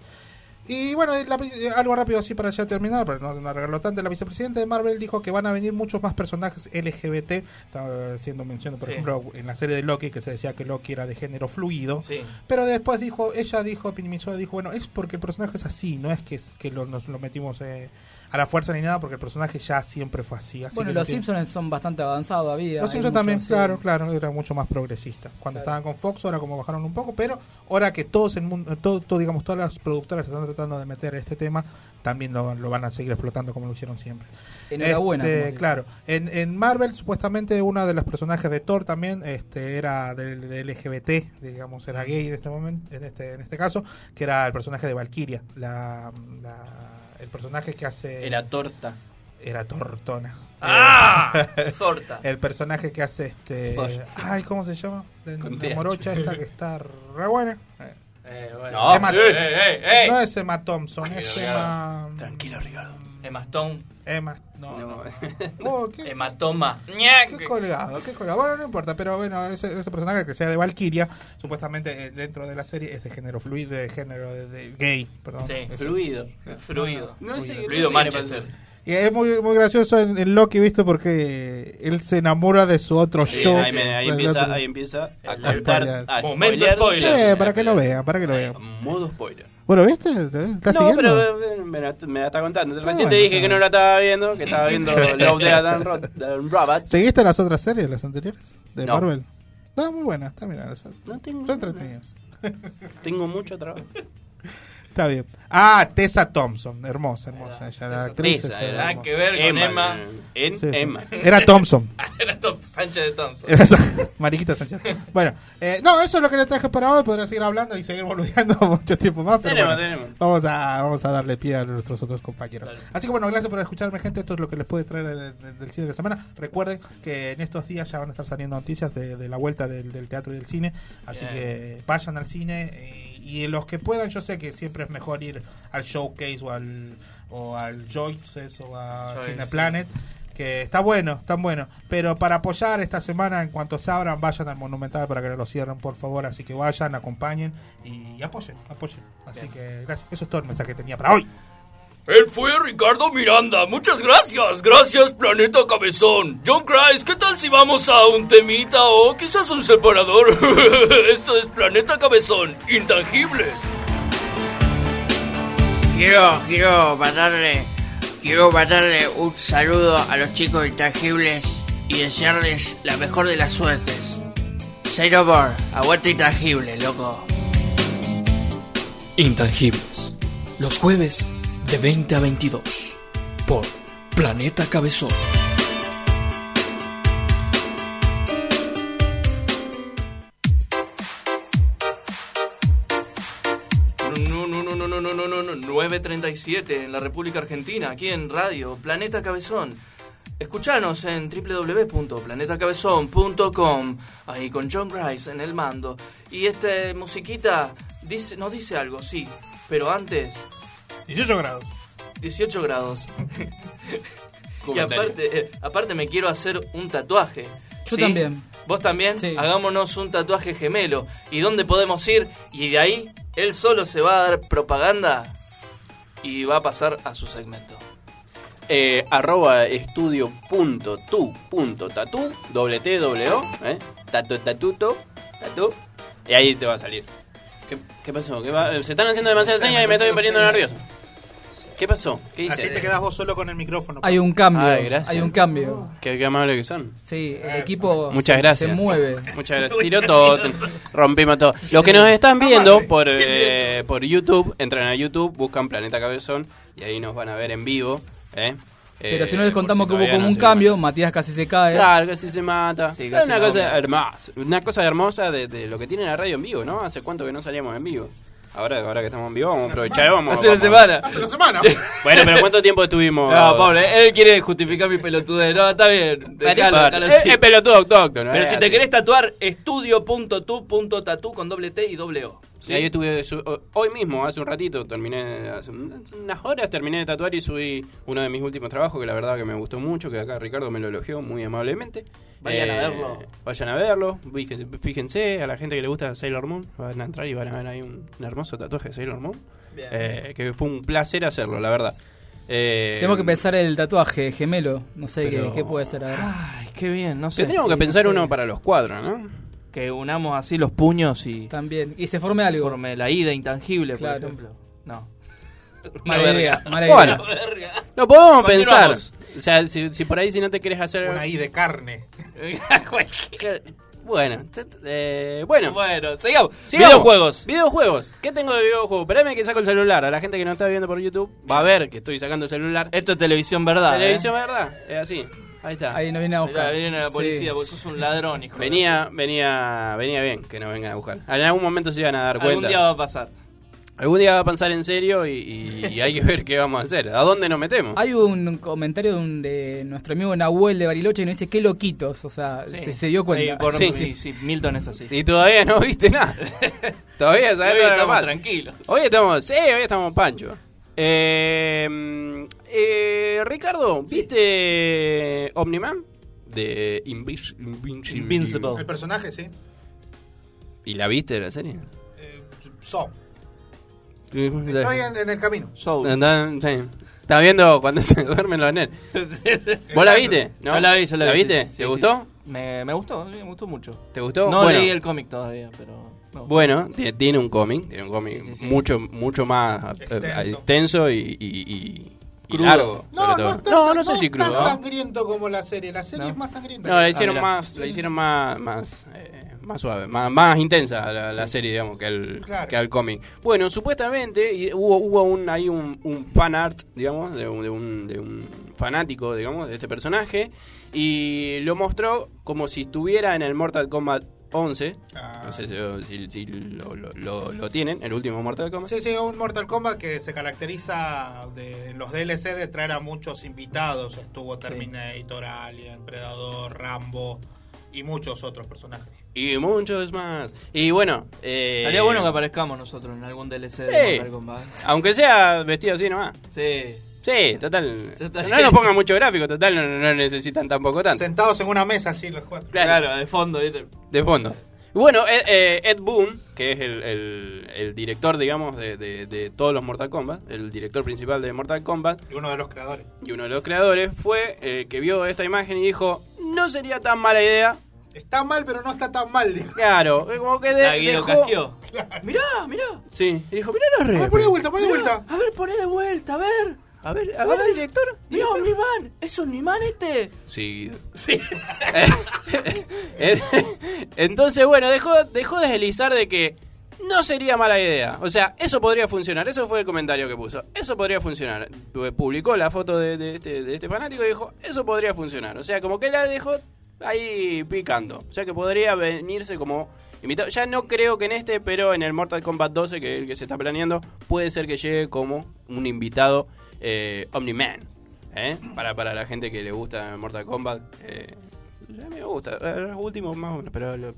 Speaker 1: Y bueno, la eh, algo rápido así para ya terminar, para no, no arreglarlo tanto. La vicepresidenta de Marvel dijo que van a venir muchos más personajes LGBT. Estaba haciendo mención, por
Speaker 7: Sí.
Speaker 1: ejemplo, en la serie de Loki, que se decía que Loki era de género fluido.
Speaker 7: Sí.
Speaker 1: Pero después dijo, ella dijo, minimizó, dijo, bueno, es porque el personaje es así, no es que, que lo, nos lo metimos eh, a la fuerza ni nada, porque el personaje ya siempre fue así. así
Speaker 3: bueno,
Speaker 1: que
Speaker 3: los Simpsons son bastante avanzados todavía.
Speaker 1: Los Simpsons también,
Speaker 3: sí.
Speaker 1: claro, claro, era mucho más progresista. Cuando estaban con Fox, ahora como bajaron un poco, pero ahora que todos el mundo, todo, todo, digamos, todas las productoras están tratando de meter este tema, también lo, lo van a seguir explotando como lo hicieron siempre.
Speaker 3: Enhorabuena.
Speaker 1: Este, claro, en, en Marvel supuestamente una de los personajes de Thor también este era del de LGBT, digamos, era gay en este momento, en este en este caso, que era el personaje de Valkyria, la, la- el personaje que hace
Speaker 2: Era torta.
Speaker 1: era Tortona.
Speaker 7: ¡Ah! Sorta.
Speaker 1: El personaje que hace este ay, ¿cómo se llama? De, morocha esta que está re buena. Eh,
Speaker 7: Eh, bueno.
Speaker 2: No,
Speaker 1: Emma-
Speaker 7: ¡Ey, ey, ey!
Speaker 1: No es Emma Thompson, es
Speaker 7: Ricardo.
Speaker 1: Emma
Speaker 2: Tranquilo, Ricardo.
Speaker 7: Emma Stone.
Speaker 1: Emma, no,
Speaker 2: No.
Speaker 1: no. Oh, ¿qué?
Speaker 7: Hematoma.
Speaker 1: Qué colgado, qué colgado. Bueno, no importa, pero bueno, ese, ese personaje que sea de Valkyria, supuestamente eh, dentro de la serie es de género fluido, de género de, de gay, perdón.
Speaker 7: Sí,
Speaker 1: Eso.
Speaker 2: Fluido.
Speaker 7: Fluido.
Speaker 2: No no
Speaker 7: Fluido
Speaker 2: sé
Speaker 7: Manchester.
Speaker 1: Y es muy, muy gracioso en, en Loki, ¿viste? Porque él se enamora de su otro
Speaker 2: Sí,
Speaker 1: show.
Speaker 2: ahí, me- ahí empieza,
Speaker 1: otro-
Speaker 2: ahí empieza a contar.
Speaker 7: Momento spoiler.
Speaker 1: Eh, para que lo vean, para que lo vean.
Speaker 2: Modo spoiler.
Speaker 1: Bueno, ¿viste? ¿Estás
Speaker 2: No,
Speaker 1: siguiendo?
Speaker 2: pero eh, me la, me la está contando. Recién
Speaker 1: bueno,
Speaker 2: te dije que no la estaba viendo, que estaba viendo Love, Death and Ro- and Robots.
Speaker 1: ¿Seguiste las otras series, las anteriores? De
Speaker 2: No.
Speaker 1: Marvel. No, muy buenas, está. Son
Speaker 2: No tengo,
Speaker 1: son entretenidas.
Speaker 2: tengo mucho trabajo.
Speaker 1: Está bien. Ah, Tessa Thompson, hermosa, hermosa. Ella, la
Speaker 7: Tessa,
Speaker 1: actriz.
Speaker 2: Tessa,
Speaker 1: es
Speaker 2: era-
Speaker 7: Nada
Speaker 1: hermosa.
Speaker 7: que ver con Emma.
Speaker 2: En
Speaker 1: Sí, sí.
Speaker 2: Emma.
Speaker 1: Era Thompson.
Speaker 7: Era Tom Sánchez de Thompson.
Speaker 1: Era esa- Mariquita Sánchez. Bueno, eh, no, eso es lo que le traje para hoy. Podrá seguir hablando y seguir boludeando mucho tiempo más. Pero
Speaker 2: Tenemos,
Speaker 1: bueno,
Speaker 2: tenemos.
Speaker 1: Vamos a, vamos a darle pie a nuestros otros compañeros.
Speaker 7: Dale.
Speaker 1: Así que bueno, gracias por escucharme, gente. Esto es lo que les puede traer de- de- del cine de la semana. Recuerden que en estos días ya van a estar saliendo noticias de, de la vuelta del, del teatro y del cine. Así
Speaker 7: Bien.
Speaker 1: que vayan al cine. eh, y los que puedan, yo sé que siempre es mejor ir al Showcase o al, o al Joyces o a
Speaker 7: Joyce,
Speaker 1: Cine
Speaker 7: sí.
Speaker 1: Planet. Que está bueno, está bueno. Pero para apoyar esta semana, en cuanto se abran, vayan al Monumental para que no lo cierren, por favor. Así que vayan, acompañen y apoyen, apoyen. Así que gracias. Eso es todo el mensaje que tenía para hoy.
Speaker 7: Él fue Ricardo Miranda. Muchas gracias. Gracias, Planeta Cabezón. John Christ, ¿qué tal si vamos a un temita o quizás un separador? Esto es Planeta Cabezón. Intangibles.
Speaker 5: Quiero, quiero mandarle, quiero mandarle un saludo a los chicos intangibles y desearles la mejor de las suertes. Say no more, aguante intangible, loco.
Speaker 6: Intangibles. Los jueves de 20 a 22 por Planeta Cabezón.
Speaker 7: No, no, no, no, no, no, no, no, 9.37 en la República Argentina, aquí en Radio Planeta Cabezón. Escuchanos en www.planetacabezón.com, ahí con John Rice en el mando. Y esta musiquita nos dice algo, sí, pero antes
Speaker 1: 18 grados.
Speaker 7: 18 grados. y aparte, eh, aparte me quiero hacer un tatuaje.
Speaker 3: Yo
Speaker 7: ¿sí?
Speaker 3: también.
Speaker 7: ¿Vos también?
Speaker 3: Sí.
Speaker 7: Hagámonos un tatuaje gemelo. ¿Y dónde podemos ir? Y de ahí, él solo se va a dar propaganda y va a pasar a su segmento.
Speaker 2: Eh, arroba estudio punto tu punto tatu, doble T, doble O, eh, tatu, tatuto, tatu, y ahí te va a salir. ¿Qué, qué pasó? ¿Qué va? Se están haciendo demasiadas señas y me estoy poniendo nervioso. ¿Qué pasó? ¿Qué
Speaker 1: Así
Speaker 2: hice?
Speaker 1: te quedas vos solo con el micrófono.
Speaker 3: Hay un cambio.
Speaker 2: Ay, gracias.
Speaker 3: hay un cambio.
Speaker 2: Qué, qué amable que son.
Speaker 3: Sí, el equipo
Speaker 2: Muchas
Speaker 3: se-
Speaker 2: gracias.
Speaker 3: se mueve.
Speaker 2: Muchas gracias. Tiró todo, rompimos todo. Los que nos están viendo por, eh, por YouTube, entran a YouTube, buscan Planeta Cabezón y ahí nos van a ver en vivo. ¿eh?
Speaker 3: Pero
Speaker 2: Eh,
Speaker 3: si no les contamos que hubo como
Speaker 2: no
Speaker 3: un cambio, Matías casi se cae.
Speaker 2: Claro, casi se mata.
Speaker 7: Sí, casi
Speaker 2: una cosa hermosa. Una cosa hermosa de, de lo que tiene la radio en vivo, ¿no? Hace cuánto que no salíamos en vivo. Ahora, ahora que estamos en vivo, vamos a aprovechar. Vamos,
Speaker 7: Hace una
Speaker 2: vamos.
Speaker 7: semana.
Speaker 1: Hace una semana.
Speaker 2: Bueno, pero ¿cuánto tiempo estuvimos?
Speaker 7: No, pobre, él quiere justificar mi pelotudez. No, está bien. Dejalo, dejalo
Speaker 2: es,
Speaker 7: así.
Speaker 2: es pelotudo autóctono.
Speaker 7: Pero si te
Speaker 2: así.
Speaker 7: querés tatuar, estudio.tu.tatu con doble T y doble O. ¿sí?
Speaker 2: Y ahí estuve, su- hoy mismo, hace un ratito, terminé, hace un- unas horas terminé de tatuar y subí uno de mis últimos trabajos que la verdad que me gustó mucho, que acá Ricardo me lo elogió muy amablemente. Eh,
Speaker 7: Vayan a verlo.
Speaker 2: Vayan a verlo, fíjense, a la gente que le gusta Sailor Moon, van a entrar y van a ver ahí un, un hermoso tatuaje de Sailor Moon.
Speaker 7: Bien.
Speaker 2: Eh, que fue un placer hacerlo, la verdad. Eh,
Speaker 3: Tenemos que pensar el tatuaje gemelo. No sé
Speaker 2: Pero-
Speaker 3: qué, qué puede ser.
Speaker 7: Ay, qué bien, no sé.
Speaker 2: Tendríamos que
Speaker 3: Sí,
Speaker 2: pensar
Speaker 3: no sé.
Speaker 2: uno para los cuadros, ¿no?
Speaker 7: Que unamos así los puños y
Speaker 3: También. Y se forme algo.
Speaker 7: forme la ida intangible,
Speaker 3: Claro.
Speaker 7: por ejemplo. No.
Speaker 3: Mala idea.
Speaker 2: Bueno. Lo podemos pensar. O sea, si, si por ahí si no te querés hacer...
Speaker 1: Una I de carne.
Speaker 2: Bueno, eh, bueno.
Speaker 7: bueno, sigamos.
Speaker 2: Sigamos.
Speaker 7: Videojuegos.
Speaker 2: Videojuegos. ¿Qué tengo de videojuegos? Espérame que saco el celular. A la gente que no está viendo por YouTube va a ver que estoy sacando el celular.
Speaker 7: Esto es televisión verdad.
Speaker 2: Televisión, ¿verdad? Es así. Ahí está.
Speaker 3: Ahí nos viene a buscar.
Speaker 7: Mirá, viene la policía,
Speaker 3: Sí.
Speaker 7: porque sos un ladrón, hijo. de-
Speaker 2: Venía, venía, venía bien que nos vengan a buscar. En algún momento se iban a dar
Speaker 7: Algún
Speaker 2: cuenta.
Speaker 7: día va a pasar.
Speaker 2: Algún día va a pensar en serio y, y- y hay que ver qué vamos a hacer. ¿A dónde nos metemos?
Speaker 3: Hay un comentario de, un- de nuestro amigo Nahuel de Bariloche que nos dice qué loquitos. O sea, se, se dio cuenta.
Speaker 7: Sí, por-
Speaker 2: Sí,
Speaker 7: sí,
Speaker 2: sí.
Speaker 7: Milton es así.
Speaker 2: Y todavía no viste nada. todavía sabes
Speaker 7: Hoy estamos tranquilos.
Speaker 2: Hoy estamos, sí, hoy estamos pancho. Eh, eh, Ricardo, ¿viste Omniman? De Invis- Invincible.
Speaker 7: Invincible.
Speaker 1: El personaje, sí.
Speaker 2: ¿Y la viste la serie?
Speaker 1: Eh, so.
Speaker 2: Sí.
Speaker 1: Estoy en, en el camino.
Speaker 2: Sí. Estaba viendo cuando se duermen los nenes. ¿Vos la viste? ¿No?
Speaker 7: Yo la vi, yo la, vi.
Speaker 2: viste?
Speaker 7: sí, sí,
Speaker 2: ¿Te
Speaker 7: sí.
Speaker 2: gustó?
Speaker 7: Me, me gustó, me gustó mucho.
Speaker 2: ¿Te gustó?
Speaker 7: No
Speaker 2: Bueno.
Speaker 7: leí el cómic todavía, pero...
Speaker 2: Bueno, tiene, tiene un cómic, tiene un cómic
Speaker 7: Sí, sí, sí.
Speaker 2: mucho mucho más eh,
Speaker 1: Extenso.
Speaker 2: extenso y, y, y- y
Speaker 7: Crudo.
Speaker 2: largo.
Speaker 1: No,
Speaker 2: sobre
Speaker 1: no,
Speaker 2: todo.
Speaker 1: está-
Speaker 2: no, no sé si
Speaker 1: es tan
Speaker 2: crudo. ¿no?
Speaker 1: sangriento como la serie. La serie
Speaker 7: No.
Speaker 1: es más sangrienta.
Speaker 2: No, la hicieron
Speaker 7: Ah,
Speaker 2: más, la hicieron más, más, eh, más suave, más, más intensa la, la serie, digamos, que el,
Speaker 1: Claro.
Speaker 2: que el cómic. Bueno, supuestamente hubo, hubo un, ahí un, un fan art, digamos, de un, de, un, de un fanático, digamos, de este personaje, y lo mostró como si estuviera en el Mortal Kombat 11.
Speaker 1: Ah.
Speaker 2: No sé si, si- si lo, lo- lo- lo tienen, el último Mortal Kombat.
Speaker 1: Sí, sí, un Mortal Kombat que se caracteriza de, en los DLC de traer a muchos invitados. Estuvo Terminator, Alien, Predador, Rambo y muchos otros personajes.
Speaker 2: Y muchos más. Y bueno, eh,
Speaker 7: Estaría bueno que aparezcamos nosotros en algún DLC
Speaker 2: Sí.
Speaker 7: de Mortal Kombat.
Speaker 2: Aunque sea vestido así nomás.
Speaker 7: Sí.
Speaker 2: Sí, total. No nos pongan mucho gráfico, total, no, no necesitan tampoco tanto.
Speaker 1: Sentados en una mesa así los cuatro.
Speaker 2: Claro.
Speaker 7: Claro, de fondo, ¿viste?
Speaker 2: De fondo. Bueno, Ed, eh, Ed Boon, que es el, el- el director, digamos, de, de- de todos los Mortal Kombat, el director principal de Mortal Kombat,
Speaker 1: Y uno de los creadores.
Speaker 2: y uno de los creadores, fue eh, que vio esta imagen y dijo, no sería tan mala idea.
Speaker 1: Está mal, pero no está tan mal. dijo.
Speaker 2: Claro, eh, como que de- dejó...
Speaker 7: casqueó. Mirá, mirá.
Speaker 2: Sí, y dijo, mirá los
Speaker 1: A ver,
Speaker 2: re.
Speaker 1: poné de vuelta, poné de vuelta.
Speaker 7: A ver, poné de vuelta, a ver.
Speaker 2: A ver, a ver, director.
Speaker 7: Mirá, Omniman. ¿Es Omniman este?
Speaker 2: Sí.
Speaker 7: Sí.
Speaker 2: Eh, Entonces, bueno, dejó, dejó de deslizar de que no sería mala idea. O sea, eso podría funcionar. Eso fue el comentario que puso. Eso podría funcionar. Publicó la foto de, de este, de este fanático y dijo, eso podría funcionar. O sea, como que la dejó ahí picando. O sea, que podría venirse como invitado. Ya no creo que en este, pero en el Mortal Kombat 12, que es el que se está planeando, puede ser que llegue como un invitado eh, Omni-Man. ¿eh? Para, para la gente que le gusta Mortal Kombat. Eh, a mí me gusta. Eh, Los últimos más o menos, pero lo-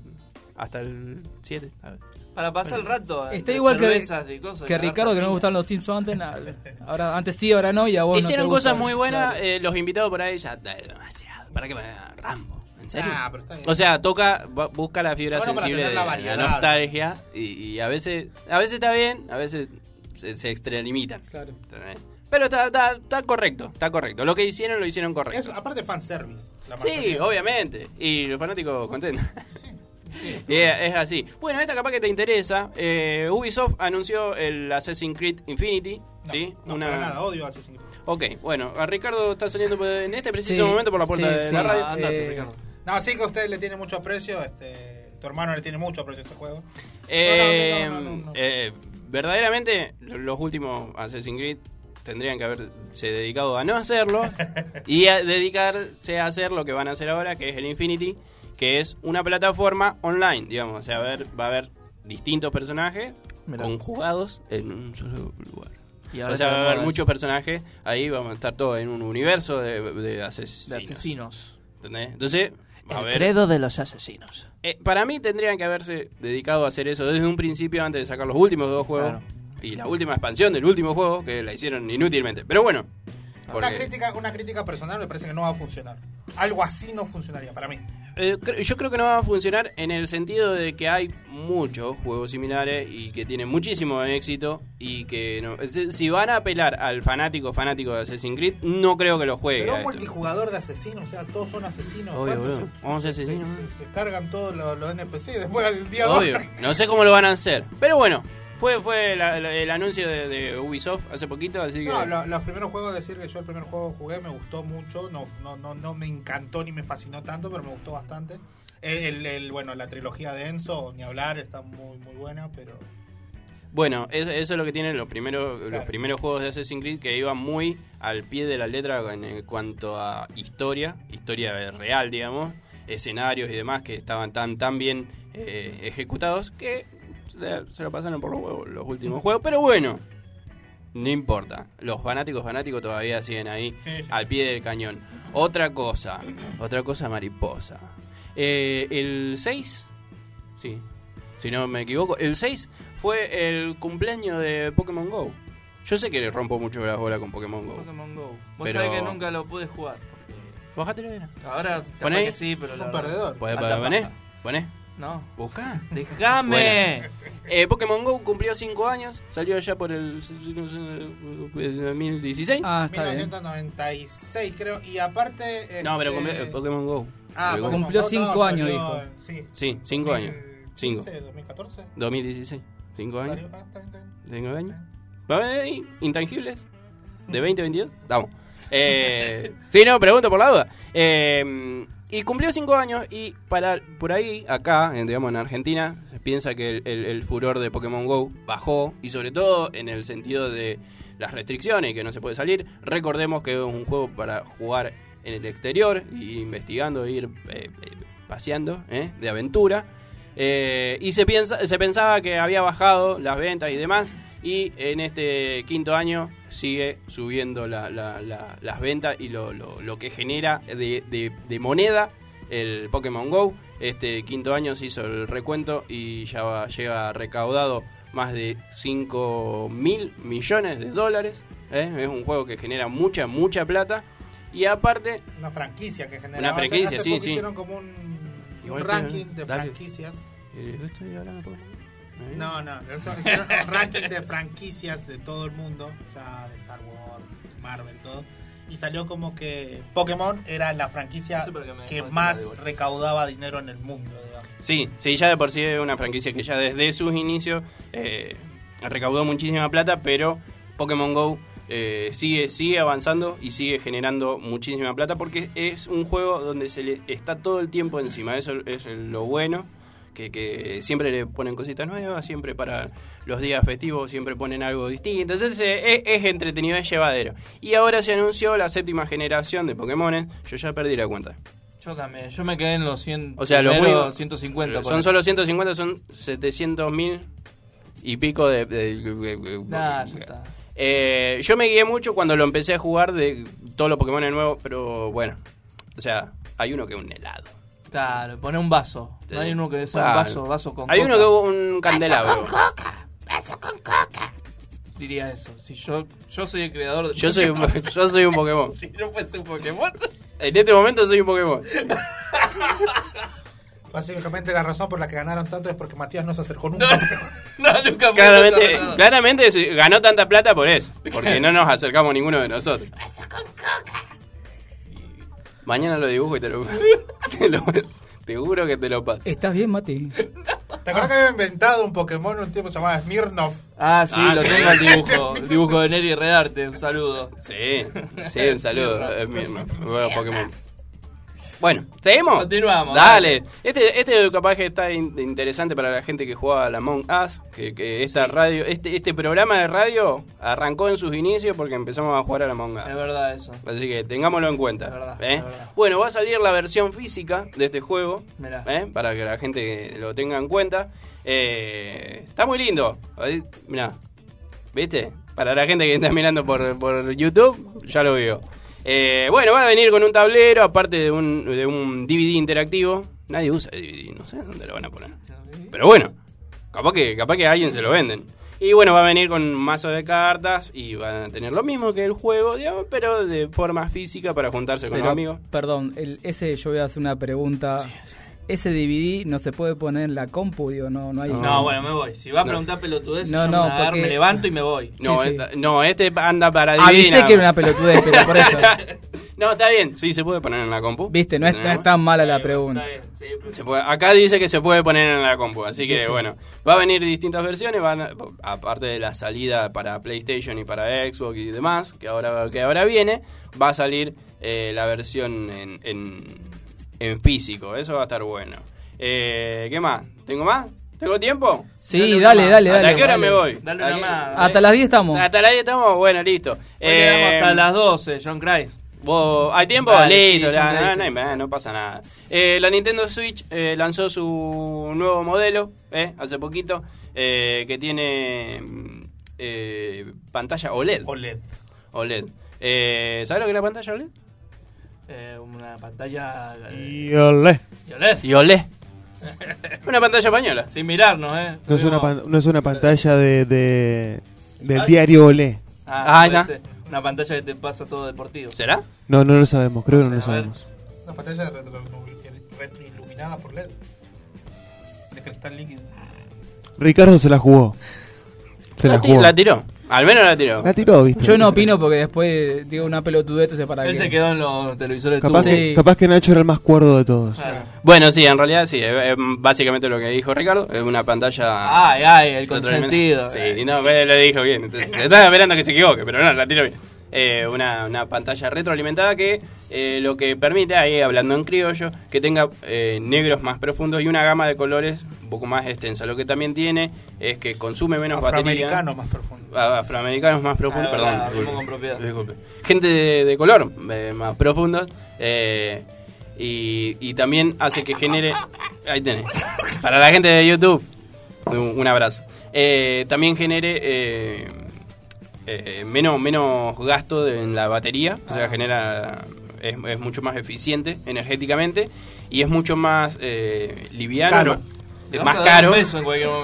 Speaker 2: hasta el 7. a ver.
Speaker 7: Para pasar el rato.
Speaker 3: Está
Speaker 7: entre
Speaker 3: igual que,
Speaker 7: cervezas y cosas,
Speaker 3: que Ricardo, que no me gustan los Simpsons antes. nada. Ahora, antes sí, ahora no, y a vos no
Speaker 2: Hicieron cosas muy buenas.
Speaker 3: Claro.
Speaker 2: eh, los invitados por ahí ya. eh, demasiado. ¿Para qué poner a Rambo? ¿En serio?
Speaker 1: Ah, pero está bien.
Speaker 2: O sea, toca, bu- busca la fibra
Speaker 1: Bueno, para
Speaker 2: sensible de
Speaker 1: la
Speaker 2: nostalgia y, y a veces a veces está bien, a veces se, se extralimitan.
Speaker 3: Claro.
Speaker 2: ¿entendés? Pero está, está, está correcto, está correcto. Lo que hicieron lo hicieron
Speaker 1: Es,
Speaker 2: correcto.
Speaker 1: aparte fanservice. la
Speaker 2: Sí, obviamente. Y los fanáticos contentos.
Speaker 1: Sí.
Speaker 2: Y es, es así. Bueno, esta capaz que te interesa. Eh, Ubisoft anunció el Assassin's Creed Infinity. ¿Sí?
Speaker 1: No, para nada, odio Assassin's Creed.
Speaker 2: Ok, bueno, a Ricardo está saliendo en este preciso
Speaker 3: Sí,
Speaker 2: momento por la puerta
Speaker 3: sí,
Speaker 2: de
Speaker 3: sí.
Speaker 2: la radio.
Speaker 7: Andate,
Speaker 3: Eh,
Speaker 7: Ricardo.
Speaker 1: No, sí que a usted le tiene mucho aprecio, este, tu hermano le tiene mucho aprecio a ese juego.
Speaker 2: Eh,
Speaker 1: No, no, no, no, no.
Speaker 2: eh, verdaderamente, los últimos Assassin's Creed tendrían que haberse dedicado a no hacerlo y a dedicarse a hacer lo que van a hacer ahora, que es el Infinity, que es una plataforma online, digamos. O sea, a ver, va a haber distintos personajes
Speaker 7: Mirá.
Speaker 2: conjugados en un solo lugar.
Speaker 7: Y ahora
Speaker 2: O sea, va a haber muchos personajes, ahí vamos a estar todos en un universo de, de asesinos.
Speaker 7: de asesinos.
Speaker 2: ¿Entendés? Entonces, va a
Speaker 7: El
Speaker 2: haber...
Speaker 7: credo de los asesinos.
Speaker 2: Eh, para mí tendrían que haberse dedicado a hacer eso desde un principio antes de sacar los últimos dos juegos.
Speaker 7: Claro.
Speaker 2: Y la última expansión del último juego que la hicieron inútilmente. Pero bueno.
Speaker 1: Una
Speaker 2: porque,
Speaker 1: crítica, una crítica personal me parece que no va a funcionar. Algo así no funcionaría para mí.
Speaker 2: eh, yo creo que no va a funcionar en el sentido de que hay muchos juegos similares y que tienen muchísimo éxito y que no, si van a apelar al fanático fanático de Assassin's Creed, no creo que lo juegue.
Speaker 1: Pero un multijugador de asesinos, o sea, todos son asesinos.
Speaker 2: Obvio,
Speaker 1: ¿Cuántos
Speaker 2: obvio.
Speaker 1: se-
Speaker 2: Vamos a ser
Speaker 1: se-
Speaker 2: asesinos,
Speaker 1: Se, cargan todos los, los NPC después al día 2.
Speaker 2: Obvio. No sé cómo lo van a hacer. Pero bueno, fue, fue la- la- el anuncio de, de Ubisoft hace poquito, así que...
Speaker 1: No, lo- los primeros juegos, decir que yo el primer juego jugué me gustó mucho, no, no, no, no me encantó ni me fascinó tanto, pero me gustó bastante. El, el- el- bueno, la trilogía de Enzo, ni hablar, está muy muy buena, pero
Speaker 2: Bueno, es- eso es lo que tienen los primeros, los primeros juegos de Assassin's Creed que iban muy al pie de la letra en cuanto a historia, historia real, digamos, escenarios y demás que estaban tan tan bien eh, ejecutados que se, lo pasaron por los huevos los últimos juegos. Pero bueno, no importa. Los fanáticos fanáticos todavía siguen ahí
Speaker 1: Sí, sí.
Speaker 2: al pie del cañón. Otra cosa, otra cosa mariposa. Eh, el 6, sí, si no me equivoco, el 6 fue el cumpleaños de Pokémon Go. Yo sé que le rompo mucho las bolas con Pokémon Go.
Speaker 7: Pokémon Go. Vos
Speaker 2: Pero-
Speaker 7: sabés que nunca lo pude jugar.
Speaker 2: Bájatelo, era.
Speaker 7: Ahora,
Speaker 2: Poné.
Speaker 7: que sí, pero
Speaker 1: es un perdedor.
Speaker 2: ¿Podés
Speaker 7: Alta
Speaker 2: poner?
Speaker 7: paja. No.
Speaker 2: Buscá.
Speaker 7: ¡Déjame!
Speaker 2: Eh, Pokémon Go cumplió 5 años, salió allá por el 2016.
Speaker 3: Ah, está bien.
Speaker 1: 1996 creo, y aparte...
Speaker 2: no, pero
Speaker 1: este,
Speaker 2: cumplió- eh, Pokémon Go.
Speaker 1: Ah. Pokémon
Speaker 3: Cumplió
Speaker 1: Go,
Speaker 3: cinco
Speaker 1: no,
Speaker 3: años, dijo.
Speaker 1: Sí.
Speaker 2: Sí, 5 años. 5.
Speaker 1: 2015, 2014.
Speaker 2: 2016. 5 años.
Speaker 1: Salió- ah, está bien, está bien.
Speaker 2: 5 años. ¿Va a haber ahí intangibles? ¿De 2022? Vamos. Eh, sí, no, pregunto por la duda. Eh, y cumplió 5 años y para por ahí, acá, en, digamos en Argentina, se piensa que el, furor de Pokémon GO bajó y sobre todo en el sentido de las restricciones que no se puede salir. Recordemos que es un juego para jugar en el exterior, y investigando, ir eh, eh, paseando, ¿eh? de aventura. Eh, y se, piensa, se pensaba que había bajado las ventas y demás. Y en este quinto año sigue subiendo la- la- la- las ventas y lo, lo- lo que genera de, de- de moneda el Pokémon Go. Este quinto año se hizo el recuento y ya va- llega recaudado más de 5 mil millones de dólares. ¿eh? Es un juego que genera mucha, mucha plata. Y aparte,
Speaker 1: Una franquicia que genera.
Speaker 2: Una franquicia,
Speaker 1: hace
Speaker 2: sí, sí.
Speaker 1: Hicieron como un, ranking de franquicias.
Speaker 2: eh, estoy hablando.
Speaker 1: No, no, eso- hicieron un ranking de franquicias de todo el mundo, o sea, de Star Wars, Marvel, todo. Y salió como que Pokémon era la franquicia que más recaudaba dinero en el mundo, digamos.
Speaker 2: Sí, sí, ya de por sí es una franquicia que ya desde sus inicios eh, recaudó muchísima plata, pero Pokémon Go eh, sigue, sigue avanzando y sigue generando muchísima plata porque es un juego donde se le está todo el tiempo encima. Eso es lo bueno, que, que siempre le ponen cositas nuevas, siempre para los días festivos siempre ponen algo distinto. Entonces eh, es, es entretenido, es llevadero. Y ahora se anunció la séptima generación de Pokémon. Yo ya perdí la cuenta.
Speaker 7: Yo también. Yo me quedé en los 100.
Speaker 2: O sea, los
Speaker 7: primero
Speaker 2: únicos-
Speaker 7: 150.
Speaker 2: Son solo 150, son 700 mil y pico de... de-
Speaker 7: Nah, ya está.
Speaker 2: Eh, yo me guié mucho cuando lo empecé a jugar de todos los Pokémon nuevos, pero bueno. O sea, hay uno que es un helado.
Speaker 7: Claro, pone un vaso. No hay uno que es un vaso, vaso con
Speaker 2: Hay
Speaker 7: coca.
Speaker 2: uno que es un candelabro.
Speaker 7: Diría eso. Si yo, yo soy el creador de
Speaker 2: Yo soy, un, yo soy un Pokémon.
Speaker 7: Si no fuese un Pokémon.
Speaker 2: En este momento soy un Pokémon.
Speaker 1: Básicamente la razón por la que ganaron tanto es porque Matías no se acercó nunca. Pokémon.
Speaker 7: No, nunca fue
Speaker 2: Claramente, claramente ganó tanta plata por eso. Porque no nos acercamos ninguno de nosotros. Mañana lo dibujo y te lo, te lo- te juro que te lo paso.
Speaker 3: ¿Estás bien, Mati?
Speaker 1: ¿Te acuerdas que había inventado un Pokémon un tiempo llamado Smirnov?
Speaker 7: Ah, sí,
Speaker 2: Ah,
Speaker 7: lo
Speaker 2: sí.
Speaker 7: tengo el dibujo. El dibujo de Neri Redarte. Un saludo.
Speaker 2: Sí, sí, un saludo. Es mismo. Nuevo Pokémon. Bueno, ¿seguimos?
Speaker 7: Continuamos,
Speaker 2: Dale. Este, este capaz que está in- interesante para la gente que juega a la Among Us. Que, que esta radio, este, este programa de radio arrancó en sus inicios porque empezamos a jugar a la Among Us.
Speaker 7: Es verdad eso.
Speaker 2: Así que tengámoslo en cuenta.
Speaker 7: Es verdad,
Speaker 2: ¿eh?
Speaker 7: es verdad.
Speaker 2: Bueno, va a salir la versión física de este juego.
Speaker 7: Mirá.
Speaker 2: ¿eh? Para que la gente lo tenga en cuenta. Eh, está muy lindo. Mirá. ¿Viste? Para la gente que está mirando por, por YouTube, ya lo vio. Eh, bueno, va a venir con un tablero, aparte de un, de un DVD interactivo. Nadie usa DVD, no sé dónde lo van a poner. Pero bueno, capaz que, capaz que a alguien se lo venden. Y bueno, va a venir con un mazo de cartas y van a tener lo mismo que el juego, digamos, pero de forma física para juntarse con
Speaker 3: Pero,
Speaker 2: los amigos.
Speaker 3: Perdón, el, ese yo voy a hacer una pregunta. Ese DVD no se puede poner en la compu, digo, no, no hay.
Speaker 7: No, bueno, me voy. Si va a preguntar pelotudez,
Speaker 3: No,
Speaker 7: yo
Speaker 3: no,
Speaker 7: me, agarro,
Speaker 3: porque-
Speaker 7: me levanto y me voy.
Speaker 2: No,
Speaker 3: sí.
Speaker 2: esta- no, este anda para
Speaker 3: Avisé
Speaker 2: divina.
Speaker 3: que era una pelotudez, pero por eso.
Speaker 2: no, está bien, sí, se puede poner en la compu.
Speaker 3: Viste, no es, no es tan mala la pregunta.
Speaker 2: Se puede- acá dice que se puede poner en la compu, así que bueno, va a venir distintas versiones, van a- aparte de la salida para PlayStation y para Xbox y demás, que ahora que ahora viene, va a salir eh, la versión en, en, en físico, eso va a estar bueno. Eh, ¿Qué más? ¿Tengo más? ¿Tengo tiempo?
Speaker 3: Sí, dale, dale,
Speaker 2: ¿Hasta
Speaker 3: dale.
Speaker 2: qué hora
Speaker 3: dale.
Speaker 2: me voy?
Speaker 7: Dale
Speaker 2: ¿A
Speaker 7: una más.
Speaker 3: Hasta las 10 estamos.
Speaker 2: ¿Hasta las 10 estamos? Bueno, listo. Eh,
Speaker 7: hasta las 12, John Christ.
Speaker 2: ¿Vos- ¿Hay tiempo?
Speaker 7: Dale,
Speaker 2: Listo,
Speaker 7: sí,
Speaker 2: ya, no, pasa nada. Eh, la Nintendo Switch eh, lanzó su nuevo modelo eh, hace poquito eh, que tiene mm, eh, pantalla OLED.
Speaker 1: OLED.
Speaker 2: OLED. Eh, ¿Sabes lo que es la pantalla OLED?
Speaker 7: Eh, una pantalla.
Speaker 8: Y olé.
Speaker 2: Y OLED. Una pantalla española.
Speaker 7: Sin mirarnos, ¿eh?
Speaker 8: No es una, pan- no es una pantalla de, de- del
Speaker 7: Ah.
Speaker 8: diario Olé.
Speaker 7: Ah,
Speaker 2: ahí
Speaker 7: puede
Speaker 2: está.
Speaker 7: ser. Una pantalla que te pasa todo deportivo.
Speaker 2: ¿Será?
Speaker 8: No, no lo sabemos, creo que no lo
Speaker 7: A ver.
Speaker 8: sabemos.
Speaker 1: Una pantalla retro, retroiluminada por LED. De cristal líquido.
Speaker 8: Ricardo se la jugó. Se la,
Speaker 2: La, ti-
Speaker 8: jugó.
Speaker 2: la tiró. Al menos la tiró.
Speaker 8: La tiró, ¿viste?
Speaker 3: Yo no opino porque después digo una pelotudez, entonces para
Speaker 7: Él se quedó en los televisores
Speaker 8: Capaz,
Speaker 7: tubos.
Speaker 8: que, capaz que Nacho era el más cuerdo de todos.
Speaker 7: Claro.
Speaker 2: Bueno, sí, en realidad sí. Es, básicamente lo que dijo Ricardo. Es una pantalla.
Speaker 7: Ay, ay, el consentido.
Speaker 2: Sí, no, pero lo dijo bien. Entonces, estaba esperando que se equivoque, pero no, la tiró bien. Eh, una, una pantalla retroalimentada que eh, lo que permite, ahí hablando en criollo, que tenga eh, negros más profundos y una gama de colores un poco más extensa. Lo que también tiene es que consume menos batería.
Speaker 1: Afroamericano más profundo.
Speaker 2: Ah, Afroamericanos más profundos,
Speaker 7: Ah,
Speaker 2: perdón.
Speaker 7: verdad,
Speaker 2: disculpe.
Speaker 7: hablemos con propiedad.
Speaker 2: Disculpe. Gente de, de color eh, más profundos. eh, y, y también hace que genere. Ahí tenés. Para la gente de YouTube, un, un abrazo. Eh, también genere. Eh, eh, menos, menos gasto de- en la batería, o sea, genera es, es mucho más eficiente energéticamente y es mucho más eh, liviano,
Speaker 1: Caro.
Speaker 2: más caro.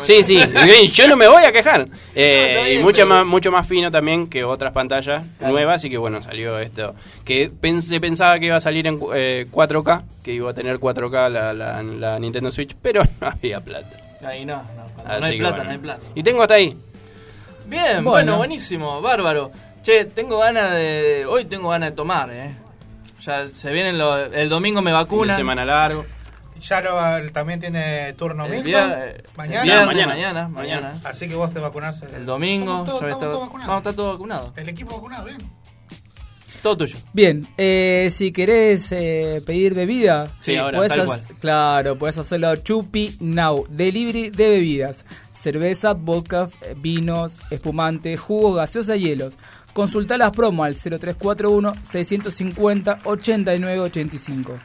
Speaker 2: Sí, sí, yo no me voy a quejar. Eh, y mucho
Speaker 7: pero-
Speaker 2: más, mucho más fino también que otras pantallas
Speaker 7: Claro.
Speaker 2: nuevas, así que bueno, salió esto. Que pensé, pensaba que iba a salir en eh, 4K, que iba a tener 4K la, la, la Nintendo Switch, pero no había plata.
Speaker 7: Ahí no, no. Cuando
Speaker 2: Así
Speaker 7: no hay plata,
Speaker 2: bueno.
Speaker 7: no hay plata.
Speaker 2: Y tengo hasta ahí.
Speaker 7: Bien, bueno,
Speaker 3: Bueno.
Speaker 7: buenísimo, bárbaro. Che, tengo ganas de. Hoy tengo ganas de tomar, ¿eh? Ya se vienen los. El domingo me
Speaker 2: Una
Speaker 7: vacunan.
Speaker 2: semana largo.
Speaker 1: Ya lo- también tiene turno
Speaker 7: El vier-
Speaker 1: mañana.
Speaker 2: mañana.
Speaker 7: mañana, mañana.
Speaker 1: Así que vos te vacunás. El,
Speaker 7: El domingo,
Speaker 1: todos- estamos todos
Speaker 7: vamos a
Speaker 1: vacunados.
Speaker 7: estar todos vacunados.
Speaker 1: El equipo vacunado, bien.
Speaker 7: Todo tuyo.
Speaker 3: Bien, eh, si querés eh, pedir bebida,
Speaker 2: Sí, ahora,
Speaker 3: podés
Speaker 2: tal cual.
Speaker 3: claro, puedes hacerlo a Chupi Now, delivery de bebidas, cerveza, vodka, vinos, espumante, jugo, gaseosa, hielos. Consulta las promos al 0341 650 8985.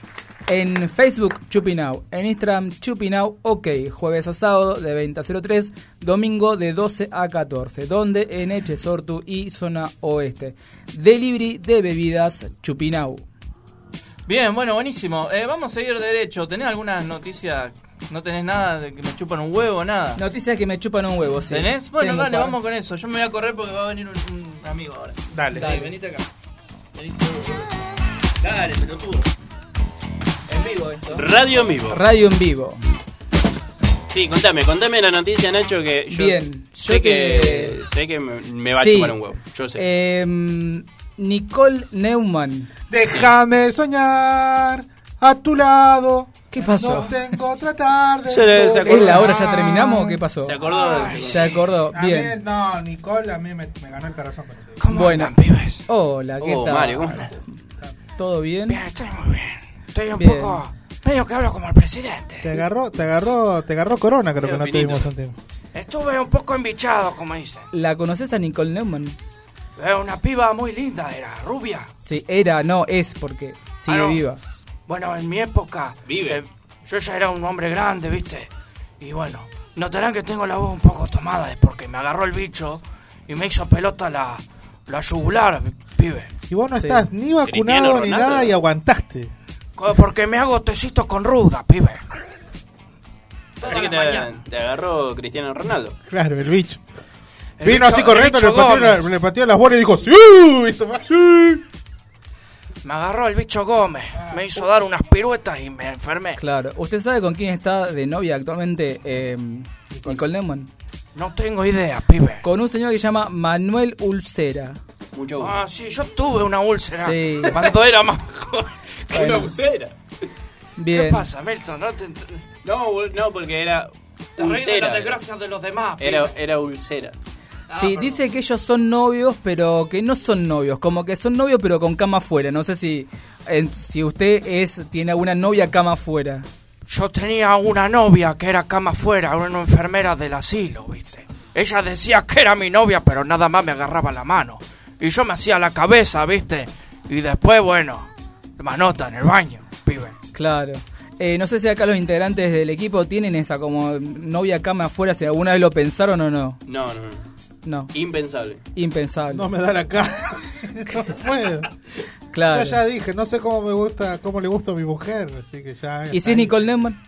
Speaker 3: En Facebook, Chupinau. En Instagram, Chupinau, ok. Jueves a sábado de 20 a 03. Domingo de 12 a 14. Donde en Echesortu y zona oeste. Delivery de bebidas, Chupinau.
Speaker 7: Bien, bueno, buenísimo. Eh, vamos a seguir derecho. ¿Tenés alguna noticia? ¿No tenés nada de que me chupan un huevo, nada?
Speaker 3: Noticias que me chupan un huevo, sí.
Speaker 7: ¿Tenés? Bueno,
Speaker 3: Tengo
Speaker 7: dale,
Speaker 3: par.
Speaker 7: vamos con eso. Yo me voy a correr porque va a venir un, un amigo ahora.
Speaker 1: Dale.
Speaker 7: Dale, venite acá. Venite. Dale, pelotudo. En vivo esto.
Speaker 2: Radio en vivo.
Speaker 3: Radio en vivo.
Speaker 2: Sí, contame, contame la noticia, Nacho, que yo
Speaker 3: Bien,
Speaker 2: sé
Speaker 3: yo
Speaker 2: que
Speaker 3: te-
Speaker 2: sé que me, me va
Speaker 3: Sí.
Speaker 2: a chupar un huevo. Yo sé.
Speaker 3: Em, Nicole Neumann.
Speaker 1: Déjame soñar a tu lado.
Speaker 3: ¿Qué pasó?
Speaker 1: No tengo otra tarde.
Speaker 2: Se le- se
Speaker 3: ¿Es la hora? ¿Ya terminamos? ¿Qué pasó?
Speaker 2: Se acordó
Speaker 1: Ay.
Speaker 3: Se acordó.
Speaker 1: A mí,
Speaker 3: Bien.
Speaker 1: no, Nicole a mí me, me ganó el corazón.
Speaker 7: ¿Cómo
Speaker 3: Bueno.
Speaker 7: andan, pibes?
Speaker 3: Hola, ¿qué
Speaker 2: Oh,
Speaker 3: tal?
Speaker 2: Mario, ¿cómo estás?
Speaker 3: ¿Todo bien?
Speaker 7: Bien, estoy muy bien. Estoy un
Speaker 3: Bien.
Speaker 7: poco... Medio que hablo como el presidente.
Speaker 1: Te agarró, te agarró, te agarró corona, creo que no tuvimos un tiempo.
Speaker 7: Estuve un poco embichado, como dicen.
Speaker 3: ¿La conoces a Nicole Neumann?
Speaker 7: Es una piba muy linda, era rubia.
Speaker 3: Sí, era, no, es porque sigue
Speaker 7: Ah, no.
Speaker 3: viva.
Speaker 7: Bueno, en mi época...
Speaker 2: Vive.
Speaker 7: eh, yo ya era un hombre grande, ¿viste? Y bueno, notarán que tengo la voz un poco tomada, es porque me agarró el bicho y me hizo pelota la, la yugular, pibe.
Speaker 1: Y vos no
Speaker 3: Sí.
Speaker 1: estás ni vacunado ni nada y aguantaste.
Speaker 7: Porque me hago tecitos con ruda, pibe.
Speaker 2: Así que te, te agarró Cristiano Ronaldo.
Speaker 1: Claro, el bicho.
Speaker 7: El
Speaker 1: Vino
Speaker 7: bicho-
Speaker 1: así corriendo, le pateó, la-
Speaker 7: Gómez.
Speaker 1: le pateó las bolas y dijo ¡Sí! Y se fue, ¡Sí!
Speaker 7: Me agarró el bicho Gómez, me hizo dar unas piruetas y me enfermé.
Speaker 3: Claro. ¿Usted sabe con quién está de novia actualmente eh, Nicole Neumann?
Speaker 7: No tengo idea, pibe.
Speaker 3: Con un señor que se llama Manuel Ulcera.
Speaker 2: Mucho gusto.
Speaker 7: Ah, sí, yo tuve una úlcera
Speaker 3: Sí.
Speaker 7: cuando era más joven.
Speaker 3: Bueno,
Speaker 2: pulsera.
Speaker 3: bien.
Speaker 7: ¿Qué pasa, Milton? No, te, te,
Speaker 2: No, porque era
Speaker 7: te reís de
Speaker 2: ulcera.
Speaker 7: las desgracias de los demás, pibe.
Speaker 2: Era, era ulcera.
Speaker 7: Ah,
Speaker 3: Sí, dice que ellos son novios, pero que no son novios, como que son novios pero con cama afuera. No sé si eh, si usted es tiene alguna novia cama afuera.
Speaker 7: Yo tenía una novia que era cama afuera, una enfermera del asilo, ¿viste? Ella decía que era mi novia, pero nada más me agarraba la mano. Y yo me hacía la cabeza, ¿viste? Y después, bueno, manota en el baño, pibe.
Speaker 3: Claro. Eh, no sé si acá los integrantes del equipo tienen esa como novia cama afuera, si alguna vez lo pensaron o no.
Speaker 2: No, no, no.
Speaker 3: No,
Speaker 2: Impensable.
Speaker 3: impensable.
Speaker 1: No me da la cara. No puedo.
Speaker 3: claro.
Speaker 1: Yo ya dije, no sé cómo me gusta, cómo le gusta a mi mujer, así que ya.
Speaker 3: ¿Y si es Nicole Neumann?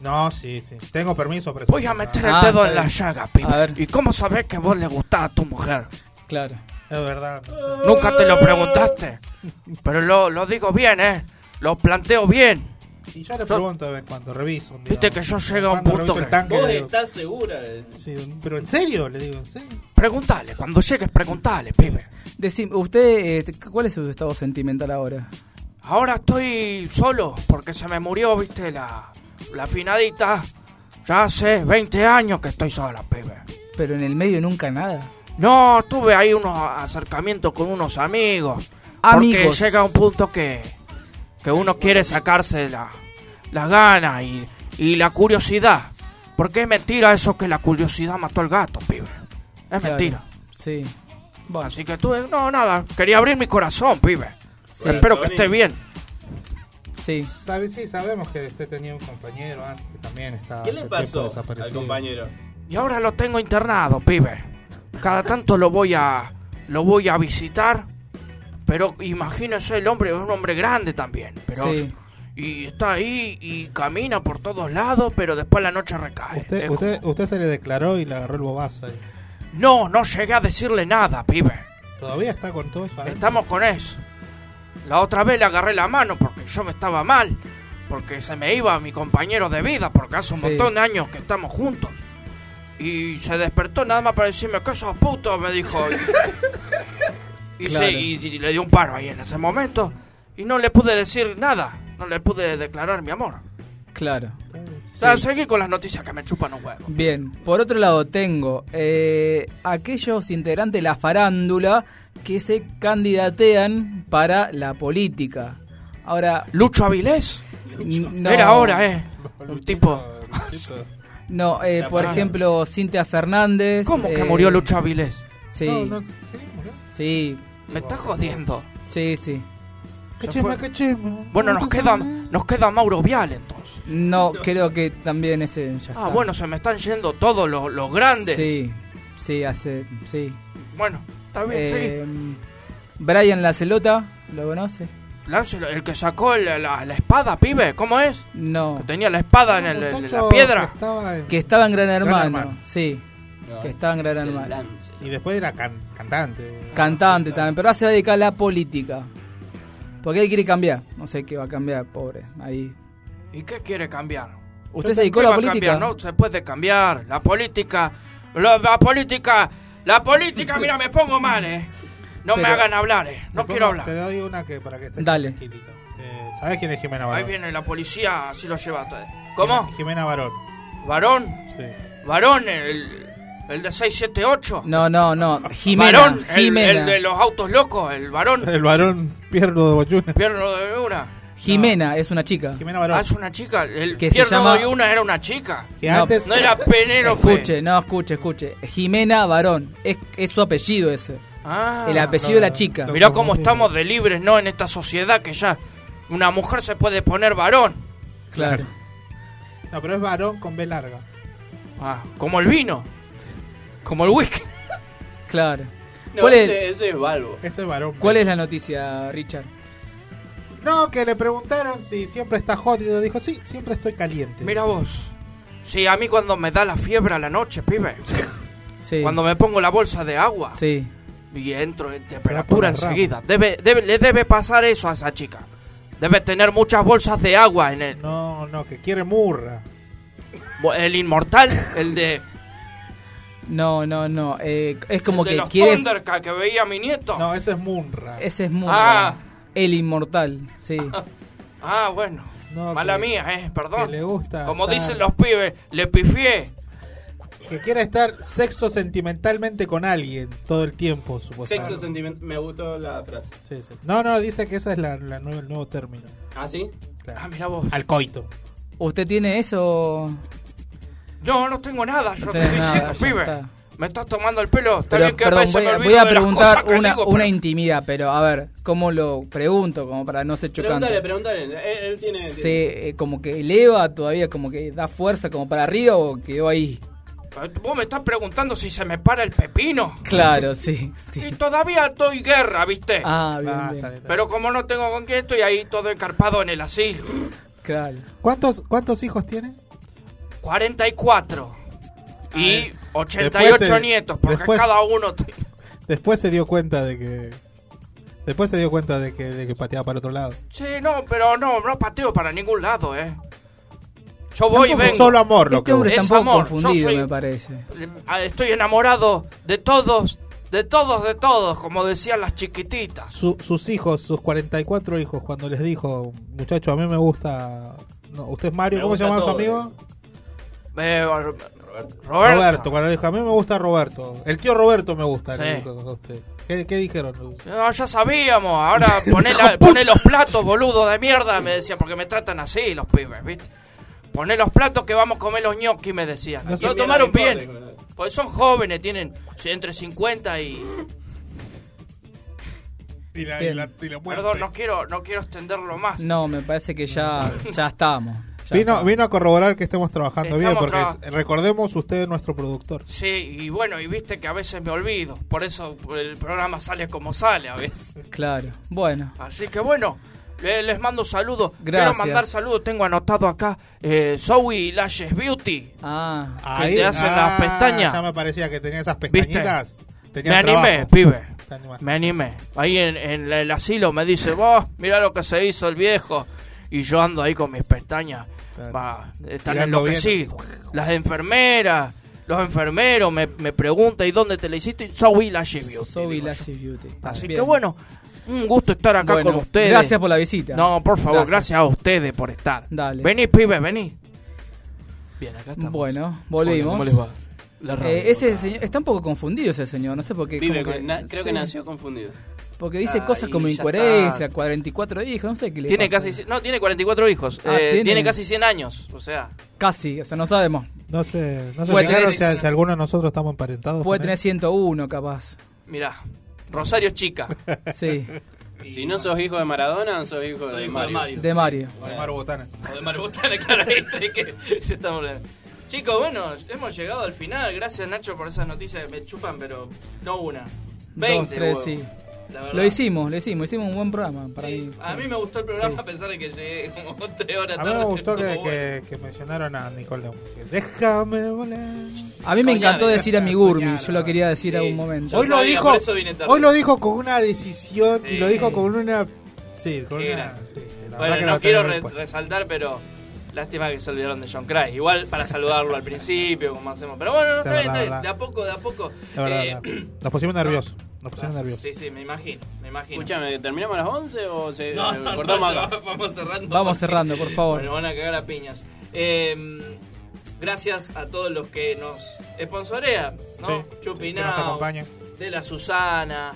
Speaker 1: No, sí, sí. Tengo permiso para.
Speaker 7: Voy a meter el
Speaker 3: Ah,
Speaker 7: dedo en la llaga, pibe.
Speaker 3: A ver.
Speaker 7: ¿Y cómo sabés que vos le gustás a tu mujer?
Speaker 3: Claro.
Speaker 1: Es verdad. no sé.
Speaker 7: Nunca te lo preguntaste. Pero lo, lo digo bien, ¿eh? Lo planteo bien.
Speaker 1: Y yo le pregunto de vez en cuando, reviso. un día.
Speaker 7: Viste que yo llego a un punto que-
Speaker 1: tanque,
Speaker 2: ¿Vos
Speaker 1: digo,
Speaker 2: estás segura? de-
Speaker 1: sí, pero en serio, le digo, ¿en serio?
Speaker 7: Preguntale, cuando llegues, preguntale, pibe.
Speaker 3: Decime, usted, eh, ¿cuál es su estado sentimental ahora?
Speaker 7: Ahora estoy solo porque se me murió, viste, la, la finadita. Ya hace 20 años que estoy sola, pibe.
Speaker 3: Pero en el medio nunca nada.
Speaker 7: No, tuve ahí unos acercamientos con unos amigos.
Speaker 3: Amigos.
Speaker 7: Porque llega un punto que, que uno quiere sacarse la, las ganas y, y la curiosidad. Porque es mentira eso que la curiosidad mató al gato, pibe. Es
Speaker 3: Claro.
Speaker 7: mentira.
Speaker 3: Sí. Bueno,
Speaker 7: Así que tuve, no, nada, quería abrir mi corazón, pibe.
Speaker 3: Sí.
Speaker 7: Espero que esté bien.
Speaker 3: sí.
Speaker 1: Sabe, sí, sabemos que usted tenía un compañero antes que también estaba.
Speaker 2: ¿Qué le pasó al compañero?
Speaker 7: Y ahora lo tengo internado, pibe. Cada tanto lo voy a lo voy a visitar. Pero imagínese, el hombre es un hombre grande también. Pero
Speaker 3: Sí.
Speaker 7: Y está ahí y camina por todos lados, pero después la noche recae.
Speaker 1: Usted, usted,
Speaker 7: como-
Speaker 1: usted se le declaró y le agarró el bobazo ahí.
Speaker 7: No, no llegué a decirle nada, pibe.
Speaker 1: Todavía está con todo eso. adentro?
Speaker 7: Estamos con eso. La otra vez le agarré la mano porque yo me estaba mal. Porque se me iba mi compañero de vida, porque hace un
Speaker 3: Sí.
Speaker 7: montón de años que estamos juntos. Y se despertó nada más para decirme que sos puto, me dijo. Y,
Speaker 3: Claro.
Speaker 7: y- y le dio un paro ahí en ese momento. Y no le pude decir nada. No le pude declarar mi amor.
Speaker 3: Claro.
Speaker 7: O sea, seguí con las noticias que me chupan un huevo.
Speaker 3: Bien, por otro lado tengo eh, aquellos integrantes de la farándula que se candidatean para la política. Ahora,
Speaker 7: Lucho Avilés.
Speaker 3: n- no,
Speaker 7: Era ahora, eh. Un tipo.
Speaker 1: Luchito.
Speaker 3: No, eh, por ejemplo, Cintia Fernández.
Speaker 7: ¿Cómo que
Speaker 3: eh,
Speaker 7: murió Lucho Avilés?
Speaker 3: Sí,
Speaker 1: No, no, sí, murió.
Speaker 3: sí,
Speaker 7: Me está jodiendo.
Speaker 3: sí, sí.
Speaker 1: Qué chisme.
Speaker 7: Bueno,
Speaker 1: No
Speaker 7: nos queda, nos queda Mauro Vial entonces.
Speaker 3: No, creo que también ese ya
Speaker 7: Ah,
Speaker 3: está.
Speaker 7: bueno, se me están yendo todos los, los grandes.
Speaker 3: Sí, sí, hace, sí.
Speaker 7: Bueno, está bien,
Speaker 3: Eh, Brian La Celota, ¿lo conoce?
Speaker 7: sí. Láncelo, el que sacó la, la espada, pibe, ¿cómo es?
Speaker 3: No,
Speaker 7: Que tenía la espada en, el- en
Speaker 1: Muchacho
Speaker 7: la piedra.
Speaker 1: que estaba en-
Speaker 3: que estaba en Gran Hermano,
Speaker 1: Hermano.
Speaker 3: sí,
Speaker 2: No,
Speaker 3: que estaba en Gran Hermano.
Speaker 1: Y después era can- cantante.
Speaker 3: Cantante
Speaker 1: Ah,
Speaker 3: también, pero ahora se va a dedicar a la política. Porque él quiere cambiar, no sé qué va a cambiar, pobre, ahí.
Speaker 7: ¿Y qué quiere cambiar?
Speaker 3: ¿Usted se dedicó a
Speaker 7: ¿Qué
Speaker 3: la política?
Speaker 7: cambiar? No se puede cambiar. La política. La, la política. La política, mira, me pongo mal, eh. No me hagan hablar, eh. No quiero hablar.
Speaker 1: Te doy una que para que estés
Speaker 3: Dale.
Speaker 1: tranquilito. Eh, ¿Sabés quién es Jimena
Speaker 7: Ahí
Speaker 1: Barón?
Speaker 7: viene la policía, así lo lleva todo. ¿Cómo?
Speaker 1: Jimena Barón.
Speaker 7: ¿Varón?
Speaker 1: Sí.
Speaker 7: ¿Varón? El, el de 678.
Speaker 3: No, no, no. Jimena.
Speaker 7: ¿Varón? El,
Speaker 3: Jimena.
Speaker 7: el de los autos locos, el varón.
Speaker 1: El varón Pierno de Boyuna.
Speaker 7: Pierno de una.
Speaker 3: Jimena es una chica.
Speaker 1: Jimena Barón.
Speaker 7: Ah, es una chica. El
Speaker 3: Que se
Speaker 7: Pierno
Speaker 3: llama-
Speaker 7: de una era una chica.
Speaker 1: Que
Speaker 3: No,
Speaker 1: antes
Speaker 7: No era Penélope.
Speaker 3: Escuche, no, escuche, escuche. Jimena Varón. Es, es su apellido ese.
Speaker 7: Ah,
Speaker 3: El apellido
Speaker 1: no,
Speaker 3: de la chica.
Speaker 7: Mirá cómo estamos de libres, ¿no? En esta sociedad que ya una mujer se puede poner varón.
Speaker 3: Claro.
Speaker 1: No, pero es varón con B larga.
Speaker 7: Ah, como el vino. Como el whisky.
Speaker 3: Claro.
Speaker 2: No,
Speaker 3: ¿Cuál,
Speaker 2: ese,
Speaker 3: es,
Speaker 2: ese es Balbo.
Speaker 1: Ese es varón.
Speaker 3: ¿Cuál es la noticia, Richard?
Speaker 1: No, que le preguntaron si siempre está hot y le dijo, sí, siempre estoy caliente.
Speaker 7: Mira vos. Sí, a mí cuando me da la fiebre a la noche, pibe.
Speaker 3: Sí.
Speaker 7: Cuando me pongo la bolsa de agua
Speaker 3: Sí.
Speaker 7: y entro en temperatura enseguida. Debe, debe, le debe pasar eso a esa chica. Debe tener muchas bolsas de agua en el,
Speaker 1: No, no, que quiere murra.
Speaker 7: el inmortal, el de,
Speaker 3: No, no, no. eh, es como
Speaker 7: el de
Speaker 3: que
Speaker 7: los
Speaker 3: quiere.
Speaker 7: Thundercats que veía mi nieto.
Speaker 1: No, ese es Munra.
Speaker 3: Ese es muy.
Speaker 7: Ah.
Speaker 3: El inmortal, sí.
Speaker 7: Ah, bueno.
Speaker 1: No,
Speaker 7: Mala
Speaker 1: que-
Speaker 7: mía, eh,
Speaker 1: Que
Speaker 7: perdón.
Speaker 1: le gusta.
Speaker 7: Como
Speaker 1: estar-
Speaker 7: dicen los pibes, le pifié.
Speaker 1: Que quiere estar sexo sentimentalmente con alguien todo el tiempo, supuestamente.
Speaker 2: Sexo sentimiento. Me gustó la frase.
Speaker 1: Sí, sí. No, no, dice que ese es la, la nueva- el nuevo término.
Speaker 2: ¿Ah, sí?
Speaker 1: Claro.
Speaker 7: Ah, mira vos.
Speaker 1: Al coito.
Speaker 3: ¿Usted tiene eso?
Speaker 7: No, no tengo nada, yo
Speaker 3: No
Speaker 7: te estoy
Speaker 3: nada,
Speaker 7: diciendo, pibe.
Speaker 3: está.
Speaker 7: Me estás tomando el pelo. Está
Speaker 3: Pero,
Speaker 7: bien que
Speaker 3: perdón, voy,
Speaker 7: me
Speaker 3: a- voy preguntar una,
Speaker 7: digo,
Speaker 3: una
Speaker 7: pero-
Speaker 3: intimidad, pero a ver, ¿cómo lo pregunto? Como para no ser chocante.
Speaker 2: Pregúntale, pregúntale. Él, él tiene.
Speaker 3: ¿Se eh, como que eleva todavía, como que da fuerza como para arriba o quedó ahí?
Speaker 7: Vos me estás preguntando si se me para el pepino.
Speaker 3: Claro, sí. sí.
Speaker 7: Y todavía doy guerra, ¿viste?
Speaker 3: Ah, bien,
Speaker 1: Ah,
Speaker 3: bien.
Speaker 1: está bien, está bien.
Speaker 7: Pero como no tengo con qué, estoy ahí todo encarpado en el asilo.
Speaker 3: Claro.
Speaker 1: ¿Cuántos, ¿Cuántos hijos tiene?
Speaker 7: 44. Y
Speaker 1: Eh,
Speaker 7: 88
Speaker 1: después se-
Speaker 7: nietos, porque
Speaker 1: después-
Speaker 7: cada uno...
Speaker 1: Después se dio cuenta de que. Después se dio cuenta de que, de que pateaba para otro lado.
Speaker 7: Sí, no, pero no, no pateo para ningún lado, ¿eh? Yo voy y
Speaker 3: Tampoco-
Speaker 7: vengo.
Speaker 1: Solo amor lo
Speaker 3: Este
Speaker 1: que
Speaker 3: hombre
Speaker 7: Es
Speaker 3: un poco
Speaker 7: amor, yo
Speaker 3: confundido,
Speaker 7: soy-
Speaker 3: me parece.
Speaker 7: Ah, Estoy enamorado de todos, de todos, de todos, como decían las chiquititas.
Speaker 1: Su- sus hijos, sus 44 hijos, cuando les dijo, muchacho, a mí me gusta. No, ¿Usted es Mario?
Speaker 2: Me
Speaker 1: ¿Cómo se llama su amigo?
Speaker 7: Eh, Ro-
Speaker 1: Roberto.
Speaker 7: Roberto.
Speaker 1: Cuando dijo, a mí me gusta Roberto. El tío Roberto me gusta.
Speaker 7: Sí.
Speaker 1: dijo a usted. ¿Qué, qué dijeron?
Speaker 7: No, ya sabíamos, ahora poné, la- los platos, boludo de mierda, me decía, porque me tratan así los pibes, ¿viste? Poné los platos que vamos a comer los ñoquis, me decían.
Speaker 1: No
Speaker 7: Lo tomaron bien,
Speaker 2: importa.
Speaker 7: pues son jóvenes, tienen entre 50 y...
Speaker 1: Y la,
Speaker 3: Bien.
Speaker 1: y la- y la muerte.
Speaker 7: Perdón, no quiero, no quiero extenderlo más.
Speaker 3: No, me parece que ya, ya estamos. Ya
Speaker 1: Vino, vino a corroborar que estemos trabajando bien,
Speaker 7: Estamos
Speaker 1: porque
Speaker 7: traba-
Speaker 1: es- recordemos, usted es nuestro productor.
Speaker 7: Sí, y bueno, y viste que a veces me olvido, por eso el programa sale como sale a veces.
Speaker 3: Claro. Bueno,
Speaker 7: Así que bueno, le- les mando saludos.
Speaker 3: Gracias.
Speaker 7: Quiero mandar saludos, tengo anotado acá eh, Zoe Lashes Beauty.
Speaker 3: ah,
Speaker 7: te hacen las pestañas.
Speaker 1: Ya me parecía que tenía esas pestañitas.
Speaker 7: Me
Speaker 1: Tenía
Speaker 7: animé,
Speaker 1: trabajo.
Speaker 7: pibe.
Speaker 1: Te animaste.
Speaker 7: Me animé. Ahí en, en el asilo me dice, vos, mira lo que se hizo el viejo. Y yo ando ahí con mis pestañas.
Speaker 1: Claro.
Speaker 7: Va, están
Speaker 1: Tirando
Speaker 7: enloquecidos. Las enfermeras, los enfermeros me, me preguntan, ¿y dónde te la hiciste? Y Zoe Lashes Beauty. Yo.
Speaker 3: Lashes Beauty.
Speaker 7: Así
Speaker 3: Bien.
Speaker 7: que bueno, un gusto estar acá
Speaker 3: Bueno,
Speaker 7: con ustedes.
Speaker 3: Gracias por la visita.
Speaker 7: No, por favor,
Speaker 3: Gracias.
Speaker 7: gracias, a ustedes por estar.
Speaker 3: Dale.
Speaker 7: Vení, pibe, vení. Bien, acá estamos.
Speaker 3: Bueno, volvimos.
Speaker 11: ¿Cómo les va? La radio.
Speaker 3: Eh, ese señor, está un poco confundido ese señor, no sé por qué.
Speaker 2: Vive
Speaker 3: como
Speaker 2: con- na- creo que
Speaker 3: sí,
Speaker 2: nació confundido.
Speaker 3: Porque dice
Speaker 7: Ah,
Speaker 3: cosas como incoherencia,
Speaker 7: está.
Speaker 3: 44 hijos, no sé qué le
Speaker 7: Tiene
Speaker 3: pasa.
Speaker 7: casi, no, tiene 44 hijos.
Speaker 3: Ah,
Speaker 7: Eh,
Speaker 3: ¿tiene?
Speaker 7: tiene casi 100 años, o sea.
Speaker 3: Casi, o sea, no sabemos.
Speaker 1: No sé, no sé
Speaker 3: Puede tener-
Speaker 1: si, si alguno de nosotros estamos emparentados.
Speaker 3: Puede tener
Speaker 1: él.
Speaker 3: 101 capaz.
Speaker 7: Mirá, Rosario Chica.
Speaker 3: Sí,
Speaker 2: Si no sos hijo de Maradona, sos hijo
Speaker 11: Soy
Speaker 2: de
Speaker 11: hijo de
Speaker 2: Mario.
Speaker 11: Mario.
Speaker 3: de Mario.
Speaker 1: O de Maru Botana.
Speaker 11: O de Mario
Speaker 7: Botana, claro, que se está volviendo. Chicos, bueno, hemos llegado al final. Gracias, Nacho, por esas noticias que me chupan, pero no una. 20,
Speaker 3: Dos, tres,
Speaker 7: huevo.
Speaker 3: sí.
Speaker 7: La verdad.
Speaker 3: Lo hicimos, lo hicimos, hicimos un buen programa para
Speaker 7: Sí,
Speaker 3: mí.
Speaker 7: A mí me gustó el programa
Speaker 3: Sí.
Speaker 7: a pesar de que llegué como 3 horas
Speaker 1: A
Speaker 7: tarde.
Speaker 1: mí me gustó que,
Speaker 7: Estuvo bueno.
Speaker 1: que, que mencionaron a Nicole. Déjame volar.
Speaker 3: A mí me
Speaker 7: Soñar,
Speaker 3: encantó
Speaker 7: eh.
Speaker 3: decir a mi Gurmi,
Speaker 1: Soñar,
Speaker 3: yo lo quería decir
Speaker 7: Sí.
Speaker 3: a un momento.
Speaker 7: Yo
Speaker 1: Hoy lo
Speaker 7: sabía,
Speaker 1: dijo,
Speaker 7: por eso vine tarde.
Speaker 1: hoy lo dijo con una decisión y lo dijo con una... Sí, con
Speaker 7: Qué
Speaker 1: una...
Speaker 7: grande.
Speaker 1: sí, la verdad
Speaker 7: Bueno,
Speaker 1: que
Speaker 7: no quiero re- resaltar, pero lástima que se olvidaron de John Cry. Igual para saludarlo al principio, como hacemos. Pero bueno, no, está
Speaker 1: De
Speaker 7: bien, está. De a poco, de a poco.
Speaker 1: De verdad,
Speaker 7: Eh,
Speaker 1: verdad. Nos pusimos nerviosos. Nos pusieron nerviosos.
Speaker 7: Sí, sí, me imagino, me imagino.
Speaker 2: Escúchame, ¿terminamos a las 11 o se
Speaker 7: No,
Speaker 2: eh,
Speaker 7: no,
Speaker 2: cortamos
Speaker 7: no,
Speaker 2: acá?
Speaker 7: ya Vamos cerrando.
Speaker 3: Vamos
Speaker 7: porque-
Speaker 3: cerrando, por favor.
Speaker 7: Bueno, van a cagar a piñas. Eh, gracias a todos los que nos sponsorean, ¿no?
Speaker 1: Sí,
Speaker 7: Chupinao,
Speaker 1: que nos acompañan.
Speaker 7: De la Susana,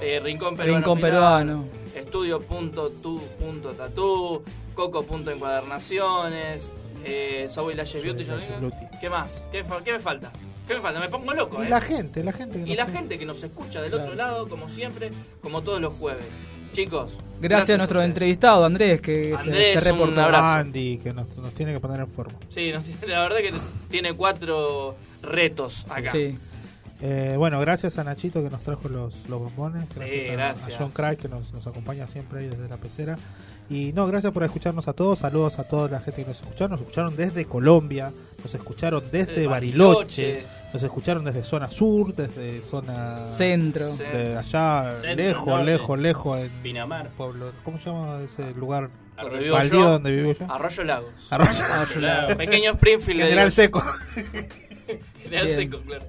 Speaker 7: eh, Rincón Peruano.
Speaker 3: Rincón Peruano.
Speaker 7: Estudio.tu.tatu, Coco.encuadernaciones, eh, Subway Lashes Beauty. ¿Qué más? ¿Qué, me falta? ¿Qué me falta? Me pongo loco,
Speaker 1: Y
Speaker 7: ¿eh?
Speaker 1: la gente, la gente que
Speaker 7: Y
Speaker 1: nos
Speaker 7: la gente que nos escucha del
Speaker 3: Claro.
Speaker 7: otro lado, como siempre, como todos los jueves. Chicos,
Speaker 3: Gracias, a nuestro entrevistado, Andrés, que
Speaker 7: Andrés,
Speaker 3: se,
Speaker 7: un
Speaker 3: reportó.
Speaker 7: abrazo.
Speaker 1: Andy, que nos, nos tiene que poner en forma.
Speaker 7: Sí, nos- la verdad que tiene cuatro retos acá.
Speaker 3: Sí.
Speaker 1: Eh, bueno, gracias a Nachito que nos trajo los, los bombones. Gracias, a-
Speaker 7: gracias.
Speaker 1: a, John Craig que nos, nos acompaña siempre ahí desde la pecera. Y no, gracias por escucharnos a todos. Saludos a toda la gente que nos escucharon. Nos escucharon desde Colombia, nos escucharon desde Bariloche,
Speaker 7: Bariloche.
Speaker 1: nos escucharon desde zona sur, desde zona
Speaker 3: Centro.
Speaker 1: de allá,
Speaker 2: Centro,
Speaker 1: lejos,
Speaker 2: norte.
Speaker 1: lejos, lejos en
Speaker 2: Pinamar.
Speaker 1: pueblo. ¿Cómo se llama ese lugar?
Speaker 7: Donde vivo
Speaker 1: Baldío
Speaker 7: yo,
Speaker 1: donde vivo yo.
Speaker 7: Arroyo Lagos.
Speaker 1: Arroyo.
Speaker 7: Pequeño Springfield.
Speaker 1: General. Seco.
Speaker 7: General. Seco, claro.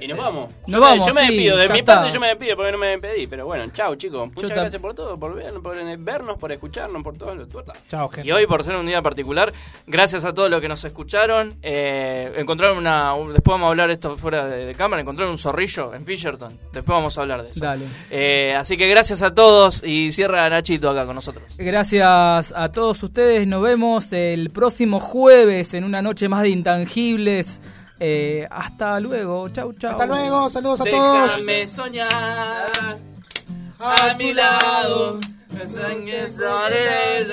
Speaker 2: Y nos vamos.
Speaker 3: Nos
Speaker 2: yo
Speaker 3: vamos,
Speaker 2: me, yo me
Speaker 3: sí,
Speaker 2: despido. De mi
Speaker 3: está.
Speaker 2: parte yo me despido porque no me despedí. Pero bueno, chao chicos. Muchas gracias por todo, por, ver- por vernos, por escucharnos, por todo lo.
Speaker 1: Chao, gente.
Speaker 7: Y hoy, por ser un día particular, gracias a todos los que nos escucharon. Eh, encontraron una. un- después vamos a hablar esto fuera de, de cámara. Encontraron un zorrillo en Fisherton. Después vamos a hablar de eso.
Speaker 3: Dale.
Speaker 7: Eh, así que gracias a todos y cierra Nachito acá con nosotros.
Speaker 3: Gracias a todos ustedes. Nos vemos el próximo jueves en una noche más de intangibles. Eh, hasta luego. Chau, chau.
Speaker 1: Hasta luego, saludos a todos.
Speaker 7: Déjame soñar a mi lado. Estaré-